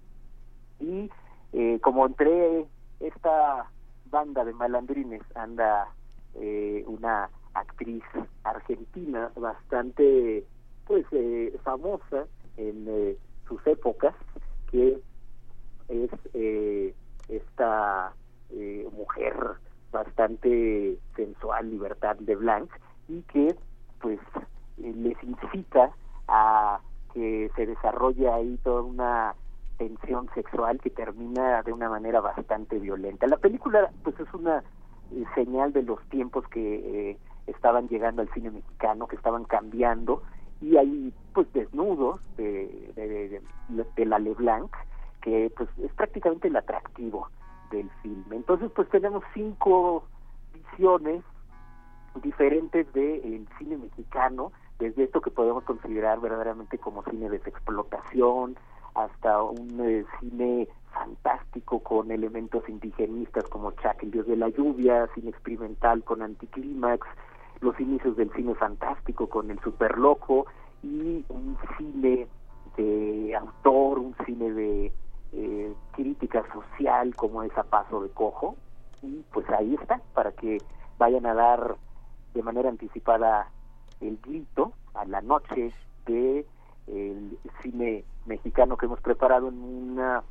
y eh, como entre esta banda de malandrines anda eh, una actriz argentina bastante pues eh, famosa en eh, sus épocas que es eh, esta eh, mujer bastante sensual Libertad de Blanc y que pues eh, les incita a que se desarrolle ahí toda una tensión sexual que termina de una manera bastante violenta. La película pues es una eh, señal de los tiempos que eh, estaban llegando al cine mexicano, que estaban cambiando y hay pues desnudos de, de, de, de la LeBlanc que pues es prácticamente el atractivo del filme. Entonces pues tenemos cinco visiones diferentes del cine mexicano, desde esto que podemos considerar verdaderamente como cine de explotación, hasta un eh, cine fantástico con elementos indigenistas como Chuck, el dios de la lluvia, cine experimental con Anticlímax, los inicios del cine fantástico con el super loco y un cine de autor, un cine de eh, crítica social como es a paso de cojo. Y pues ahí está para que vayan a dar de manera anticipada el grito a la noche de el cine mexicano que hemos preparado en una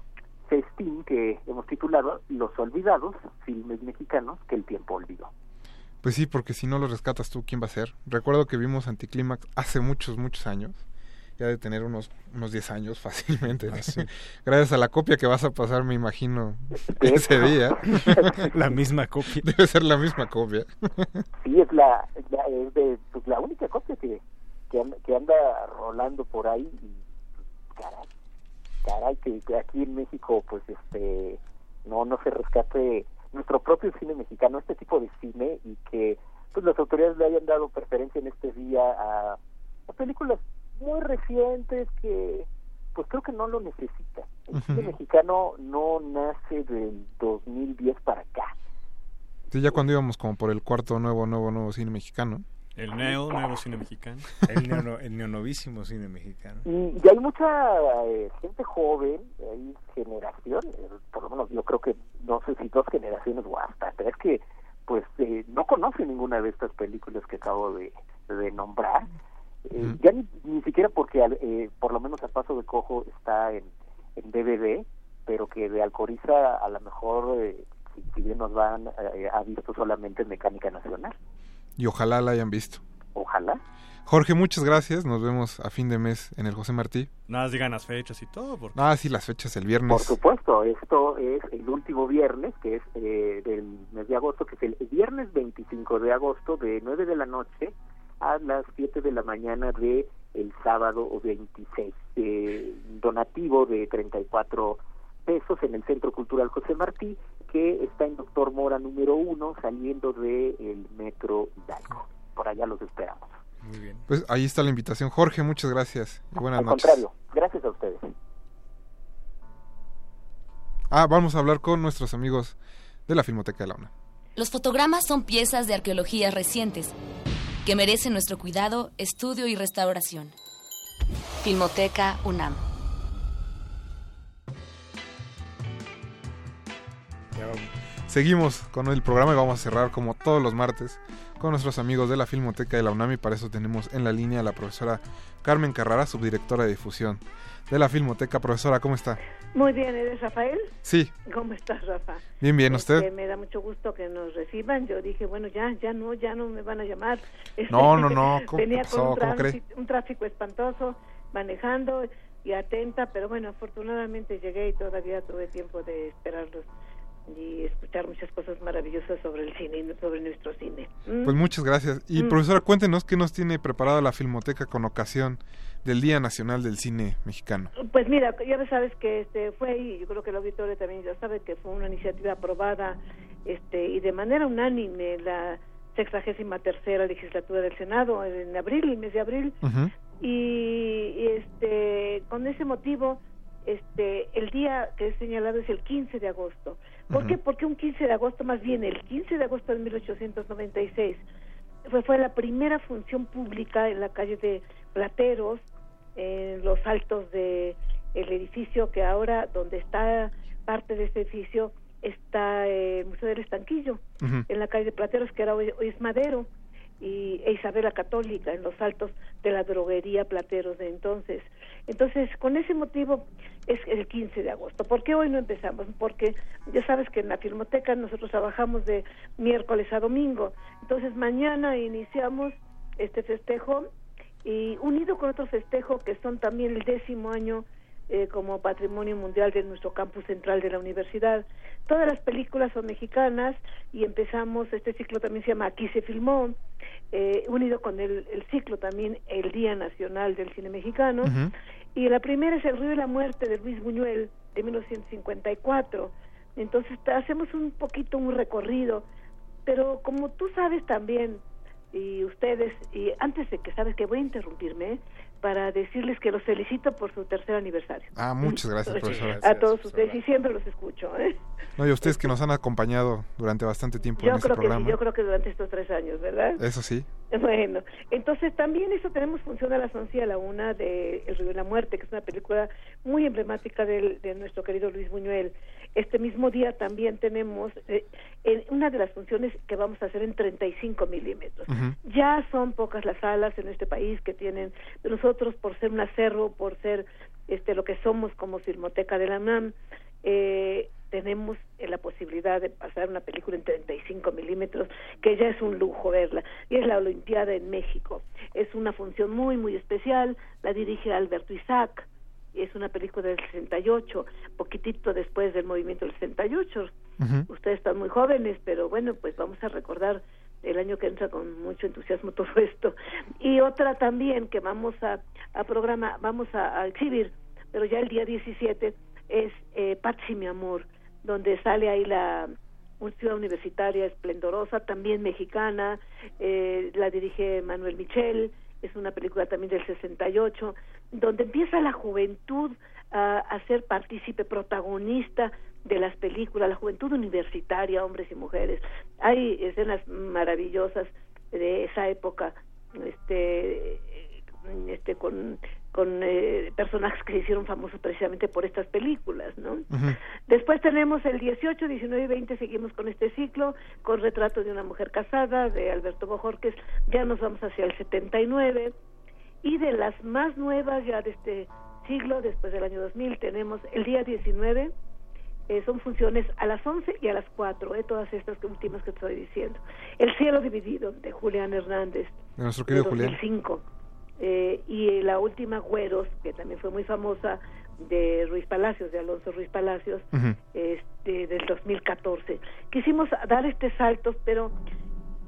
festín que hemos titulado Los Olvidados, filmes mexicanos que el tiempo olvidó. Pues sí, porque si no lo rescatas tú, ¿quién va a ser? Recuerdo que vimos Anticlímax hace muchos, muchos años. Ya de tener unos, unos 10 años fácilmente. Gracias a la copia que vas a pasar, me imagino, ese día. La misma copia. Debe ser la misma copia. Sí, es la, es la, es de, pues, la única copia que, que, anda, que anda rolando por ahí. Y, caray, caray, que, que aquí en México, pues, este, no, no se rescate nuestro propio cine mexicano, este tipo de cine, y que, pues, las autoridades le hayan dado preferencia en este día a, a películas muy recientes que, pues, creo que no lo necesita. El cine mexicano no nace del 2010 para acá. Sí, ya cuando íbamos como por el cuarto nuevo, nuevo, nuevo cine mexicano. El neo, nuevo cine mexicano. El, neo, el neonovísimo cine mexicano. Y, y hay mucha eh, gente joven, hay generación, eh, por lo menos yo creo que no sé si dos generaciones o hasta tres que pues eh, no conocen ninguna de estas películas que acabo de, de nombrar Eh, Ya ni, ni siquiera porque al- eh, por lo menos a paso de cojo está en, en DVD, pero que de Alcoriza a lo mejor, eh, si, si bien nos van, eh, ha visto solamente en Mecánica Nacional. Y ojalá la hayan visto. Ojalá. Jorge, muchas gracias. Nos vemos a fin de mes en el José Martí. Nada, más digan las fechas y todo. Porque... Ah, sí, las fechas el Por viernes. supuesto, esto es el último viernes, que es eh, del mes de agosto, que es el viernes 25 de agosto, de 9 de la noche a las 7 de la mañana de el sábado 26. Eh, donativo de 34 pesos en el Centro Cultural José Martí, que está en Doctor Mora número 1, saliendo del el Metro Hidalgo. Por allá los esperamos. Muy bien. Pues ahí está la invitación. Jorge, muchas gracias. Y buenas Al noches. contrario, gracias a ustedes. Ah, vamos a hablar con nuestros amigos de la Filmoteca de la UNAM. Los fotogramas son piezas de arqueología recientes que merecen nuestro cuidado, estudio y restauración. Filmoteca UNAM. Seguimos con el programa y vamos a cerrar como todos los martes con nuestros amigos de la Filmoteca de la UNAM y para eso tenemos en la línea a la profesora Carmen Carrara, subdirectora de difusión de la Filmoteca. Profesora, ¿cómo está? Muy bien, ¿eres Rafael? Sí, ¿Cómo estás, Rafa? bien, bien, Este, ¿usted? me da mucho gusto que nos reciban. Yo dije, bueno, ya, ya no, ya no me van a llamar. Este, No, no, no, ¿cómo Venía pasó? con un, ¿Cómo cree? un tráfico espantoso, manejando y atenta, pero bueno, afortunadamente llegué y todavía tuve tiempo de esperarlos y escuchar muchas cosas maravillosas sobre el cine y sobre nuestro cine. ¿Mm? Pues muchas gracias. Y Mm. profesora, cuéntenos qué nos tiene preparada la Filmoteca con ocasión del Día Nacional del Cine Mexicano. Pues mira, ya sabes que este fue y yo creo que el auditorio también ya sabe que fue una iniciativa aprobada este y de manera unánime la sexagésima tercera legislatura del Senado en abril, el mes de abril y, y, este con ese motivo este el día que es señalado es el 15 de agosto. ¿Por qué? Porque un 15 de agosto, más bien el 15 de agosto de 1896 fue, fue la primera función pública en la calle de Plateros, en los altos de el edificio que ahora donde está parte de este edificio está eh, el Museo del Estanquillo en la calle de Plateros que ahora hoy, hoy es Madero y Isabel la Católica en los altos de la droguería Plateros de entonces entonces con ese motivo es el 15 de agosto ¿por qué hoy no empezamos? porque ya sabes que en la filmoteca nosotros trabajamos de miércoles a domingo entonces mañana iniciamos este festejo y unido con otro festejo que son también el décimo año eh, como patrimonio mundial de nuestro campus central de la universidad. Todas las películas son mexicanas y empezamos, este ciclo también se llama Aquí se filmó, eh, unido con el, el ciclo también el Día Nacional del Cine Mexicano. Y la primera es El Río y la Muerte de Luis Buñuel de 1954. Entonces hacemos un poquito un recorrido, pero como tú sabes también, y ustedes, y antes de que sabes que voy a interrumpirme, ¿eh? Para decirles que los felicito por su tercer aniversario. Ah, muchas gracias, profesora. A todos ustedes, y siempre los escucho. ¿eh? No, y a ustedes que nos han acompañado durante bastante tiempo Yo en este creo que sí, programa. yo creo que durante estos tres años, ¿verdad? Eso sí. Bueno, entonces también eso tenemos función a las 11 y a la una de El Río de la Muerte, que es una película muy emblemática del- de nuestro querido Luis Buñuel. Este mismo día también tenemos eh, en una de las funciones que vamos a hacer en 35 milímetros. Ya son pocas las salas en este país que tienen, nosotros por ser un acervo, por ser este lo que somos como Filmoteca de la UNAM, eh, tenemos eh, la posibilidad de pasar una película en 35 milímetros, que ya es un lujo verla, y es la Olimpiada en México. Es una función muy, muy especial, la dirige Alberto Isaac, es una película del 68, poquitito después del movimiento del 68. Ustedes están muy jóvenes, pero bueno, pues vamos a recordar el año que entra con mucho entusiasmo todo esto. Y otra también que vamos a, a programa, vamos a, a exhibir, pero ya el día 17 es eh, Patsy mi amor, donde sale ahí la una ciudad universitaria esplendorosa, también mexicana, eh, la dirige Manuel Michel, es una película también del 68, donde empieza la juventud a, a ser partícipe, protagonista de las películas, la juventud universitaria, hombres y mujeres. Hay escenas maravillosas de esa época, este, este con, con eh, personajes que se hicieron famosos precisamente por estas películas, ¿no? Después tenemos el 18, 19 y 20, seguimos con este ciclo, con Retrato de una mujer casada, de Alberto Bojorques, ya nos vamos hacia el 79, Y de las más nuevas ya de este siglo, después del año 2000, tenemos el día 19, eh, son funciones a las 11 y a las 4, eh, todas estas últimas que estoy diciendo. El cielo dividido, de Julián Hernández. De nuestro querido de Julián. 2005. Eh, y la última Güeros, que también fue muy famosa, de Ruiz Palacios, de Alonso Ruiz Palacios, Ujú. este, del 2014. Quisimos dar este salto, pero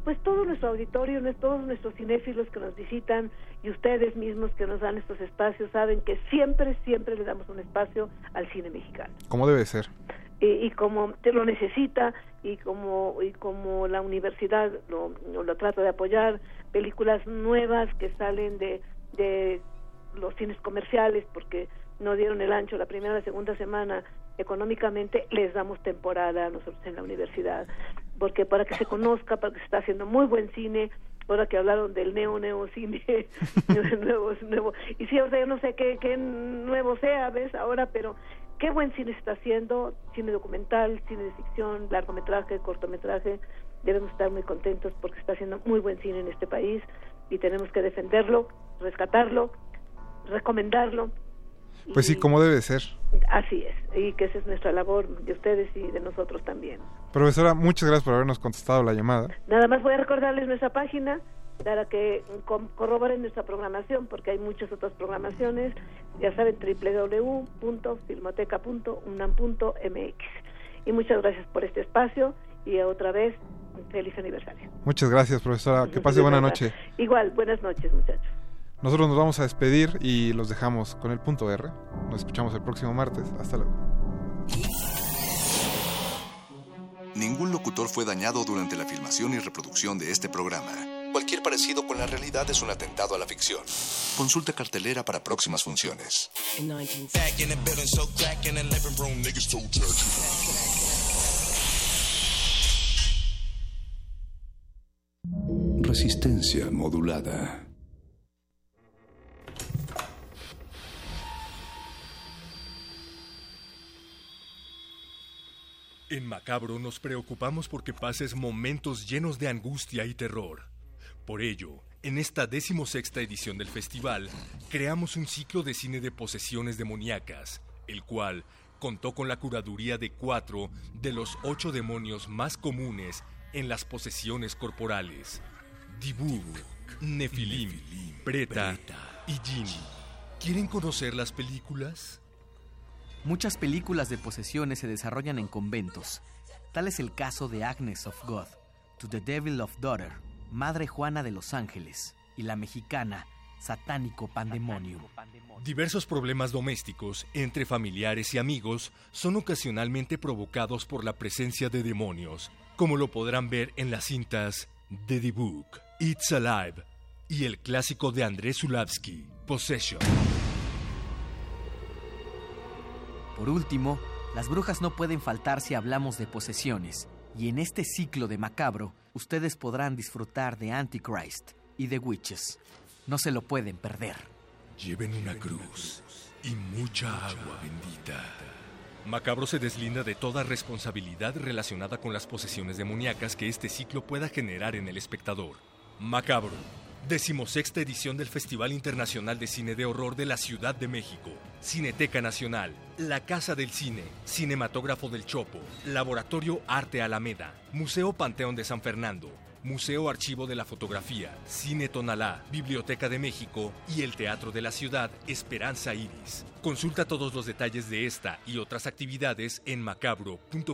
pues todo nuestro auditorio, todos nuestros cinéfilos que nos visitan y ustedes mismos que nos dan estos espacios saben que siempre, siempre le damos un espacio al cine mexicano. Como debe ser. Y, y como lo necesita y como y como la universidad lo, lo trata de apoyar películas nuevas que salen de, de los cines comerciales porque no dieron el ancho la primera la segunda semana económicamente les damos temporada a nosotros en la universidad. Porque para que se conozca para que se está haciendo muy buen cine ahora que hablaron del neo neo cine nuevo nuevo y sí o sea yo no sé qué, qué nuevo sea ves ahora pero qué buen cine se está haciendo cine documental cine de ficción largometraje cortometraje debemos estar muy contentos porque está haciendo muy buen cine en este país y tenemos que defenderlo rescatarlo recomendarlo Pues sí, como debe ser. Así es, y que esa es nuestra labor de ustedes y de nosotros también. Profesora, muchas gracias por habernos contestado la llamada. Nada más voy a recordarles nuestra página para que corroboren nuestra programación, porque hay muchas otras programaciones. Ya saben, www.filmoteca.unam.mx. Y muchas gracias por este espacio y otra vez, feliz aniversario. Muchas gracias, profesora. Que pase buena noche. Igual, buenas noches, muchachos. Nosotros nos vamos a despedir y los dejamos con el punto R. Nos escuchamos el próximo martes. Hasta luego. Ningún locutor fue dañado durante la filmación y reproducción de este programa. Cualquier parecido con la realidad es un atentado a la ficción. Consulta cartelera para próximas funciones. Resistencia modulada. En Macabro nos preocupamos porque pases momentos llenos de angustia y terror. Por ello, en esta decimosexta edición del festival, creamos un ciclo de cine de posesiones demoníacas, el cual contó con la curaduría de cuatro de los ocho demonios más comunes en las posesiones corporales: Dibuk, Nefilim, Preta y Jin. ¿Quieren conocer las películas? Muchas películas de posesiones se desarrollan en conventos. Tal es el caso de Agnes of God, To the Devil of Daughter, Madre Juana de los Ángeles, y la mexicana Satánico Pandemonium. Diversos problemas domésticos entre familiares y amigos son ocasionalmente provocados por la presencia de demonios, como lo podrán ver en las cintas de The Book, It's Alive y el clásico de Andrés Zulavsky, Possession. Por último, las brujas no pueden faltar si hablamos de posesiones, y en este ciclo de macabro, ustedes podrán disfrutar de Antichrist y de Witches. No se lo pueden perder. Lleven una cruz y mucha agua bendita. Macabro se deslinda de toda responsabilidad relacionada con las posesiones demoníacas que este ciclo pueda generar en el espectador. Macabro, decimosexta edición del Festival Internacional de Cine de Horror de la Ciudad de México, Cineteca Nacional, La Casa del Cine, Cinematógrafo del Chopo, Laboratorio Arte Alameda, Museo Panteón de San Fernando, Museo Archivo de la Fotografía, Cine Tonalá, Biblioteca de México y el Teatro de la Ciudad Esperanza Iris. Consulta todos los detalles de esta y otras actividades en macabro.com.mx.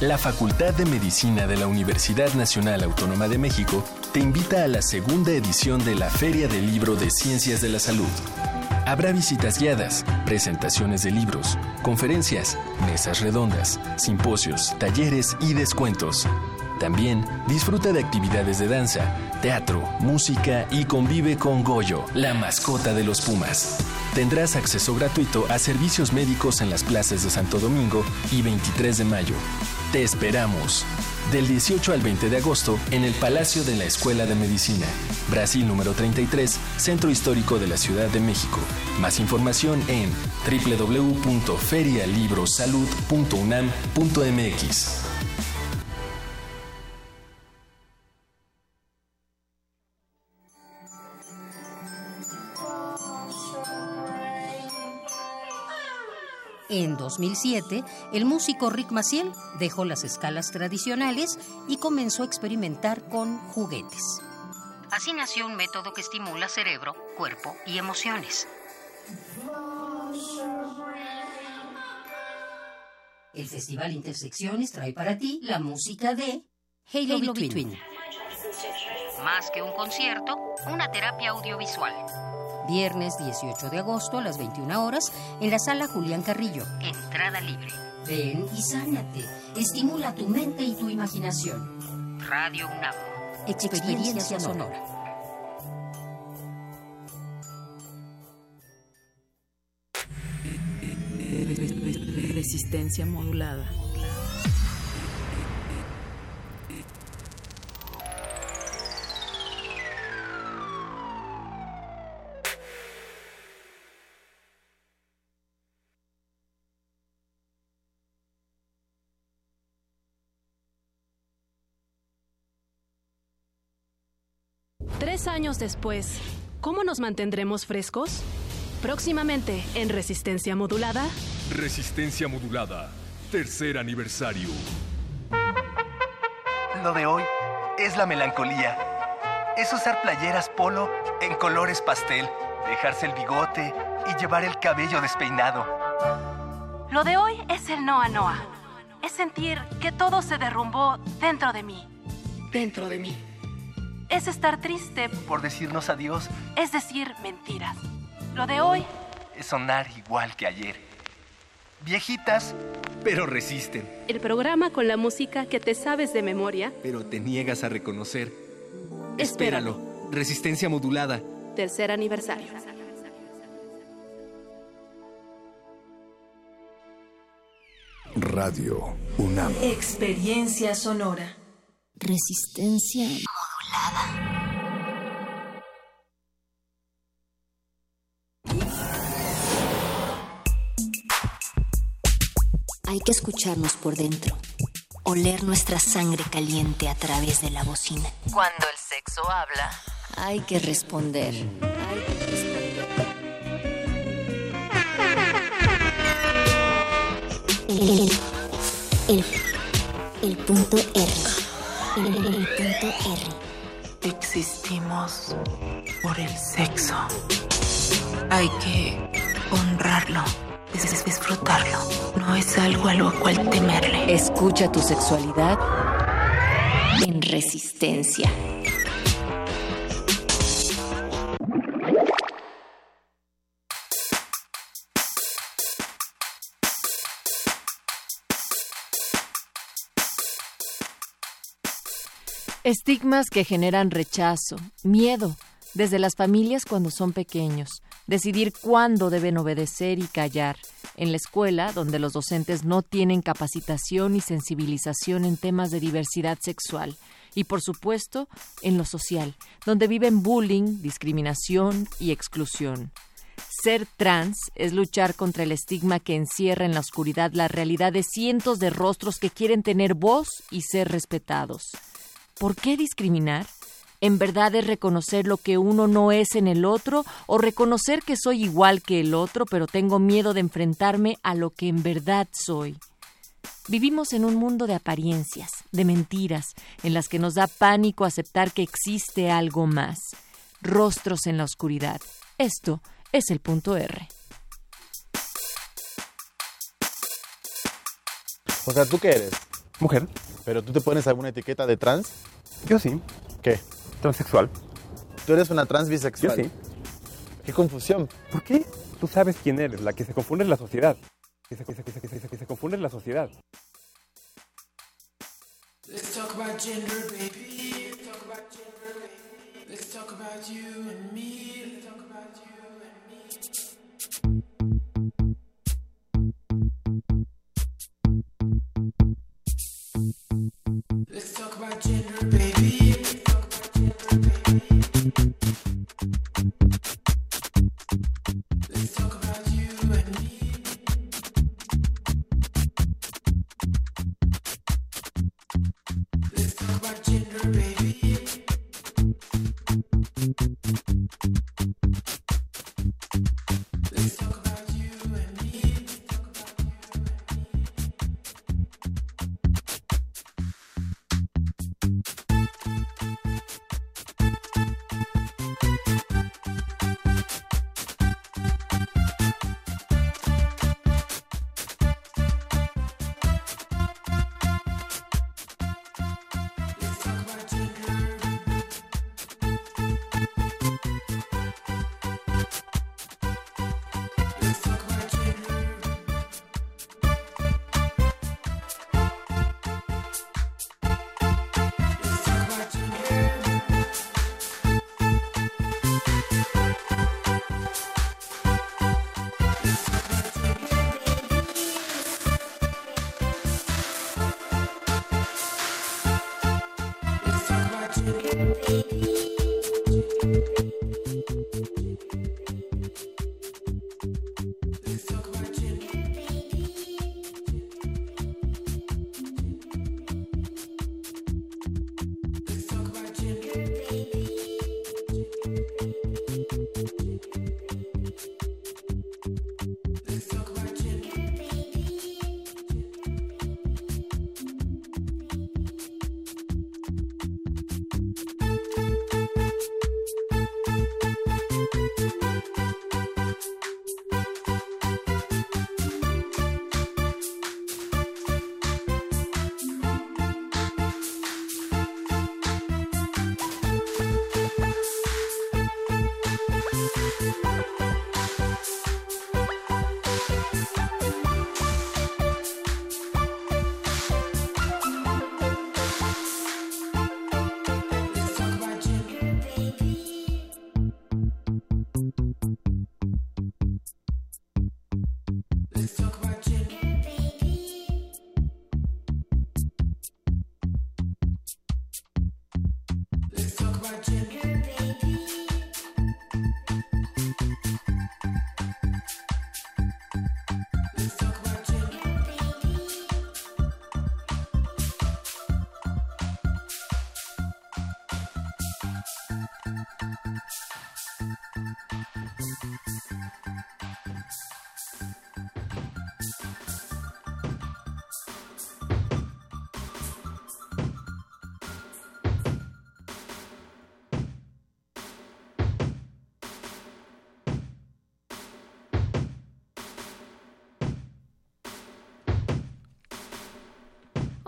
La Facultad de Medicina de la Universidad Nacional Autónoma de México te invita a la segunda edición de la Feria del Libro de Ciencias de la Salud. Habrá visitas guiadas, presentaciones de libros, conferencias, mesas redondas, simposios, talleres y descuentos. También disfruta de actividades de danza, teatro, música y convive con Goyo, la mascota de los Pumas. Tendrás acceso gratuito a servicios médicos en las plazas de Santo Domingo y 23 de mayo. Te esperamos. Del 18 al 20 de agosto en el Palacio de la Escuela de Medicina, Brasil número 33, Centro Histórico de la Ciudad de México. Más información en www.ferialibrosalud.unam.mx. En 2007, el músico Rick Maciel dejó las escalas tradicionales y comenzó a experimentar con juguetes. Así nació un método que estimula cerebro, cuerpo y emociones. El Festival Intersecciones trae para ti la música de Halo Between. Más que un concierto, una terapia audiovisual. Viernes 18 de agosto a las 21 horas en la sala Julián Carrillo. Entrada libre. Ven y sánate. Estimula tu mente y tu imaginación. Radio UNAM. Experiencia, sonora. Resistencia modulada. Años después, ¿cómo nos mantendremos frescos? Próximamente en Resistencia Modulada. Resistencia modulada. Tercer aniversario. Lo de hoy es la melancolía. Es usar playeras polo en colores pastel, dejarse el bigote y llevar el cabello despeinado. Lo de hoy es el Noa Noa. Es sentir que todo se derrumbó dentro de mí. Dentro de mí. Es estar triste, Por decirnos adiós, es decir mentiras. Lo de hoy es sonar igual que ayer. Viejitas, pero resisten. El programa con la música que te sabes de memoria. Pero te niegas a reconocer. Espéralo. Espéralo. Resistencia modulada. Tercer aniversario. Radio UNAM. Experiencia sonora. Resistencia Hay que escucharnos por dentro, oler nuestra sangre caliente a través de la bocina. Cuando el sexo habla. Hay que responder. Hay que responder. El, el, el punto R. El, el punto R. Existimos por el sexo. Hay que honrarlo, dis- disfrutarlo. No es algo a lo cual temerle. Escucha tu sexualidad en resistencia. Estigmas que generan rechazo, miedo, desde las familias cuando son pequeños, decidir cuándo deben obedecer y callar, en la escuela donde los docentes no tienen capacitación y sensibilización en temas de diversidad sexual, y por supuesto en lo social, donde viven bullying, discriminación y exclusión. Ser trans es luchar contra el estigma que encierra en la oscuridad la realidad de cientos de rostros que quieren tener voz y ser respetados. ¿Por qué discriminar? ¿En verdad es reconocer lo que uno no es en el otro o reconocer que soy igual que el otro pero tengo miedo de enfrentarme a lo que en verdad soy? Vivimos en un mundo de apariencias, de mentiras, en las que nos da pánico aceptar que existe algo más. Rostros en la oscuridad. Esto es el punto R. O sea, ¿tú qué eres? Mujer. ¿Pero tú te pones alguna etiqueta de trans? Yo sí. ¿Qué? Transexual. ¿Tú eres una trans bisexual? Yo sí. ¿Qué confusión? ¿Por qué? Tú sabes quién eres, la que se confunde es la sociedad. Que se, que se- que se- que se- que se confunde es la sociedad. Let's talk about gender, baby. Let's talk about gender, baby. Let's talk about you and me.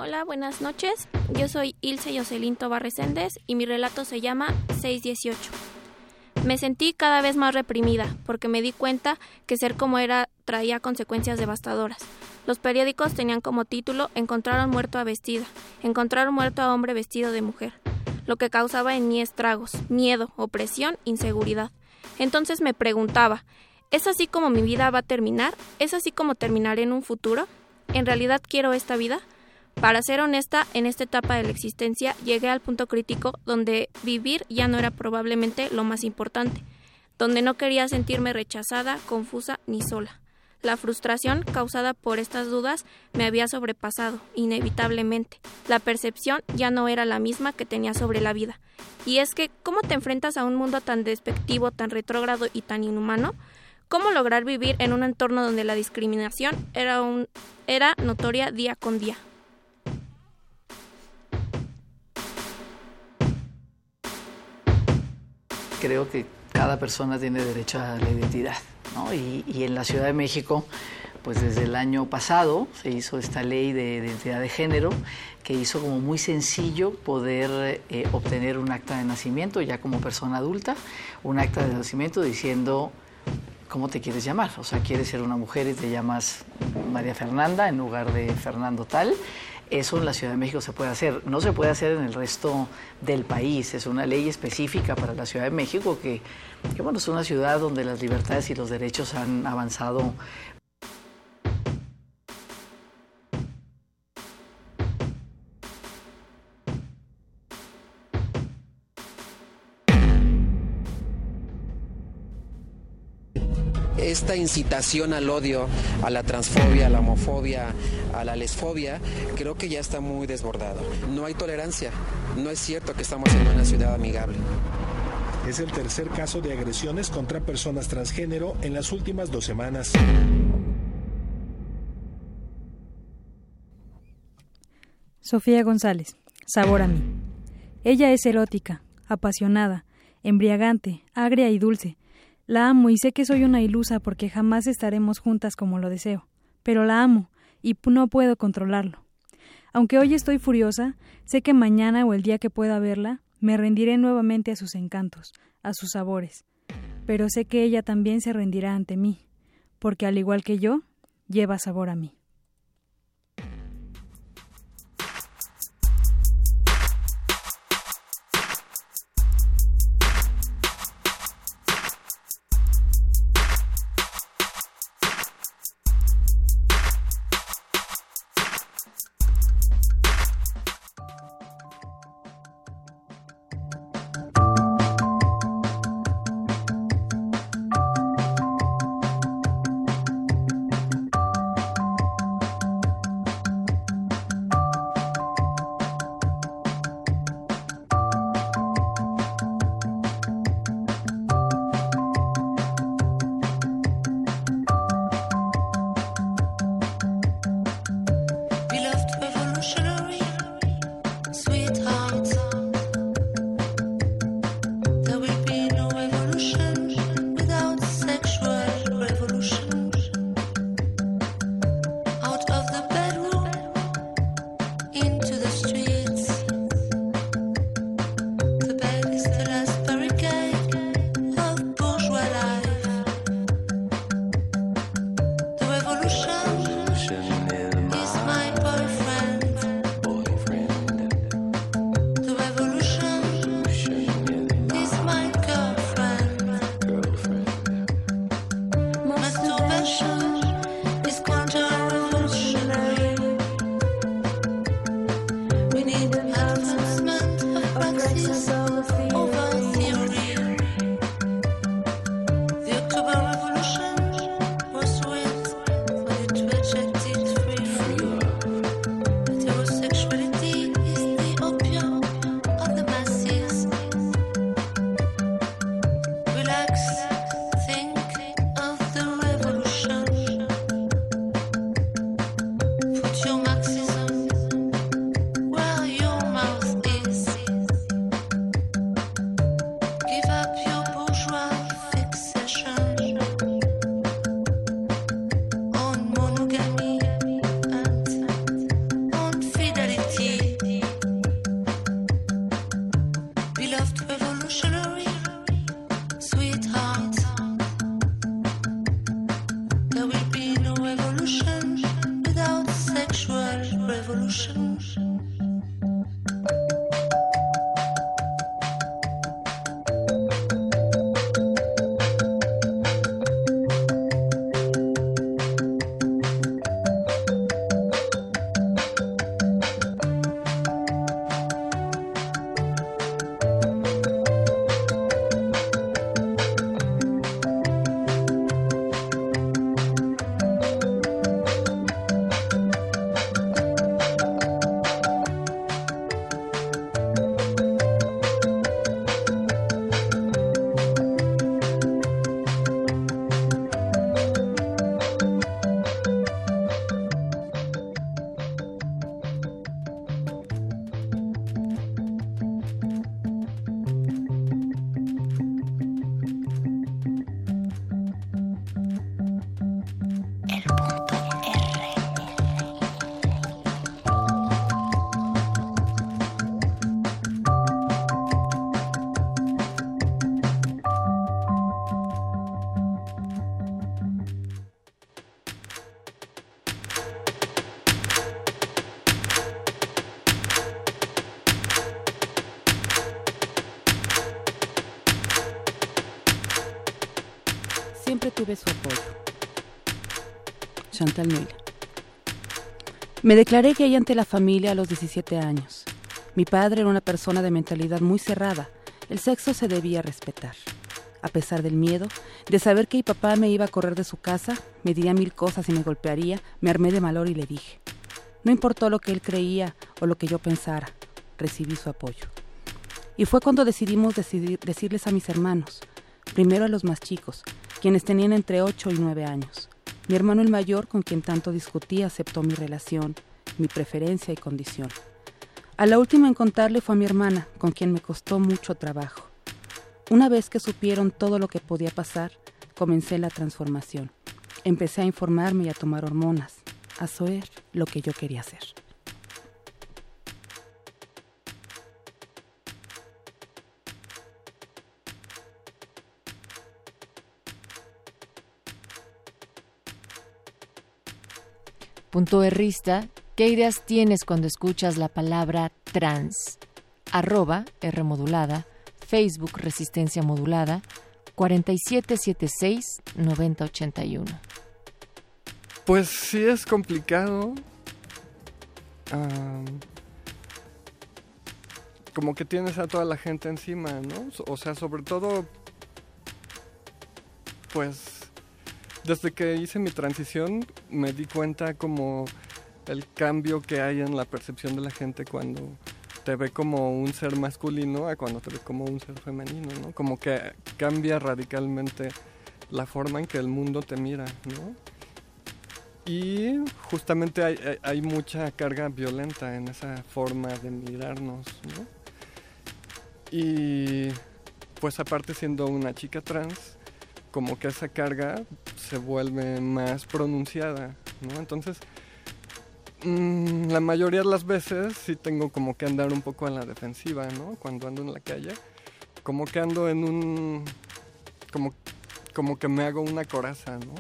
Hola, buenas noches. Yo soy Ilse Jocelyn Tobar Reséndez y mi relato se llama 618. Me sentí cada vez más reprimida porque me di cuenta que ser como era traía consecuencias devastadoras. Los periódicos tenían como título Encontraron muerto a vestida, encontraron muerto a hombre vestido de mujer, lo que causaba en mí estragos, miedo, opresión, inseguridad. Entonces me preguntaba, ¿es así como mi vida va a terminar? ¿Es así como terminaré en un futuro? ¿En realidad quiero esta vida? Para ser honesta, en esta etapa de la existencia llegué al punto crítico donde vivir ya no era probablemente lo más importante, donde no quería sentirme rechazada, confusa ni sola. La frustración causada por estas dudas me había sobrepasado, inevitablemente. La percepción ya no era la misma que tenía sobre la vida. Y es que, ¿cómo te enfrentas a un mundo tan despectivo, tan retrógrado y tan inhumano? ¿Cómo lograr vivir en un entorno donde la discriminación era, un, era notoria día con día? Creo que cada persona tiene derecho a la identidad. ¿no? Y, en la Ciudad de México, pues desde el año pasado se hizo esta ley de identidad de género que hizo como muy sencillo poder eh, obtener un acta de nacimiento ya como persona adulta, un acta de nacimiento diciendo cómo te quieres llamar. O sea, quieres ser una mujer y te llamas María Fernanda en lugar de Fernando tal. Eso en la Ciudad de México se puede hacer. No se puede hacer en el resto del país. Es una ley específica para la Ciudad de México que, que bueno, es una ciudad donde las libertades y los derechos han avanzado esta incitación al odio, a la transfobia, a la homofobia, a la lesfobia, creo que ya está muy desbordado. No hay tolerancia. No es cierto que estamos en una ciudad amigable. Es el tercer caso de agresiones contra personas transgénero en las últimas dos semanas. Sofía González, Sabor a mí. Ella es erótica, apasionada, embriagante, agria y dulce la amo y sé que soy una ilusa porque jamás estaremos juntas como lo deseo, pero la amo y no puedo controlarlo. Aunque hoy estoy furiosa, sé que mañana o el día que pueda verla, me rendiré nuevamente a sus encantos, a sus sabores. Pero sé que ella también se rendirá ante mí, porque al igual que yo, lleva sabor a mí. Me declaré gay ante la familia a los 17 años. Mi padre era una persona de mentalidad muy cerrada. El sexo se debía respetar. A pesar del miedo, de saber que mi papá me iba a correr de su casa, me diría mil cosas y me golpearía, me armé de valor y le dije. No importó lo que él creía o lo que yo pensara, recibí su apoyo. Y fue cuando decidimos decirles a mis hermanos, primero a los más chicos, quienes tenían entre 8 y 9 años. Mi hermano el mayor, con quien tanto discutí, aceptó mi relación, mi preferencia y condición. A la última en contarle fue a mi hermana, con quien me costó mucho trabajo. Una vez que supieron todo lo que podía pasar, comencé la transformación. Empecé a informarme y a tomar hormonas, a saber lo que yo quería hacer. Punto errista, ¿qué ideas tienes cuando escuchas la palabra trans? Arroba R Facebook Resistencia Modulada 4776-9081. Pues sí es complicado. como que tienes a toda la gente encima, ¿no? O sea, sobre todo, pues, desde que hice mi transición me di cuenta como el cambio que hay en la percepción de la gente cuando te ve como un ser masculino a cuando te ve como un ser femenino, ¿no? Como que cambia radicalmente la forma en que el mundo te mira, ¿no? Y justamente hay, hay, mucha carga violenta en esa forma de mirarnos, ¿no? Y pues aparte siendo una chica trans, como que esa carga se vuelve más pronunciada, ¿no? Entonces, Mm, la mayoría de las veces sí tengo como que andar un poco en la defensiva, ¿no? Cuando ando en la calle. Como que ando en un... Como, como que me hago una coraza, ¿no?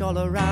All around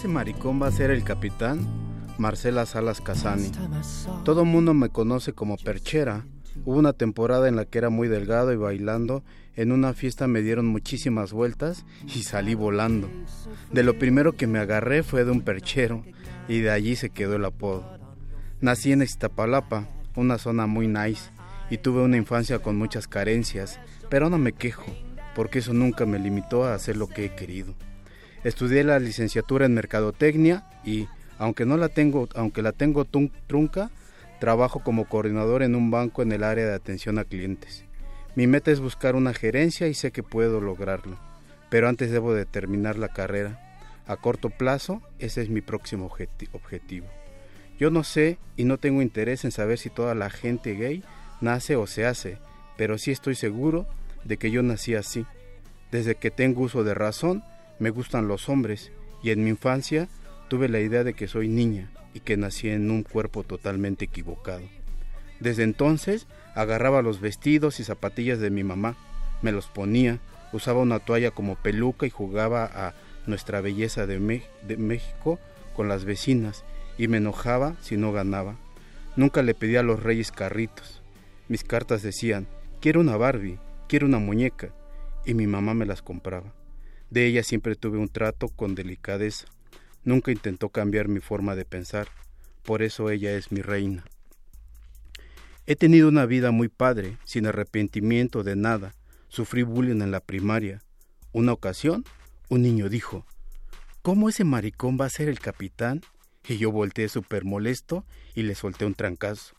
Ese maricón va a ser el capitán Marcela Salas Casani. Todo el mundo me conoce como perchera. Hubo una temporada en la que era muy delgado y bailando. En una fiesta me dieron muchísimas vueltas y salí volando. De lo primero que me agarré fue de un perchero y de allí se quedó el apodo. Nací en Iztapalapa, una zona muy nice, y tuve una infancia con muchas carencias, pero no me quejo, porque eso nunca me limitó a hacer lo que he querido. Estudié la licenciatura en mercadotecnia y, aunque no la tengo, aunque la tengo trunca, trabajo como coordinador en un banco en el área de atención a clientes. Mi meta es buscar una gerencia y sé que puedo lograrlo, pero antes debo de terminar la carrera. A corto plazo, ese es mi próximo objeti- objetivo. Yo no sé y no tengo interés en saber si toda la gente gay nace o se hace, pero sí estoy seguro de que yo nací así. Desde que tengo uso de razón, me gustan los hombres y en mi infancia tuve la idea de que soy niña y que nací en un cuerpo totalmente equivocado. Desde entonces agarraba los vestidos y zapatillas de mi mamá, me los ponía, usaba una toalla como peluca y jugaba a nuestra belleza de, México con las vecinas y me enojaba si no ganaba. Nunca le pedía a los reyes carritos. Mis cartas decían, quiero una Barbie, quiero una muñeca, y mi mamá me las compraba. De ella siempre tuve un trato con delicadeza. Nunca intentó cambiar mi forma de pensar. Por eso ella es mi reina. He tenido una vida muy padre, sin arrepentimiento de nada. Sufrí bullying en la primaria. Una ocasión, un niño dijo, ¿Cómo ese maricón va a ser el capitán? Y yo volteé súper molesto y le solté un trancazo.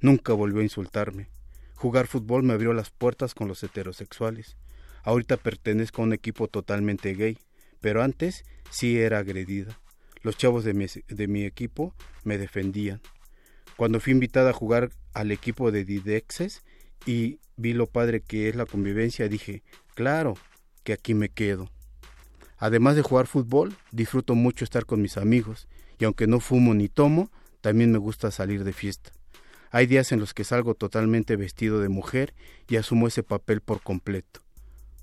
Nunca volvió a insultarme. Jugar fútbol me abrió las puertas con los heterosexuales. Ahorita pertenezco a un equipo totalmente gay, pero antes sí era agredida. Los chavos de mi, equipo me defendían. Cuando fui invitada a jugar al equipo de Didexes y vi lo padre que es la convivencia, dije, claro, que aquí me quedo. Además de jugar fútbol, disfruto mucho estar con mis amigos, y aunque no fumo ni tomo, también me gusta salir de fiesta. Hay días en los que salgo totalmente vestido de mujer y asumo ese papel por completo.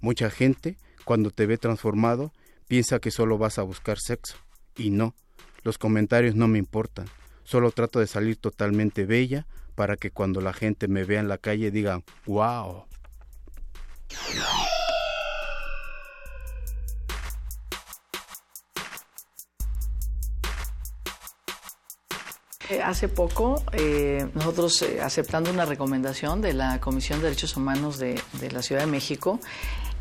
Mucha gente, cuando te ve transformado, piensa que solo vas a buscar sexo. Y no, los comentarios no me importan. Solo trato de salir totalmente bella para que cuando la gente me vea en la calle digan, wow. Eh, Hace poco, eh, nosotros eh, aceptando una recomendación de la Comisión de Derechos Humanos de, de la Ciudad de México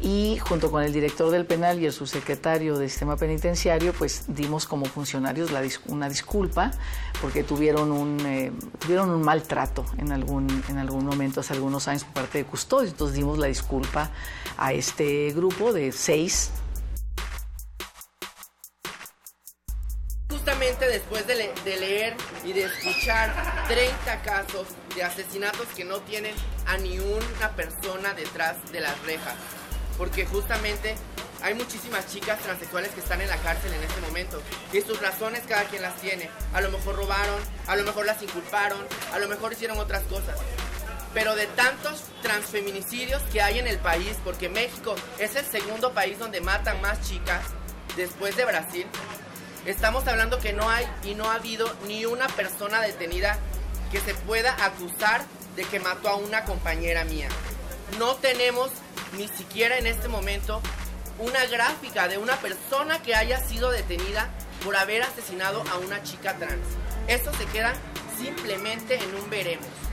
y junto con el director del penal y el subsecretario del sistema penitenciario, pues dimos como funcionarios una disculpa porque tuvieron un, eh, tuvieron un maltrato en algún, en algún momento, hace algunos años por parte de custodios. Entonces dimos la disculpa a este grupo de seis Justamente después de, de leer y de escuchar 30 casos de asesinatos que no tienen a ni una persona detrás de las rejas. Porque justamente hay muchísimas chicas transexuales que están en la cárcel en este momento. Y sus razones cada quien las tiene. A lo mejor robaron, a lo mejor las inculparon, a lo mejor hicieron otras cosas. Pero de tantos transfeminicidios que hay en el país, porque México es el segundo país donde matan más chicas después de Brasil, Estamos hablando que no hay y no ha habido ni una persona detenida que se pueda acusar de que mató a una compañera mía. No tenemos ni siquiera en este momento una gráfica de una persona que haya sido detenida por haber asesinado a una chica trans. Eso se queda simplemente en un veremos.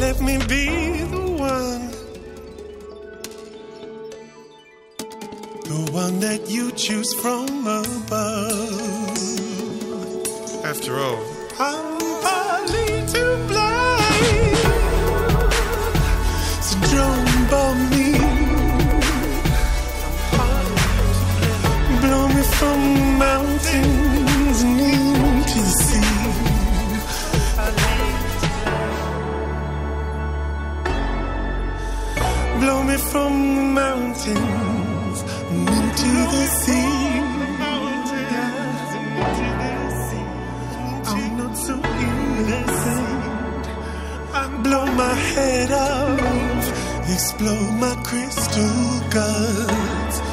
Let me be the one. The one that you choose from above. After all, I'm from the mountains and into the sea. I'm not so innocent. I blow my head off, explode my crystal guts.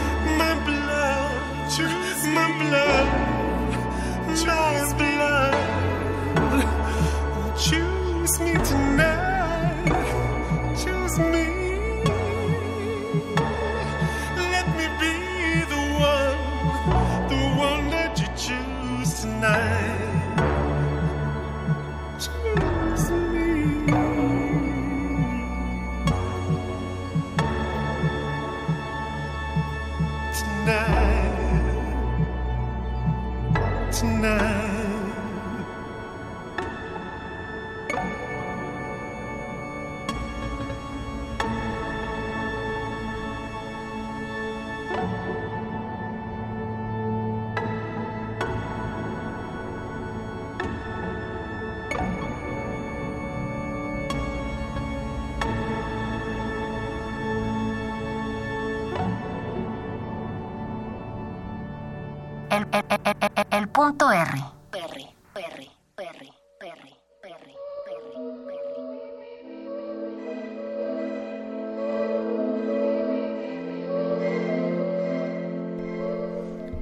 El, el- el- el punto R.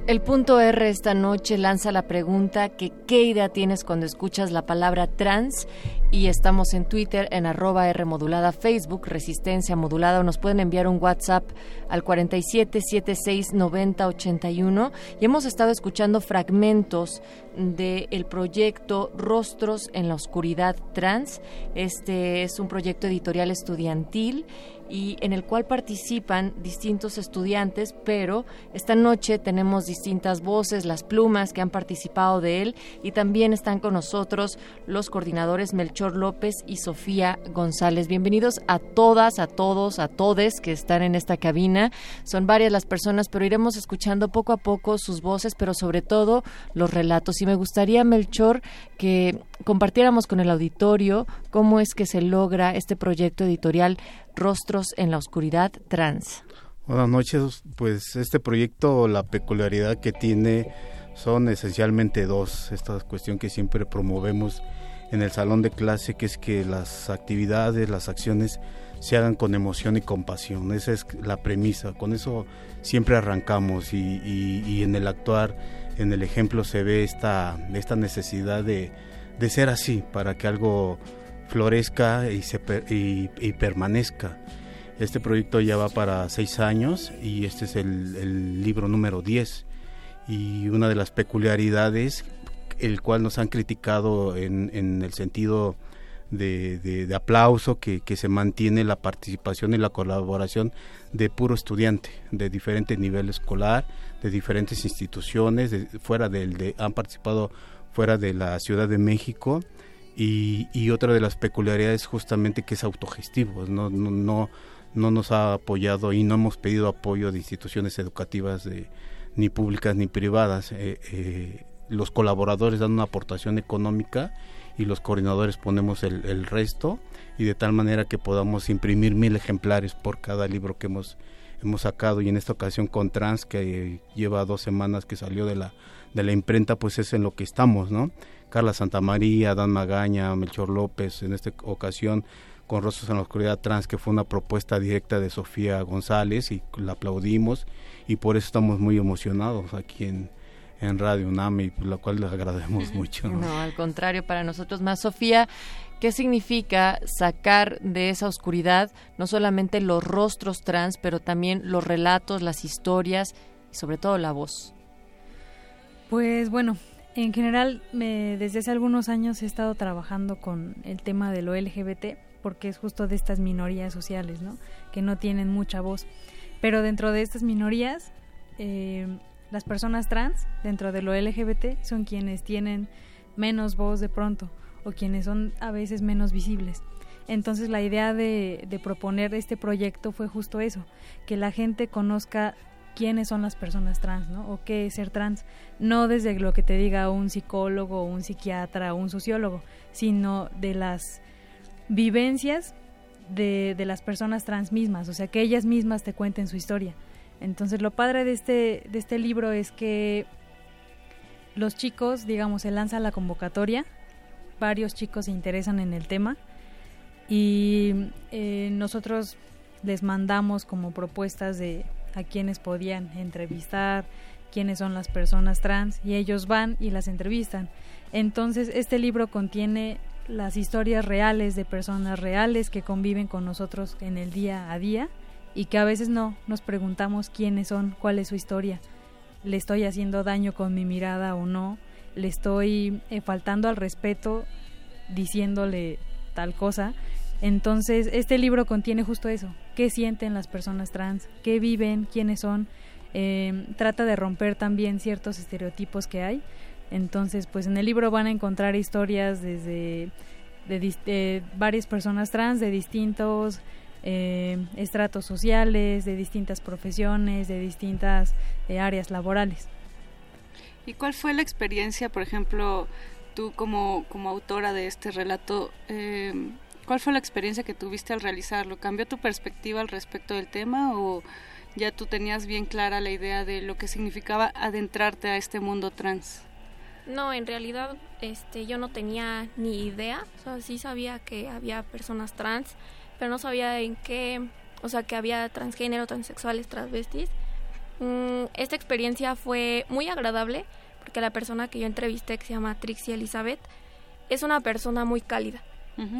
El punto R esta noche lanza la pregunta que qué idea tienes cuando escuchas la palabra trans y estamos en Twitter en arroba R modulada, Facebook Resistencia Modulada o nos pueden enviar un WhatsApp al 47 76 90 81 y hemos estado escuchando fragmentos del proyecto Rostros en la Oscuridad Trans. Este es un proyecto editorial estudiantil y en el cual participan distintos estudiantes, pero esta noche tenemos distintas voces, las plumas que han participado de él y también están con nosotros los coordinadores Melchor López y Sofía González. Bienvenidos a todas, a todos, a todes que están en esta cabina. Son varias las personas, pero iremos escuchando poco a poco sus voces, pero sobre todo los relatos. Y me gustaría, Melchor, que compartiéramos con el auditorio cómo es que se logra este proyecto editorial Rostros en la Oscuridad Trans. Buenas noches, pues este proyecto, la peculiaridad que tiene son esencialmente dos. Esta cuestión que siempre promovemos en el salón de clase, que es que las actividades, las acciones se hagan con emoción y compasión. Esa es la premisa. Con eso siempre arrancamos y, y en el actuar, en el ejemplo se ve esta, esta necesidad de, de ser así para que algo florezca y, se, y, permanezca. Este proyecto ya va para seis años y este es el, libro número 10. Y una de las peculiaridades, el cual nos han criticado en, en el sentido de, de, de aplauso, que, que, se mantiene la participación y la colaboración de puro estudiante, de diferente nivel escolar, de diferentes instituciones, de, fuera del, de, han participado fuera de la Ciudad de México y, y, otra de las peculiaridades justamente que es autogestivo, no, no, no, no, nos ha apoyado y no hemos pedido apoyo de instituciones educativas de, ni públicas ni privadas. Eh, eh, los colaboradores dan una aportación económica y los coordinadores ponemos el, el, resto y de tal manera que podamos imprimir mil ejemplares por cada libro que hemos hemos sacado y en esta ocasión con Trans que lleva dos semanas que salió de la de la imprenta, pues es en lo que estamos, ¿no? Carla Santamaría, Dan Magaña, Melchor López, en esta ocasión con Rostros en la Oscuridad Trans, que fue una propuesta directa de Sofía González y la aplaudimos y por eso estamos muy emocionados aquí en, en Radio UNAM por lo cual les agradecemos mucho. ¿no? no, al contrario, para nosotros más. Sofía, ¿qué significa sacar de esa oscuridad no solamente los rostros trans, pero también los relatos, las historias y sobre todo la voz? Pues bueno, en general me, desde hace algunos años he estado trabajando con el tema de lo LGBT porque es justo de estas minorías sociales, ¿no? Que no tienen mucha voz. Pero dentro de estas minorías, eh, las personas trans, dentro de lo LGBT, son quienes tienen menos voz de pronto o quienes son a veces menos visibles. Entonces la idea de, proponer este proyecto fue justo eso, que la gente conozca quiénes son las personas trans, ¿no? O qué es ser trans, no desde lo que te diga un psicólogo, un psiquiatra, un sociólogo, sino de las vivencias de, de, las personas trans mismas, o sea, que ellas mismas te cuenten su historia. Entonces, lo padre de este, de este libro es que los chicos, digamos, se lanza la convocatoria, varios chicos se interesan en el tema y eh, nosotros les mandamos como propuestas de a quienes podían entrevistar, quiénes son las personas trans y ellos van y las entrevistan. Entonces, este libro contiene las historias reales de personas reales que conviven con nosotros en el día a día y que a veces no nos preguntamos quiénes son, cuál es su historia. ¿Le estoy haciendo daño con mi mirada o no? ¿Le estoy eh, faltando al respeto diciéndole tal cosa? Entonces, este libro contiene justo eso, qué sienten las personas trans, qué viven, quiénes son, eh, trata de romper también ciertos estereotipos que hay. Entonces, pues en el libro van a encontrar historias desde de, de varias personas trans de distintos eh, estratos sociales, de distintas profesiones, de distintas eh, áreas laborales. ¿Y cuál fue la experiencia, por ejemplo, tú como, como autora de este relato? Eh, ¿Cuál fue la experiencia que tuviste al realizarlo? ¿Cambió tu perspectiva al respecto del tema o ya tú tenías bien clara la idea de lo que significaba adentrarte a este mundo trans? No, en realidad este, yo no tenía ni idea, o sea, sí sabía que había personas trans, pero no sabía en qué, o sea, que había transgénero, transexuales, transvestis. Mm, esta experiencia fue muy agradable porque la persona que yo entrevisté, que se llama Trixie Elizabeth, es una persona muy cálida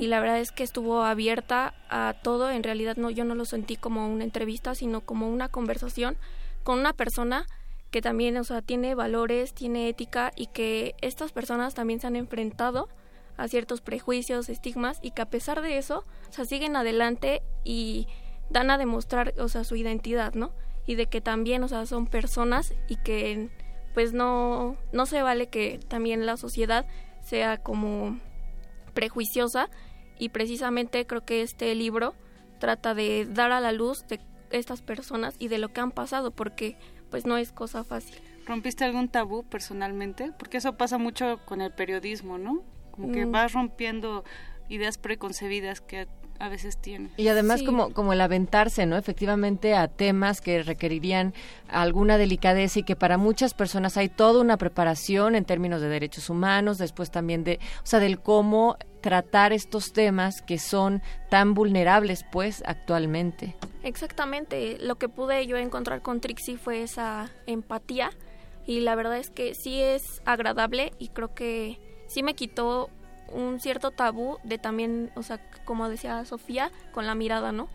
y la verdad es que estuvo abierta a todo. En realidad no, yo no lo sentí como una entrevista, sino como una conversación con una persona que también, o sea, tiene valores, tiene ética y que estas personas también se han enfrentado a ciertos prejuicios, estigmas y que a pesar de eso, o sea, siguen adelante y dan a demostrar, o sea, su identidad, ¿no? Y de que también, o sea, son personas y que pues no, no se vale que también la sociedad sea como prejuiciosa y precisamente creo que este libro trata de dar a la luz de estas personas y de lo que han pasado porque pues no es cosa fácil. ¿Rompiste algún tabú personalmente? Porque eso pasa mucho con el periodismo, ¿no? Como que Mm. vas rompiendo ideas preconcebidas que a veces tiene. Y además como, como el aventarse, ¿no? Efectivamente a temas que requerirían alguna delicadeza y que para muchas personas hay toda una preparación en términos de derechos humanos, después también de, o sea, del cómo tratar estos temas que son tan vulnerables, pues, actualmente. Exactamente, lo que pude yo encontrar con Trixie fue esa empatía y la verdad es que sí es agradable y creo que sí me quitó un cierto tabú de también, o sea, como decía Sofía, con la mirada, ¿no?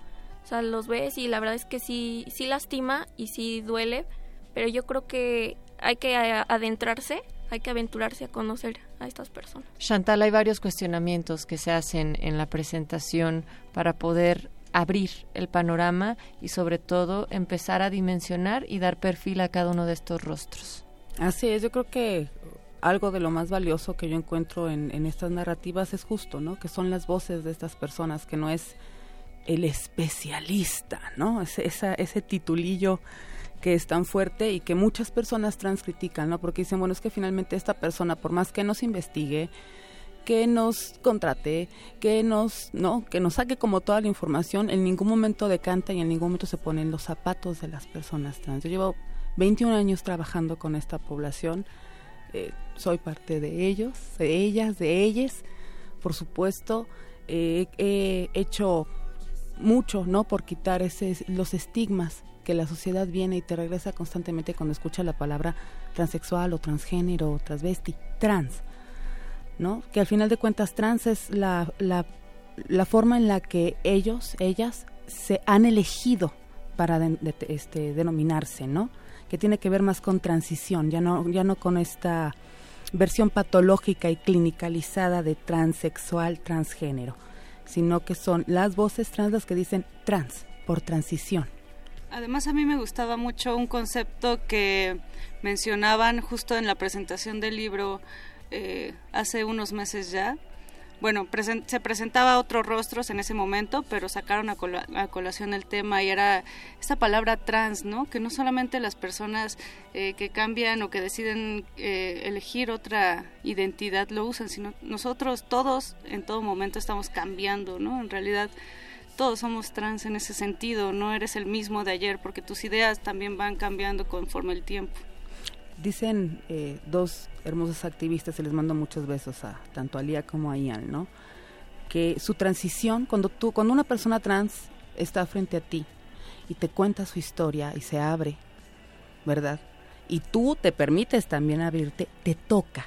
O sea, los ves y la verdad es que sí, sí lastima y sí duele, pero yo creo que hay que adentrarse, hay que aventurarse a conocer a estas personas. Chantal, hay varios cuestionamientos que se hacen en la presentación para poder abrir el panorama y sobre todo empezar a dimensionar y dar perfil a cada uno de estos rostros. Así es, yo creo que algo de lo más valioso que yo encuentro en, en estas narrativas es justo, ¿no? Que son las voces de estas personas, que no es el especialista, ¿no? Ese, esa- ese titulillo que es tan fuerte y que muchas personas trans critican, ¿no? Porque dicen, bueno, es que finalmente esta persona, por más que nos investigue, que nos contrate, que nos, no, que nos saque como toda la información, en ningún momento decanta y en ningún momento se pone en los zapatos de las personas trans. Yo llevo 21 años trabajando con esta población, eh, soy parte de ellos, de ellas, de ellas, por supuesto, eh, he hecho mucho, ¿no? Por quitar ese, los estigmas que la sociedad viene y te regresa constantemente cuando escucha la palabra transexual o transgénero o transvesti, trans. ¿no? Que al final de cuentas trans es la, forma en la que ellos, ellas, se han elegido para de- este, denominarse, ¿no? Que tiene que ver más con transición, ya no, ya no con esta versión patológica y clinicalizada de transexual, transgénero, sino que son las voces trans las que dicen trans, por transición. Además a mí me gustaba mucho un concepto que mencionaban justo en la presentación del libro eh, hace unos meses ya. Bueno, se presentaba otros rostros en ese momento, pero sacaron a, cola- a colación el tema y era esta palabra trans, ¿no? Que no solamente las personas eh, que cambian o que deciden eh, elegir otra identidad lo usan, sino nosotros todos en todo momento estamos cambiando, ¿no? En realidad todos somos trans en ese sentido, no eres el mismo de ayer porque tus ideas también van cambiando conforme el tiempo. Dicen eh, dos hermosos activistas, y les mando muchos besos a tanto a Lía como a Ian, ¿no? Que su transición, cuando tú, cuando una persona trans está frente a ti y te cuenta su historia y se abre, ¿verdad? Y tú te permites también abrirte, te toca.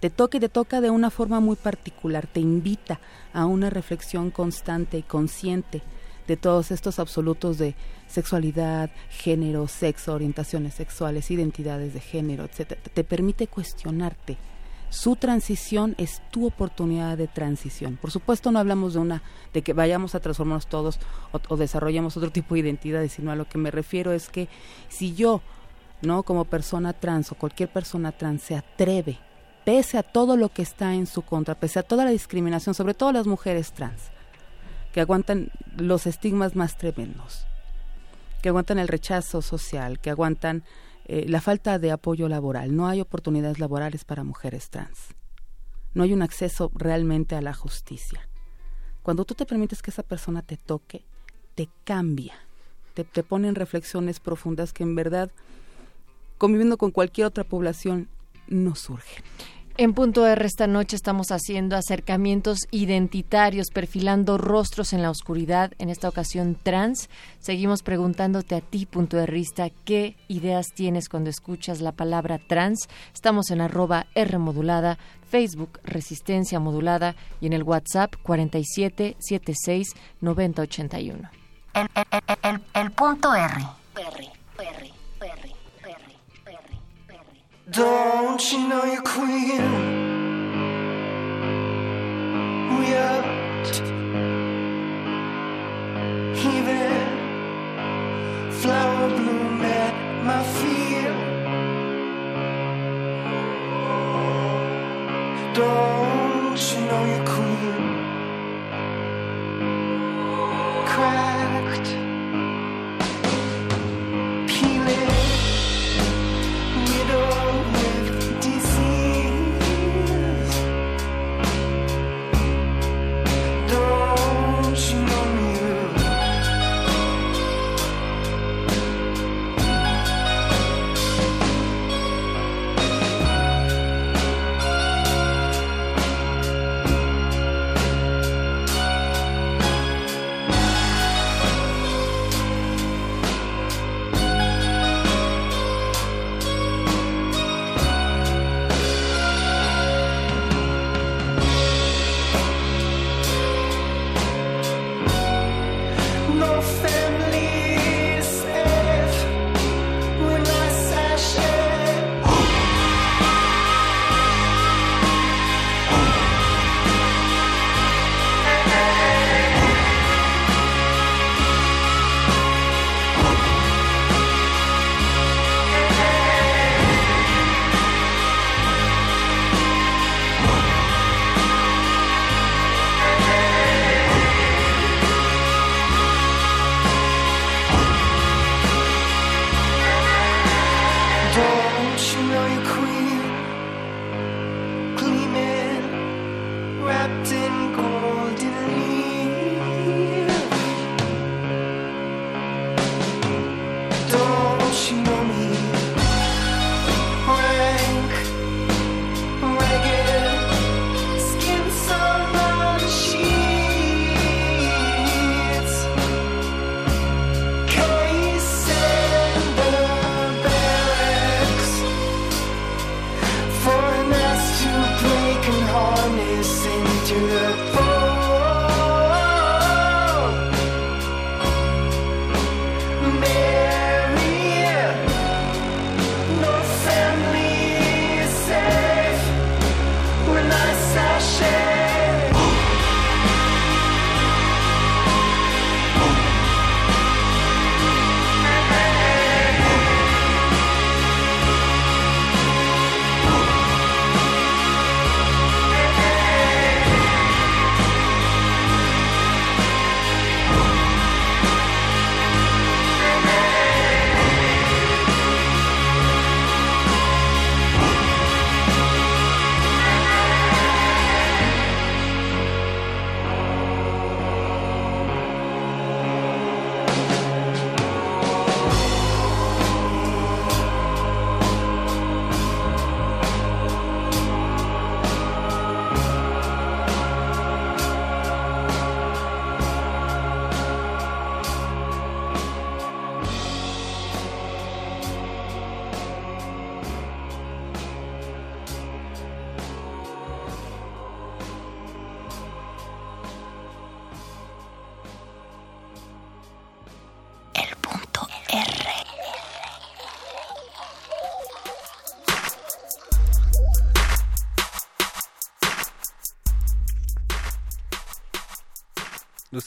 Te toca y te toca de una forma muy particular, te invita a una reflexión constante y consciente de todos estos absolutos de sexualidad, género, sexo, orientaciones sexuales, identidades de género, etcétera. Te permite cuestionarte. Su transición es tu oportunidad de transición. Por supuesto, no hablamos de una de que vayamos a transformarnos todos o, desarrollemos otro tipo de identidades, sino a lo que me refiero es que si yo, no como persona trans o cualquier persona trans se atreve, pese a todo lo que está en su contra, pese a toda la discriminación, sobre todo las mujeres trans, que aguantan los estigmas más tremendos, que aguantan el rechazo social, que aguantan eh, la falta de apoyo laboral. No hay oportunidades laborales para mujeres trans. No hay un acceso realmente a la justicia. Cuando tú te permites que esa persona te toque, te cambia, te, te reflexiones profundas que en verdad, conviviendo con cualquier otra población, no surgen. En punto R esta noche estamos haciendo acercamientos identitarios, perfilando rostros en la oscuridad, en esta ocasión trans. Seguimos preguntándote a ti, punto Rista, qué ideas tienes cuando escuchas la palabra trans. Estamos en arroba R modulada, Facebook Resistencia Modulada y en el WhatsApp 47 76 90 81. El, el, el, el, el punto R. Don't you know you're queen? Yet, even flower bloom at my feet. Don't you know you're queen? Cracked.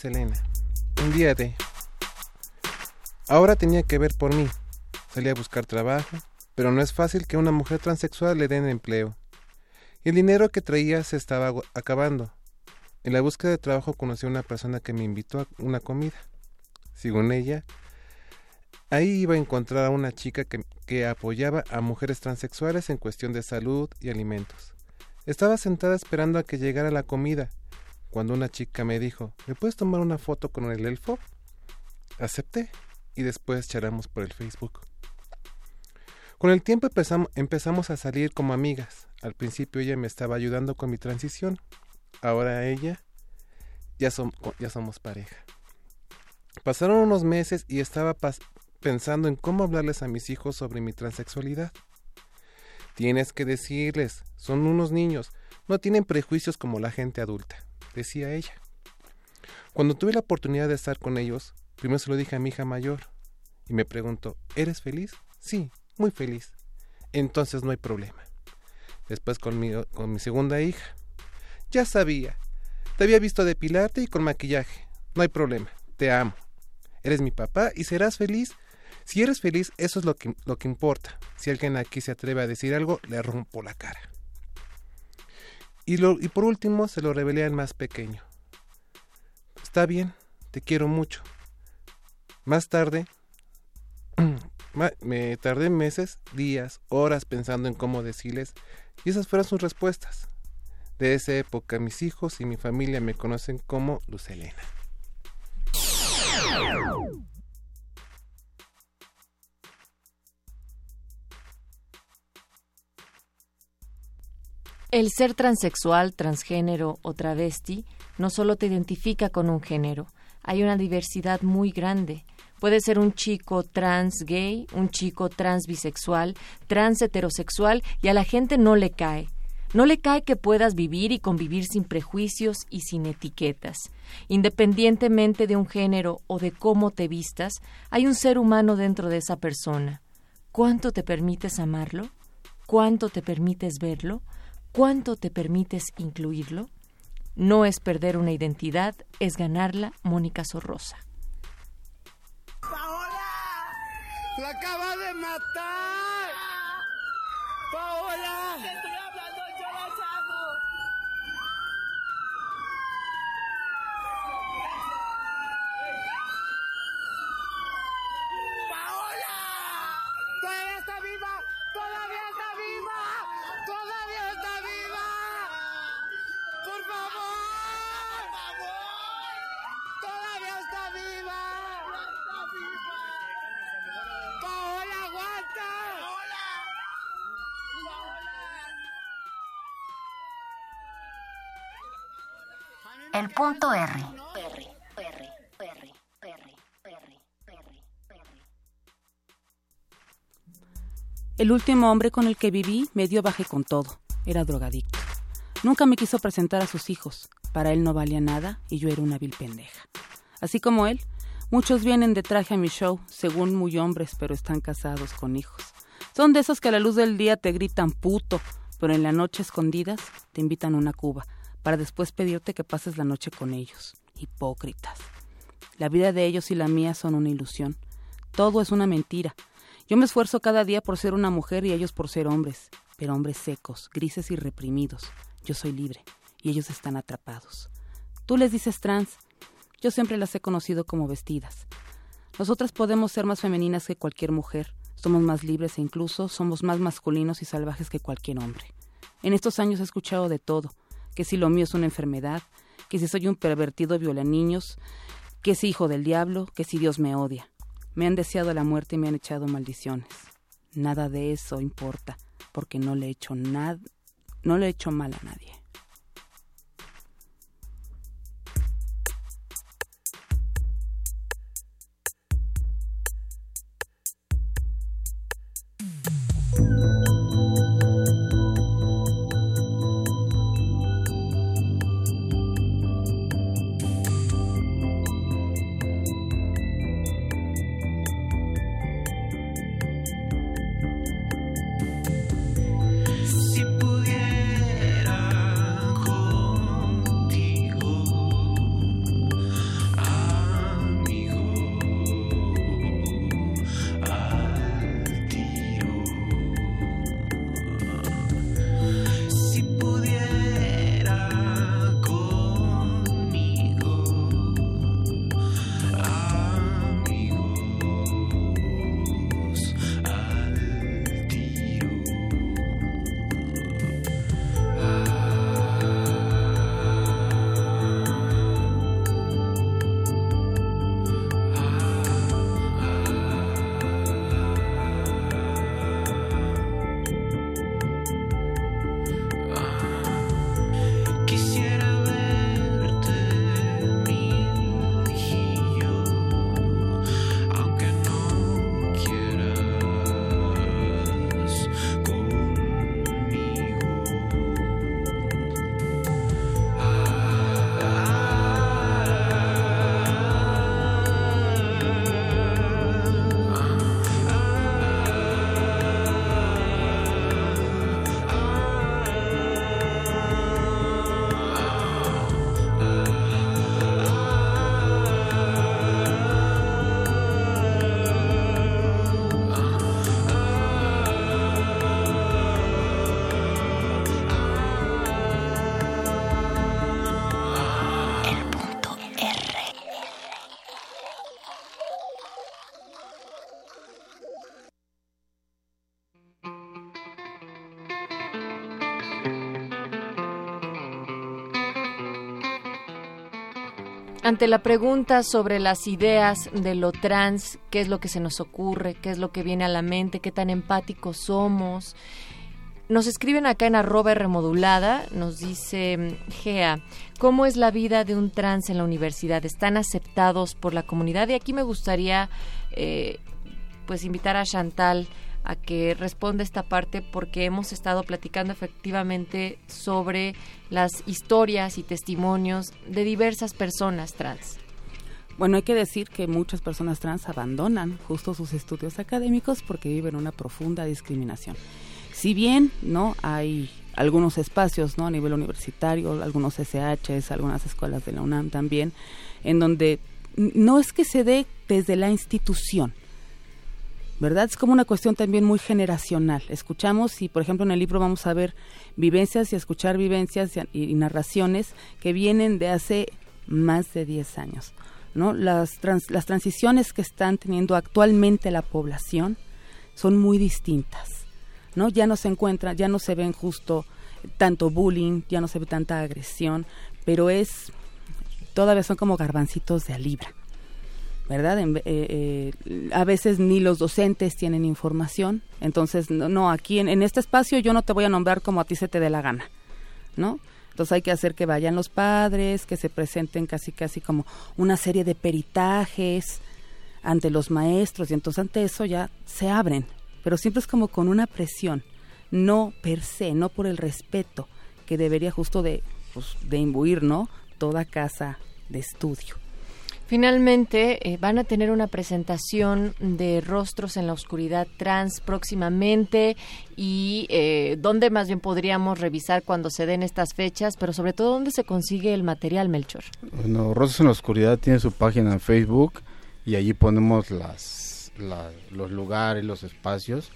Helena. Un día de... Ahora tenía que ver por mí. Salí a buscar trabajo, pero no es fácil que una mujer transexual le den empleo. El dinero que traía se estaba acabando. En la búsqueda de trabajo conocí a una persona que me invitó a una comida. Según ella, ahí iba a encontrar a una chica que, que apoyaba a mujeres transexuales en cuestión de salud y alimentos. Estaba sentada esperando a que llegara la comida, cuando una chica me dijo, ¿me puedes tomar una foto con el elfo? Acepté y después charlamos por el Facebook. Con el tiempo empezam- empezamos a salir como amigas. Al principio ella me estaba ayudando con mi transición. Ahora ella ya, som- ya somos pareja. Pasaron unos meses y estaba pensando en cómo hablarles a mis hijos sobre mi transexualidad. Tienes que decirles, son unos niños, no tienen prejuicios como la gente adulta, decía ella. Cuando tuve la oportunidad de estar con ellos, primero se lo dije a mi hija mayor y me preguntó, ¿eres feliz? Sí, muy feliz. Entonces no hay problema. Después con mi, con mi segunda hija. Ya sabía. Te había visto depilarte y con maquillaje. No hay problema. Te amo. Eres mi papá y serás feliz. Si eres feliz, eso es lo que, lo que importa. Si alguien aquí se atreve a decir algo, le rompo la cara. Y, por último se lo revelé al más pequeño. Está bien, te quiero mucho. Más tarde, me tardé meses, días, horas pensando en cómo decirles y esas fueron sus respuestas. De esa época mis hijos y mi familia me conocen como Lucelena. El ser transexual, transgénero o travesti no solo te identifica con un género, hay una diversidad muy grande. Puede ser un chico trans gay, un chico trans bisexual, trans heterosexual y a la gente no le cae. No le cae que puedas vivir y convivir sin prejuicios y sin etiquetas. Independientemente de un género o de cómo te vistas, hay un ser humano dentro de esa persona. ¿Cuánto te permites amarlo? ¿Cuánto te permites verlo? ¿Cuánto te permites incluirlo? No es perder una identidad, es ganarla, Mónica Sorrosa. ¡La acaba de matar! ¡Paola! ¡Te estoy hablando, yo la llamo! ¡Paola! ¡Todavía está viva! ¡Todavía está viva! ¡Todavía está viva! ¡Por favor! ¡Por favor! ¡Todavía está viva! ¡Está viva! ¡Paola, aguanta! ¡Paola! El punto R. El último hombre con el que viví me dio baje con todo. Era drogadicto. Nunca me quiso presentar a sus hijos. Para él no valía nada y yo era una vil pendeja. Así como él, muchos vienen de traje a mi show, según muy hombres, pero están casados con hijos. Son de esos que a la luz del día te gritan puto, pero en la noche escondidas te invitan una cuba, para después pedirte que pases la noche con ellos. Hipócritas. La vida de ellos y la mía son una ilusión. Todo es una mentira. Yo me esfuerzo cada día por ser una mujer y ellos por ser hombres, pero hombres secos, grises y reprimidos. Yo soy libre y ellos están atrapados. Tú les dices trans. Yo siempre las he conocido como vestidas. Nosotras podemos ser más femeninas que cualquier mujer. Somos más libres e incluso somos más masculinos y salvajes que cualquier hombre. En estos años he escuchado de todo, que si lo mío es una enfermedad, que si soy un pervertido viola niños, que si hijo del diablo, que si Dios me odia. Me han deseado la muerte y me han echado maldiciones. Nada de eso importa, porque no le he hecho nada, no le he hecho mal a nadie. Ante la pregunta sobre las ideas de lo trans, qué es lo que se nos ocurre, qué es lo que viene a la mente, qué tan empáticos somos. Nos escriben acá en arroba remodulada, nos dice Gea, ¿cómo es la vida de un trans en la universidad? ¿Están aceptados por la comunidad? Y aquí me gustaría eh, pues invitar a Chantal a que responda esta parte porque hemos estado platicando efectivamente sobre las historias y testimonios de diversas personas trans. Bueno, hay que decir que muchas personas trans abandonan justo sus estudios académicos porque viven una profunda discriminación. Si bien no hay algunos espacios, ¿no? a nivel universitario, algunos SHs, algunas escuelas de la UNAM también, en donde no es que se dé desde la institución, ¿verdad? Es como una cuestión también muy generacional. Escuchamos y, por ejemplo, en el libro vamos a ver vivencias y escuchar vivencias y, narraciones que vienen de hace más de 10 años, ¿no? Las, las transiciones que están teniendo actualmente la población son muy distintas, ¿no? Ya no se encuentran, ya no se ven justo tanto bullying, ya no se ve tanta agresión, pero es, todavía son como garbancitos de a libra. ¿Verdad? Eh, eh, a veces ni los docentes tienen información, entonces no, aquí en, este espacio yo no te voy a nombrar como a ti se te dé la gana, ¿no? Entonces hay que hacer que vayan los padres, que se presenten casi casi como una serie de peritajes ante los maestros y entonces ante eso ya se abren, pero siempre es como con una presión, no per se, no por el respeto que debería justo de, pues, de imbuir, ¿no? Toda casa de estudio. Finalmente, eh, van a tener una presentación de Rostros en la Oscuridad Trans próximamente y eh, dónde más bien podríamos revisar cuando se den estas fechas, pero sobre todo dónde se consigue el material, Melchor. Bueno, Rostros en la Oscuridad tiene su página en Facebook y allí ponemos las, los lugares, los espacios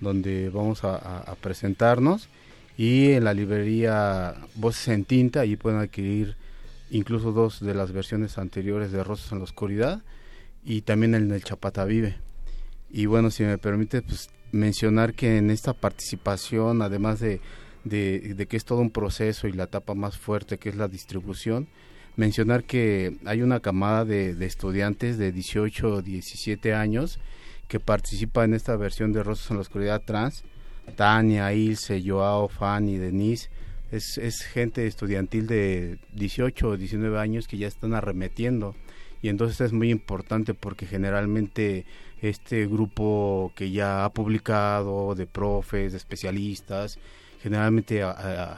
donde vamos a, a presentarnos y en la librería Voces en Tinta, allí pueden adquirir incluso dos de las versiones anteriores de Rosas en la Oscuridad y también en el Chapata Vive. Y bueno, si me permite pues, mencionar que en esta participación, además de, de, que es todo un proceso y la etapa más fuerte que es la distribución, mencionar que hay una camada de, estudiantes de 18 o 17 años que participa en esta versión de Rosas en la Oscuridad Trans, Tania, Ilse, Joao, Fanny, Denise, es, es gente estudiantil de 18 o 19 años que ya están arremetiendo y entonces es muy importante porque generalmente este grupo que ya ha publicado de profes, de especialistas, generalmente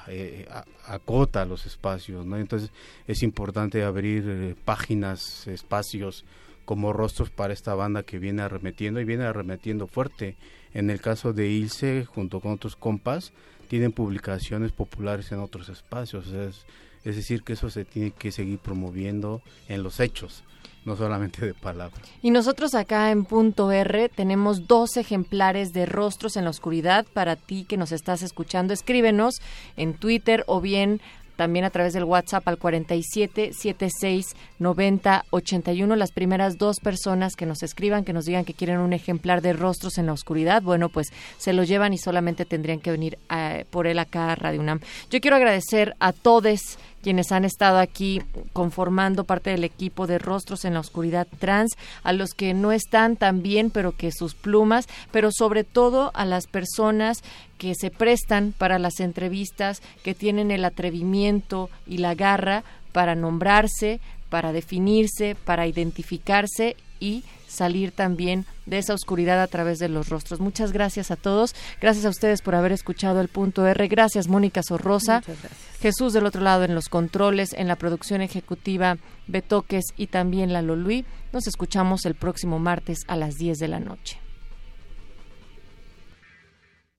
eh, acota los espacios, ¿no? Entonces es importante abrir eh, páginas, espacios como rostros para esta banda que viene arremetiendo y viene arremetiendo fuerte. En el caso de Ilse, junto con otros compas, tienen publicaciones populares en otros espacios. Es, decir, que eso se tiene que seguir promoviendo en los hechos no solamente de palabras. Y nosotros acá en Punto R tenemos dos ejemplares de Rostros en la Oscuridad para ti que nos estás escuchando. Escríbenos en Twitter o bien también a través del WhatsApp al 47 76 90 81. Las primeras dos personas que nos escriban, que nos digan que quieren un ejemplar de Rostros en la Oscuridad, bueno, pues se lo llevan y solamente tendrían que venir eh, por él acá a Radio UNAM. Yo quiero agradecer a todos quienes han estado aquí conformando parte del equipo de Rostros en la Oscuridad Trans, a los que no están tan bien, pero que sus plumas, pero sobre todo a las personas que se prestan para las entrevistas, que tienen el atrevimiento y la garra para nombrarse, para definirse, para identificarse y salir también de esa oscuridad a través de los rostros. Muchas gracias a todos. Gracias a ustedes por haber escuchado el punto R. Gracias, Mónica Sorrosa. Jesús del otro lado en los controles, en la producción ejecutiva, Betoques y también la Loluí. Nos escuchamos el próximo martes a las 10 de la noche.